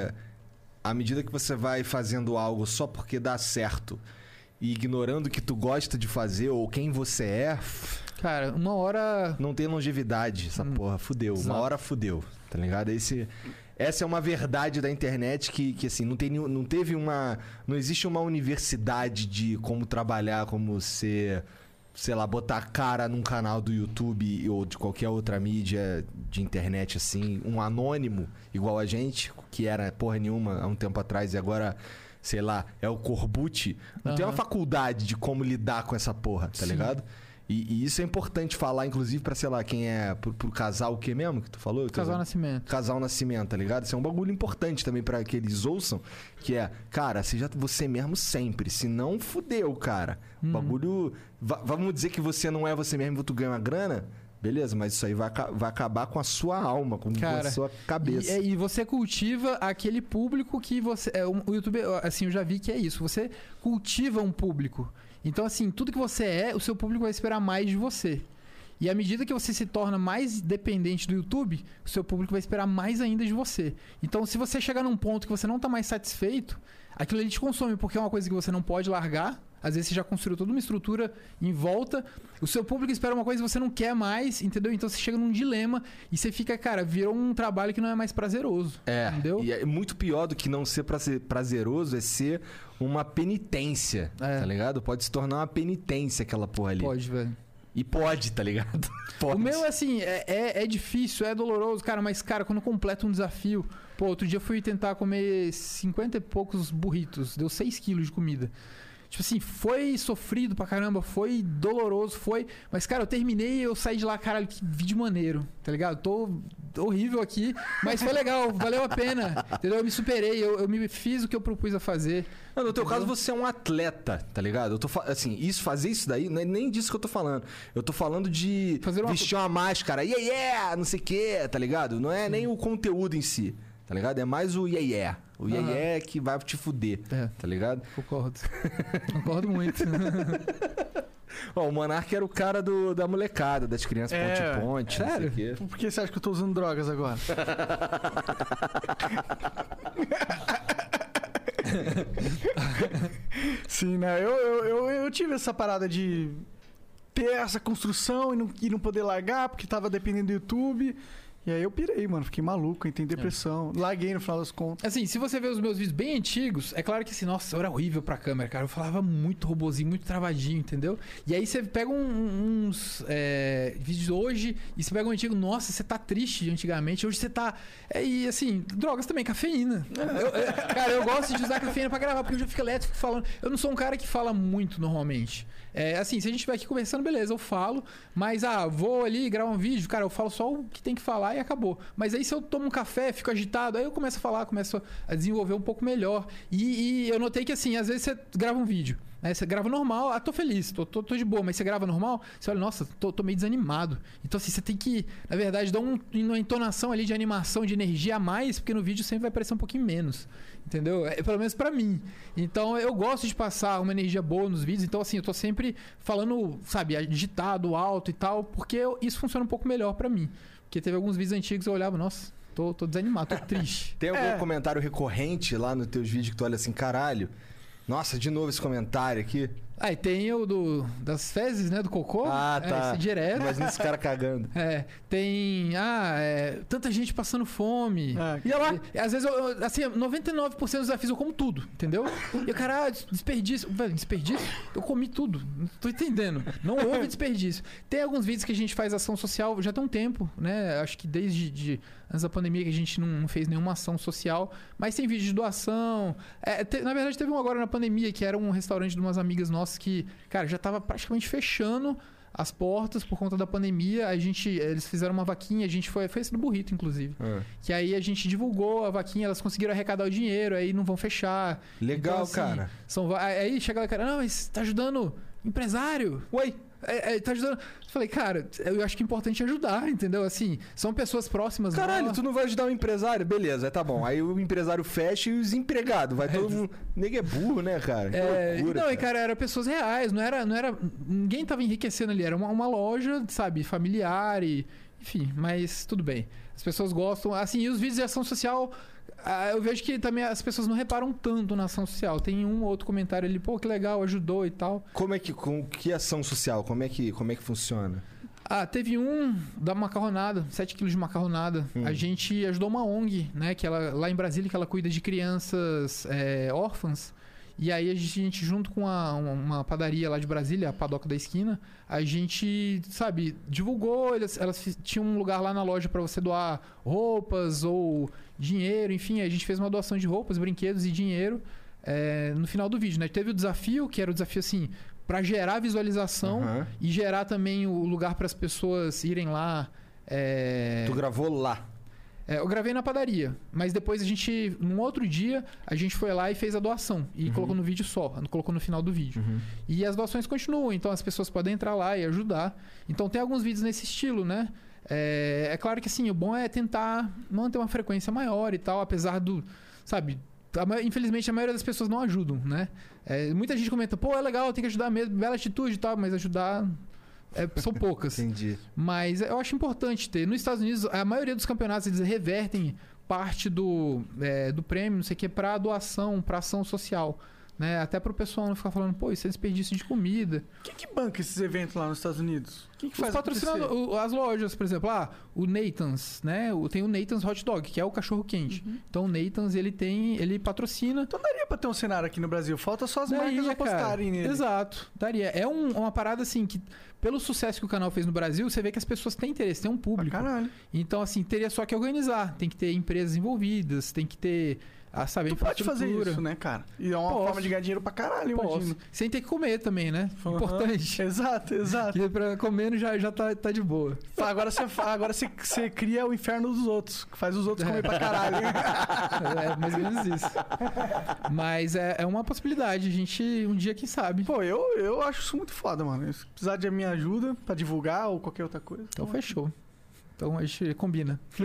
à medida que você vai fazendo algo só porque dá certo e ignorando o que tu gosta de fazer ou quem você é, Cara, uma hora. não tem longevidade. Essa Hum, porra, fudeu. Uma exato. hora fudeu, tá ligado? Esse, essa é uma verdade da internet que, que assim, não, tem, não teve uma. Não existe uma universidade de como trabalhar, como ser. Sei lá, botar a cara num canal do YouTube ou de qualquer outra mídia de internet, assim, um anônimo igual a gente, que era porra nenhuma há um tempo atrás e agora, sei lá, é o Corbucci. Não tem uma faculdade de como lidar com essa porra, tá Sim. ligado? E, e isso é importante falar, inclusive, pra, sei lá, quem é. Pro, pro casal, o que mesmo que tu falou? Casal Nascimento. Casal Nascimento, tá ligado? Isso é um bagulho importante também pra que eles ouçam. Que é, cara, seja você mesmo sempre. Se não, fudeu, cara. Uhum. Bagulho. va- vamos dizer que você não é você mesmo e tu ganha uma grana? Beleza, mas isso aí vai, vai acabar com a sua alma, com Cara, a sua cabeça. E, e você cultiva aquele público que você. É, o YouTube, assim, eu já vi que é isso. Você cultiva um público. Então, assim, tudo que você é, o seu público vai esperar mais de você. E à medida que você se torna mais dependente do YouTube, o seu público vai esperar mais ainda de você. Então, se você chegar num ponto que você não tá mais satisfeito, aquilo ali te consome, porque é uma coisa que você não pode largar. Às vezes você já construiu toda uma estrutura em volta. O seu público espera uma coisa que você não quer mais, entendeu? Então você chega num dilema e você fica, cara, virou um trabalho que não é mais prazeroso. É, Entendeu? e é muito pior do que não ser praze- prazeroso é ser uma penitência, É. tá ligado? Pode se tornar uma penitência aquela porra ali. Pode, velho. E pode, tá ligado? Pode. O meu, assim, é, é, é difícil, é doloroso, cara, mas, cara, quando completa um desafio. Pô, outro dia eu fui tentar comer 50 e poucos burritos, deu 6 quilos de comida. Tipo assim, foi sofrido pra caramba, foi doloroso, foi. Mas, cara, eu terminei e eu saí de lá, caralho, que vídeo maneiro, tá ligado? Tô horrível aqui, mas foi legal, valeu a pena, entendeu? Eu me superei, eu, eu me fiz o que eu propus a fazer. Não, no teu Entendeu? caso, você é um atleta, tá ligado? Eu tô assim, isso, fazer isso daí, não é nem disso que eu tô falando. Eu tô falando de Fazer uma- vestir uma máscara, yeah, yeah, não sei o quê, tá ligado? Não é nem o conteúdo em si, tá ligado? É mais o yeah, yeah. O yeah, Aham. yeah que vai te fuder, É. tá ligado? Concordo. Concordo muito. Ó, o Monark era o cara do, da molecada, das crianças É, ponte-ponte, não sei sério? Por que você acha que eu tô usando drogas agora? Sim, né? Eu, eu, eu, eu tive essa parada de ter essa construção e não, e não poder largar porque tava dependendo do YouTube. E aí eu pirei, mano. Fiquei maluco, entrei em depressão. Larguei no final das contas. Assim, se você ver os meus vídeos bem antigos, é claro que assim, nossa, eu era horrível pra câmera, cara. Eu falava muito robozinho, muito travadinho, entendeu? E aí você pega um- uns é, vídeos hoje e você pega um antigo, nossa, você tá triste de antigamente, hoje você tá. É, e assim, drogas também, cafeína. Eu- eu- cara, eu gosto de usar cafeína pra gravar, porque eu já fico elétrico falando. Eu não sou um cara que fala muito normalmente. É, assim, se a gente estiver aqui conversando, beleza, eu falo. Mas, ah, vou ali gravar um vídeo, cara, eu falo só o que tem que falar e acabou. Mas aí se eu tomo um café, fico agitado, aí eu começo a falar, começo a desenvolver um pouco melhor. E, e eu notei que, assim, às vezes você grava um vídeo. Né? Você grava normal, ah, tô feliz, tô, tô, tô de boa, mas você grava normal, você olha, nossa, tô, tô meio desanimado. Então, assim, você tem que, na verdade, dar um, uma entonação ali de animação, de energia a mais, porque no vídeo sempre vai parecer um pouquinho menos. Entendeu? É, pelo menos pra mim. Então, eu gosto de passar uma energia boa nos vídeos. Então, assim, eu tô sempre falando, sabe, agitado, alto e tal, porque eu- isso funciona um pouco melhor pra mim. Porque teve alguns vídeos antigos que eu olhava, nossa, tô, tô desanimado, tô triste. Tem algum É. comentário recorrente lá nos teus vídeos que tu olha assim, caralho? Nossa, de novo esse comentário aqui. Ah, e tem o do, das fezes, né? Do cocô. Ah, É, tá. esse direto. Imagina esse cara cagando. É, tem. Ah, é, tanta gente passando fome. Ah, E lá? E, às vezes, eu- assim, 99% dos desafios eu como tudo, entendeu? E o cara, ah, desperdício. Velho, desperdício? Eu comi tudo. Não tô entendendo. Não houve desperdício. Tem alguns vídeos que a gente faz ação social já tem um tempo, né? Acho que desde de, antes da pandemia que a gente não, não fez nenhuma ação social. Mas tem vídeo de doação. É, te- na verdade, teve um agora na pandemia que era um restaurante de umas amigas nossas que, cara, já tava praticamente fechando as portas por conta da pandemia. A gente, eles fizeram uma vaquinha, a gente foi, foi esse do burrito, inclusive. Ah, Que aí a gente divulgou a vaquinha, elas conseguiram arrecadar o dinheiro, aí não vão fechar. Legal, Então, assim, cara. São, aí chega lá, cara, não, mas tá ajudando empresário. Oi. É, é, tá ajudando. Eu falei, cara, eu acho que é importante ajudar, entendeu? Assim, são pessoas próximas. Caralho, tu não vai ajudar o empresário? Beleza, tá bom. Aí o empresário fecha e os empregados. Vai todo mundo. Nego é burro, né, cara? Que É, loucura, não, e cara, eram pessoas reais, não era, não era. Ninguém tava enriquecendo ali, era uma, uma loja, sabe, familiar e. Enfim, mas tudo bem. As pessoas gostam. Assim, e os vídeos de ação social. Ah, Eu vejo que também as pessoas não reparam tanto na ação social. Tem um ou outro comentário ali, pô, que legal, ajudou e tal. Como é que. Com, que ação social? Como é que, como é que funciona? Ah, teve um da macarronada, 7 quilos de macarronada. Hum. A gente ajudou uma ONG, né? Que ela, lá em Brasília, que ela cuida de crianças é, órfãs. E aí a gente, junto com a- uma, padaria lá de Brasília, a Padoca da Esquina, a gente, sabe, divulgou, elas, elas tinham um lugar lá na loja para você doar roupas ou dinheiro, enfim, a gente fez uma doação de roupas, brinquedos e dinheiro é, no final do vídeo, né? Teve o desafio, que era o desafio assim, para gerar visualização Aham. e gerar também o lugar para as pessoas irem lá. é, Tu gravou lá. É, eu gravei na padaria, mas depois a gente, num outro dia, a gente foi lá e fez a doação. E colocou no vídeo só, colocou no final do vídeo. E as doações continuam, então as pessoas podem entrar lá e ajudar. Então tem alguns vídeos nesse estilo, né? É, é claro que assim, o bom é tentar manter uma frequência maior e tal, apesar do. Sabe? infelizmente a maioria das pessoas não ajudam, né? É, muita gente comenta, pô, é legal, tem que ajudar mesmo, bela atitude e tal, mas ajudar. É, são poucas. Entendi. Mas eu acho importante ter. Nos Estados Unidos, a maioria dos campeonatos eles revertem parte do, é, do prêmio, não sei o que, pra doação, pra ação social. Né? Até pro pessoal não ficar falando, pô, isso é desperdício de comida. Quem que banca esses eventos lá nos Estados Unidos? Quem que faz patrocinadores, acontecer? o- as lojas, por exemplo, ah, o Nathan's, né? O- Tem o Nathan's Hot Dog, que é o cachorro quente. Uhum. Então o Nathan's, ele tem, ele patrocina Então daria pra ter um cenário aqui no Brasil. Falta só as marcas Daria, apostarem cara. nele. Exato, daria. É um- uma parada assim que, pelo sucesso que o canal fez no Brasil, você vê que as pessoas têm interesse, tem um público. caralho. Então, assim, teria só que organizar. Tem que ter empresas envolvidas, tem que ter, a, sabe, a Tu pode fazer isso, né, cara? E é uma Posso. forma de ganhar dinheiro pra caralho, Posso. imagino. Sem ter que comer também, né? Aham. Importante. Exato, exato. Que pra comendo já, já tá, tá de boa. Agora você agora você, você cria o inferno dos outros, que faz os outros comer pra caralho. É mais ou menos isso. Mas é, é uma possibilidade. A gente, um dia, quem sabe. Pô, eu, eu acho isso muito foda, mano. Se precisar de minha ajuda pra divulgar ou qualquer outra coisa. Então fechou. Então a gente combina.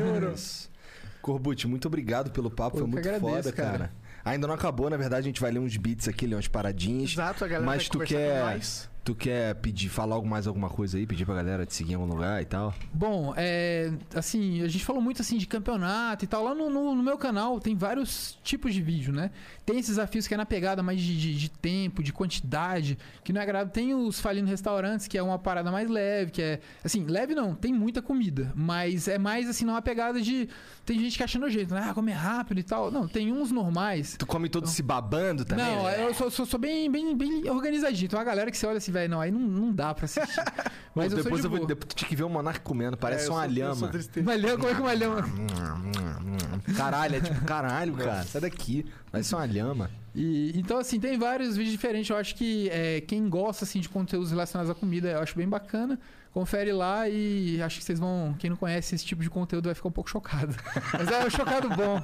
Corbucci, muito obrigado pelo papo, Pô, foi muito agradeço, foda, cara. cara. Ainda não acabou, na verdade, a gente vai ler uns beats aqui, ler umas paradinhas. Exato, a galera Mas tu quer-. Tu quer pedir, falar algo mais alguma coisa aí? Pedir pra galera te seguir em algum lugar e tal? Bom, é, assim, a gente falou muito assim de campeonato e tal. Lá no, no- no meu canal tem vários tipos de vídeo, né? Tem esses desafios que é na pegada mais de, de- de tempo, de quantidade, que não é agradável. Tem os falindo restaurantes, que é uma parada mais leve, que é. Assim, leve não, tem muita comida. Mas é mais assim, numa pegada de. Tem gente que acha nojento, né? Ah, comer rápido e tal. Não, tem uns normais. Tu come todo se babando também? Não, né? eu sou, sou- sou bem, bem, bem organizadinho. Tem uma galera que você olha assim, velho, não, aí não, não dá pra assistir. Mas Pô, eu depois de eu vou, boa. depois tinha que ver o Monark comendo, parece É, uma sou- lhama. tristeza. Malhão, como é que malhão? Caralho, é tipo, caralho, cara, sai daqui. Parece uma lhama. E, então, assim, tem vários vídeos diferentes. Eu acho que é, quem gosta assim, de conteúdos relacionados à comida, eu acho bem bacana. Confere lá e acho que vocês vão. Quem não conhece esse tipo de conteúdo vai ficar um pouco chocado. Mas é um chocado bom.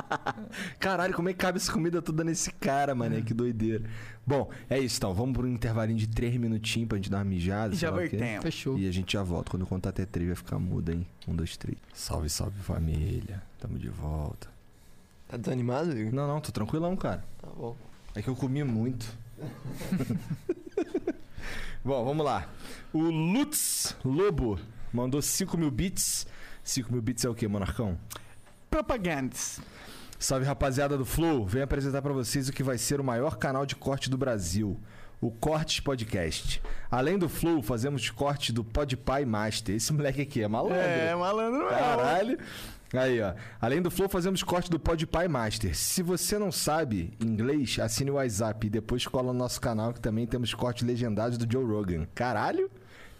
Caralho, como é que cabe essa comida toda nesse cara, mané? Que doideira. Bom, é isso então. Vamos por um intervalinho de três minutinhos pra gente dar uma mijada. E já vertemos. Fechou. E a gente já volta. Quando eu contar até três vai ficar mudo, hein? Um, dois, três. Salve, salve família. Tamo de volta. Tá desanimado, Igor? Não, não, tô tranquilão, cara. Tá bom. É que eu comi muito. Bom, vamos lá. O Lutz Lobo mandou 5 mil bits. 5 mil bits é o quê, Monarcão? Propagandas. Salve rapaziada do Flow, venho apresentar pra vocês o que vai ser o maior canal de corte do Brasil, o Cortes Podcast. Além do Flow, fazemos corte do Podpah e Master. Esse moleque aqui é malandro. É, malandro mesmo. Caralho. Aí, ó. Além do Flow, fazemos corte do Podpah e Master. Se você não sabe inglês, assine o WhatsApp e depois cola no nosso canal que também temos cortes legendários do Joe Rogan. Caralho.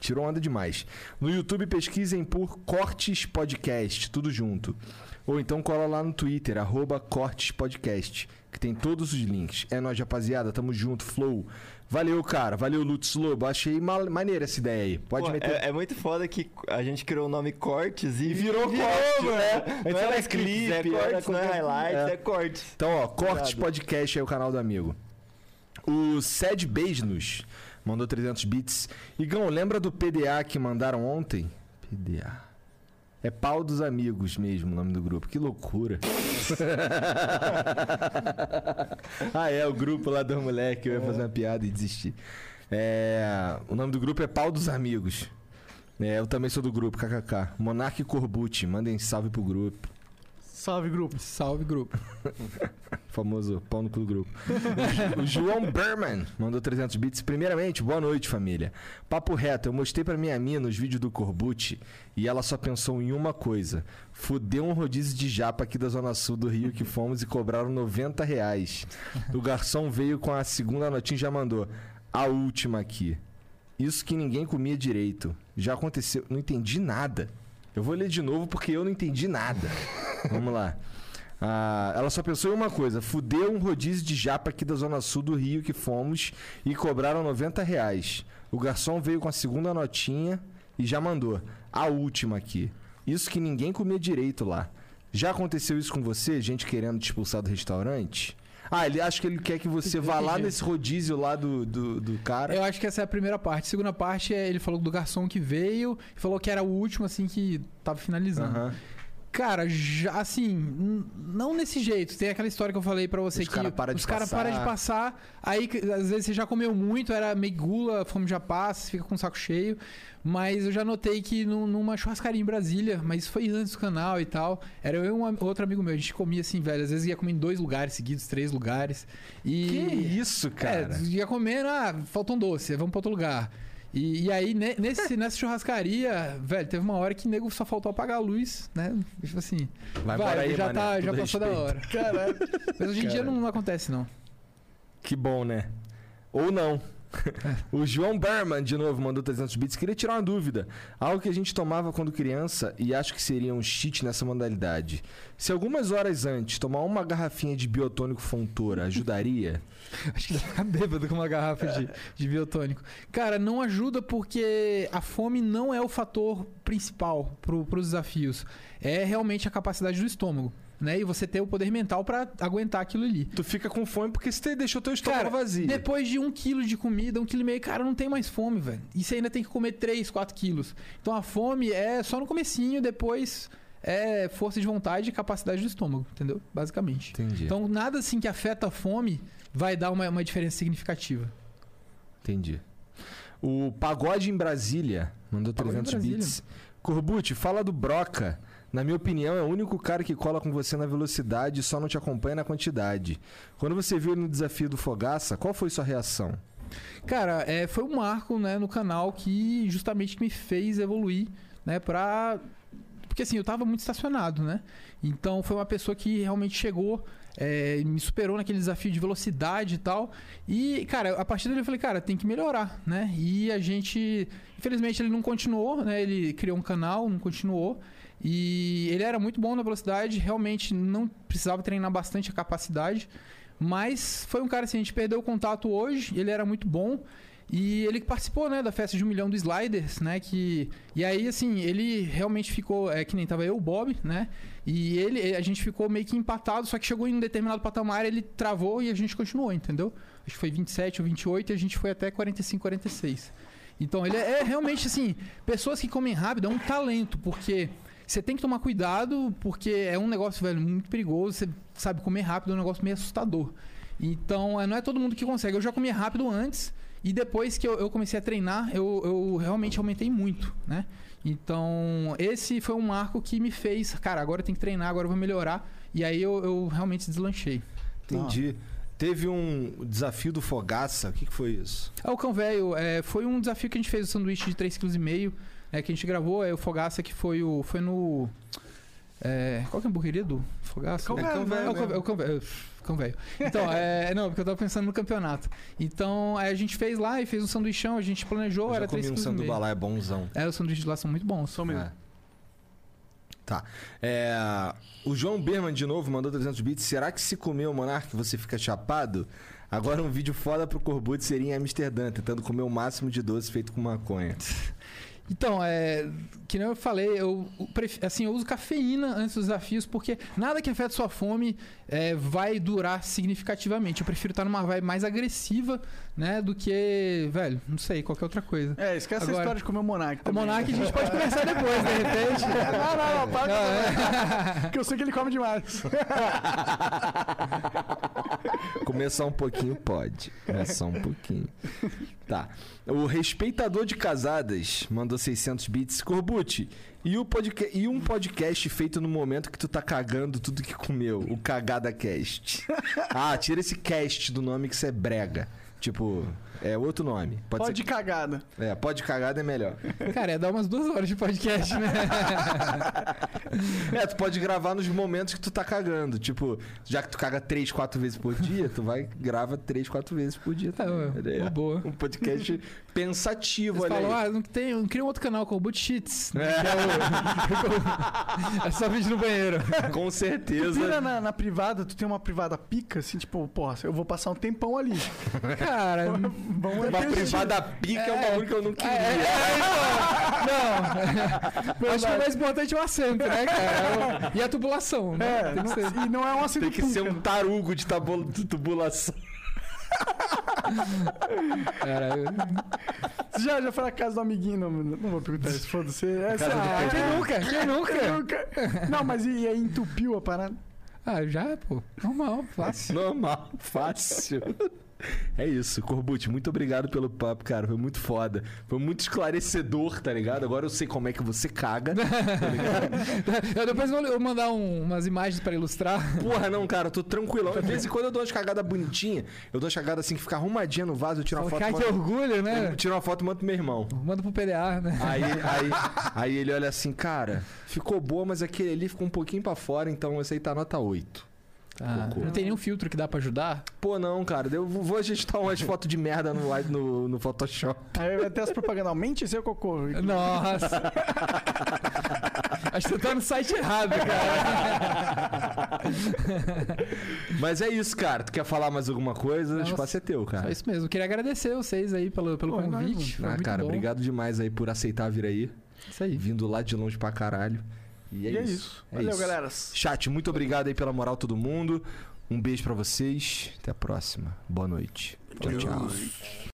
Tirou onda demais. No YouTube, pesquisem por Cortes Podcast, tudo junto. Ou então cola lá no Twitter, arroba Cortes Podcast, que tem todos os links. É nóis, rapaziada. Tamo junto, Flow. Valeu, cara. Valeu, Lutz Lobo. Achei ma- maneira essa ideia aí. Pode Pô, meter. é, é muito foda que a gente criou o nome Cortes e, E virou corte, né? Não Antes era era clipe, é cortes, não é highlights, é. é, cortes. Então, ó, Cortes Obrigado. Podcast é o canal do amigo. O Sed Beijnos mandou 300 bits. Igão, lembra do PDA que mandaram ontem? PDA. É pau dos amigos mesmo o nome do grupo. Que loucura. ah, é, o grupo lá do moleque. Eu ia fazer uma piada e desistir. É, o nome do grupo é Pau dos Amigos. É, eu também sou do grupo, kkk. Monark e Corbucci, mandem salve pro grupo. Salve, grupo. Salve, grupo. Famoso pau no cu do grupo. o João Berman mandou 300 bits. Primeiramente, boa noite, família. Papo reto, eu mostrei pra minha mina os vídeos do Corbucci e ela só pensou em uma coisa. Fudeu um rodízio de japa aqui da Zona Sul do Rio que fomos e cobraram 90 reais. O garçom veio com a segunda notinha e já mandou. A última aqui. Isso que ninguém comia direito. Já aconteceu. Não entendi nada. Eu vou ler de novo porque eu não entendi nada. Vamos lá. Ah, ela só pensou em uma coisa: fudeu um rodízio de japa aqui da Zona Sul do Rio que fomos e cobraram 90 reais. O garçom veio com a segunda notinha e já mandou. A última aqui. Isso que ninguém comia direito lá. Já aconteceu isso com você? Gente querendo te expulsar do restaurante? Ah, ele acha que ele quer que você vá lá nesse rodízio lá do, do, do cara. Eu acho que essa é a primeira parte. A segunda parte é ele falou do garçom que veio e falou que era o último, assim, que tava finalizando. Aham. Cara, já, assim, não nesse jeito. Tem aquela história que eu falei pra você Os que cara para os caras param de passar, aí às vezes você já comeu muito, era meio gula, fome já passa, fica com o saco cheio. Mas eu já notei que nu- numa churrascaria em Brasília, mas isso foi antes do canal e tal. Era eu e um outro amigo meu, a gente comia assim, velho. Às vezes ia comer em dois lugares seguidos, três lugares. E. Que isso, cara? É, ia comendo, ah, falta um doce, vamos pra outro lugar. E, e aí, ne- nesse, nessa churrascaria, velho, teve uma hora que o nego só faltou apagar a luz, né? Tipo assim. Vai embora aí, já, mané, tá, já passou da respeito. hora. Caralho. Mas hoje em dia Cara. não, não acontece, não. Que bom, né? Ou não. o João Berman, de novo, mandou 300 bits. Queria tirar uma dúvida. Algo que a gente tomava quando criança e acho que seria um cheat nessa modalidade. Se algumas horas antes tomar uma garrafinha de biotônico Fontoura ajudaria? Acho que ficar bêbado com uma garrafa de, de biotônico. Cara, não ajuda porque a fome não é o fator principal pro, pros desafios. É realmente a capacidade do estômago. Né? E você ter o poder mental pra aguentar aquilo ali. Tu fica com fome porque você deixou teu estômago Cara, vazio. depois de um quilo de comida, um quilo e meio, cara, não tem mais fome, velho. E você ainda tem que comer 3, 4 quilos. Então a fome é só no comecinho, depois é força de vontade e capacidade do estômago, entendeu? Basicamente. Entendi. Então nada assim que afeta a fome vai dar uma, uma diferença significativa. Entendi. O Pagode em Brasília mandou Pagode em 300 Brasília. bits. Corbucci, fala do Broca. Na minha opinião, é o único cara que cola com você na velocidade e só não te acompanha na quantidade. Quando você viu ele no desafio do Fogaça, qual foi sua reação? Cara, é, foi um marco né, no canal que justamente me fez evoluir, né, pra... Porque assim, eu tava muito estacionado, né? Então foi uma pessoa que realmente chegou, é, me superou naquele desafio de velocidade e tal. E, cara, a partir dele eu falei, cara, tem que melhorar, né? E a gente... Infelizmente ele não continuou, né? Ele criou um canal, não continuou. E ele era muito bom na velocidade, realmente não precisava treinar bastante a capacidade. Mas foi um cara assim, a gente perdeu o contato hoje, ele era muito bom. E ele participou, né, da festa de um milhão do Sliders, né, que... E aí, assim, ele realmente ficou... É que nem tava eu, o Bob, né, e ele... A gente ficou meio que empatado, só que chegou em um determinado patamar, ele travou e a gente continuou, entendeu? Acho que foi 27 ou 28 e a gente foi até 45, 46. Então, ele é, é realmente, assim... Pessoas que comem rápido é um talento, porque... Você tem que tomar cuidado, porque é um negócio, velho, muito perigoso. Você sabe, comer rápido é um negócio meio assustador. Então, é, não é todo mundo que consegue. Eu já comia rápido antes, e depois que eu, eu comecei a treinar, eu, eu realmente aumentei muito, né? Então, esse foi um marco que me fez, cara, agora eu tenho que treinar, agora eu vou melhorar. E aí eu, eu realmente deslanchei. Entendi. Teve um desafio do Fogaça. O que, que foi isso? Ah, o Cão Velho, é, foi um desafio que a gente fez o sanduíche de 3,5 kg, é, que a gente gravou, é o Fogaça que foi o. Foi no. É, qual que é a hamburgueria do Fogaça? Cão É, Velho, né? é o Cão Velho, é o Cão Velho. Então, é, não, porque eu tava pensando no campeonato. Então, aí a gente fez lá e fez um sanduichão, a gente planejou, Eu era já comi 3 um sanduba lá, é bonzão. É, os sanduíches lá são muito bons. Um minuto. É. Tá. É, o João Berman, de novo, mandou 300 bits. Será que se comer o Monark você fica chapado? Agora um vídeo foda pro Corbucci seria em Amsterdã, tentando comer o máximo de doce feito com maconha. Então, é, que nem eu falei, eu assim, eu uso cafeína antes dos desafios porque nada que afeta sua fome é, vai durar significativamente. Eu prefiro estar numa vibe mais agressiva, né, do que, velho, não sei, qualquer outra coisa. É, esquece Agora- a história de comer o Monark. O também. Monark a gente pode conversar depois, de repente. Não, não, não, para Não, é. Porque eu sei que ele come demais. Comer só um pouquinho pode. É só um pouquinho. Tá. O respeitador de casadas mandou 600 bits. Corbucci, e, o podca- e um podcast feito no momento que tu tá cagando tudo que comeu? O Cagada Cast. Ah, tira esse cast do nome que isso é brega. Tipo, é outro nome. Pode, Pode de cagada. ser. É, pode cagada é melhor. Cara, é dar umas duas horas de podcast, né? É, tu pode gravar nos momentos que tu tá cagando. Tipo, já que tu caga 3, 4 vezes por dia, tu vai e grava 3, 4 vezes por dia Tá, aí, ó. boa. Um podcast pensativo, Vocês olha falam, aí. ah, não, tem, não cria um outro canal com o Boot Cheats. né? É. É, o- é só vídeo no banheiro. Com Tu certeza. pira na, na privada, tu tem uma privada pica, assim, tipo, porra, eu vou passar um tempão ali. Cara, Vamos Uma ter privada pica é, um bagulho que eu não É, queria. é, é, então, não. Acho que o mais importante é o assento, né, cara? E a tubulação, né? É, Tem que ser. e não é um assento Tem que ser um tarugo de, tabu- de tubulação. Cara, eu- Você já, já foi na casa do amiguinho? Não, não vou perguntar isso, foda-se. É, Pedro. quem nunca? Quem nunca? quem nunca? Não, mas e, e aí entupiu a parada? Ah, já, pô. Normal, fácil. Normal, fácil. É isso, Corbucci, muito obrigado pelo papo, cara. Foi muito foda. Foi muito esclarecedor, tá ligado? Agora eu sei como é que você caga. Eu depois vou mandar um- umas imagens pra ilustrar. Porra, não, cara, eu tô tranquilão. De vez em quando eu dou umas cagadas bonitinhas. Eu dou umas cagadas assim que fica arrumadinha no vaso, eu tiro uma foto. Cara, que mando- orgulho, né? eu tiro uma foto e mando pro meu irmão. Manda pro PDA, né? Aí, aí, aí ele olha assim, cara, ficou boa, mas aquele ali ficou um pouquinho pra fora, então esse aí tá nota 8. Ah, Cocô. não tem nenhum filtro que dá pra ajudar? Pô, não, cara, eu vou ajustar umas fotos de merda no, no, no Photoshop. Aí vai ter as propagandas. Aumente seu cocô. Nossa. Acho que você tá no site errado, cara. Mas é isso, cara. Tu quer falar mais alguma coisa? O Nossa. espaço é teu, cara. isso mesmo. Queria agradecer vocês aí pelo, pelo Pô, é convite. Ah, cara, bom. obrigado demais aí por aceitar vir aí. Isso aí. Vindo lá de longe pra caralho. E é, E é isso. isso. É Valeu, isso. galera. Chat, muito obrigado aí pela moral, todo mundo. Um beijo pra vocês. Até a próxima. Boa noite. Tchau, tchau.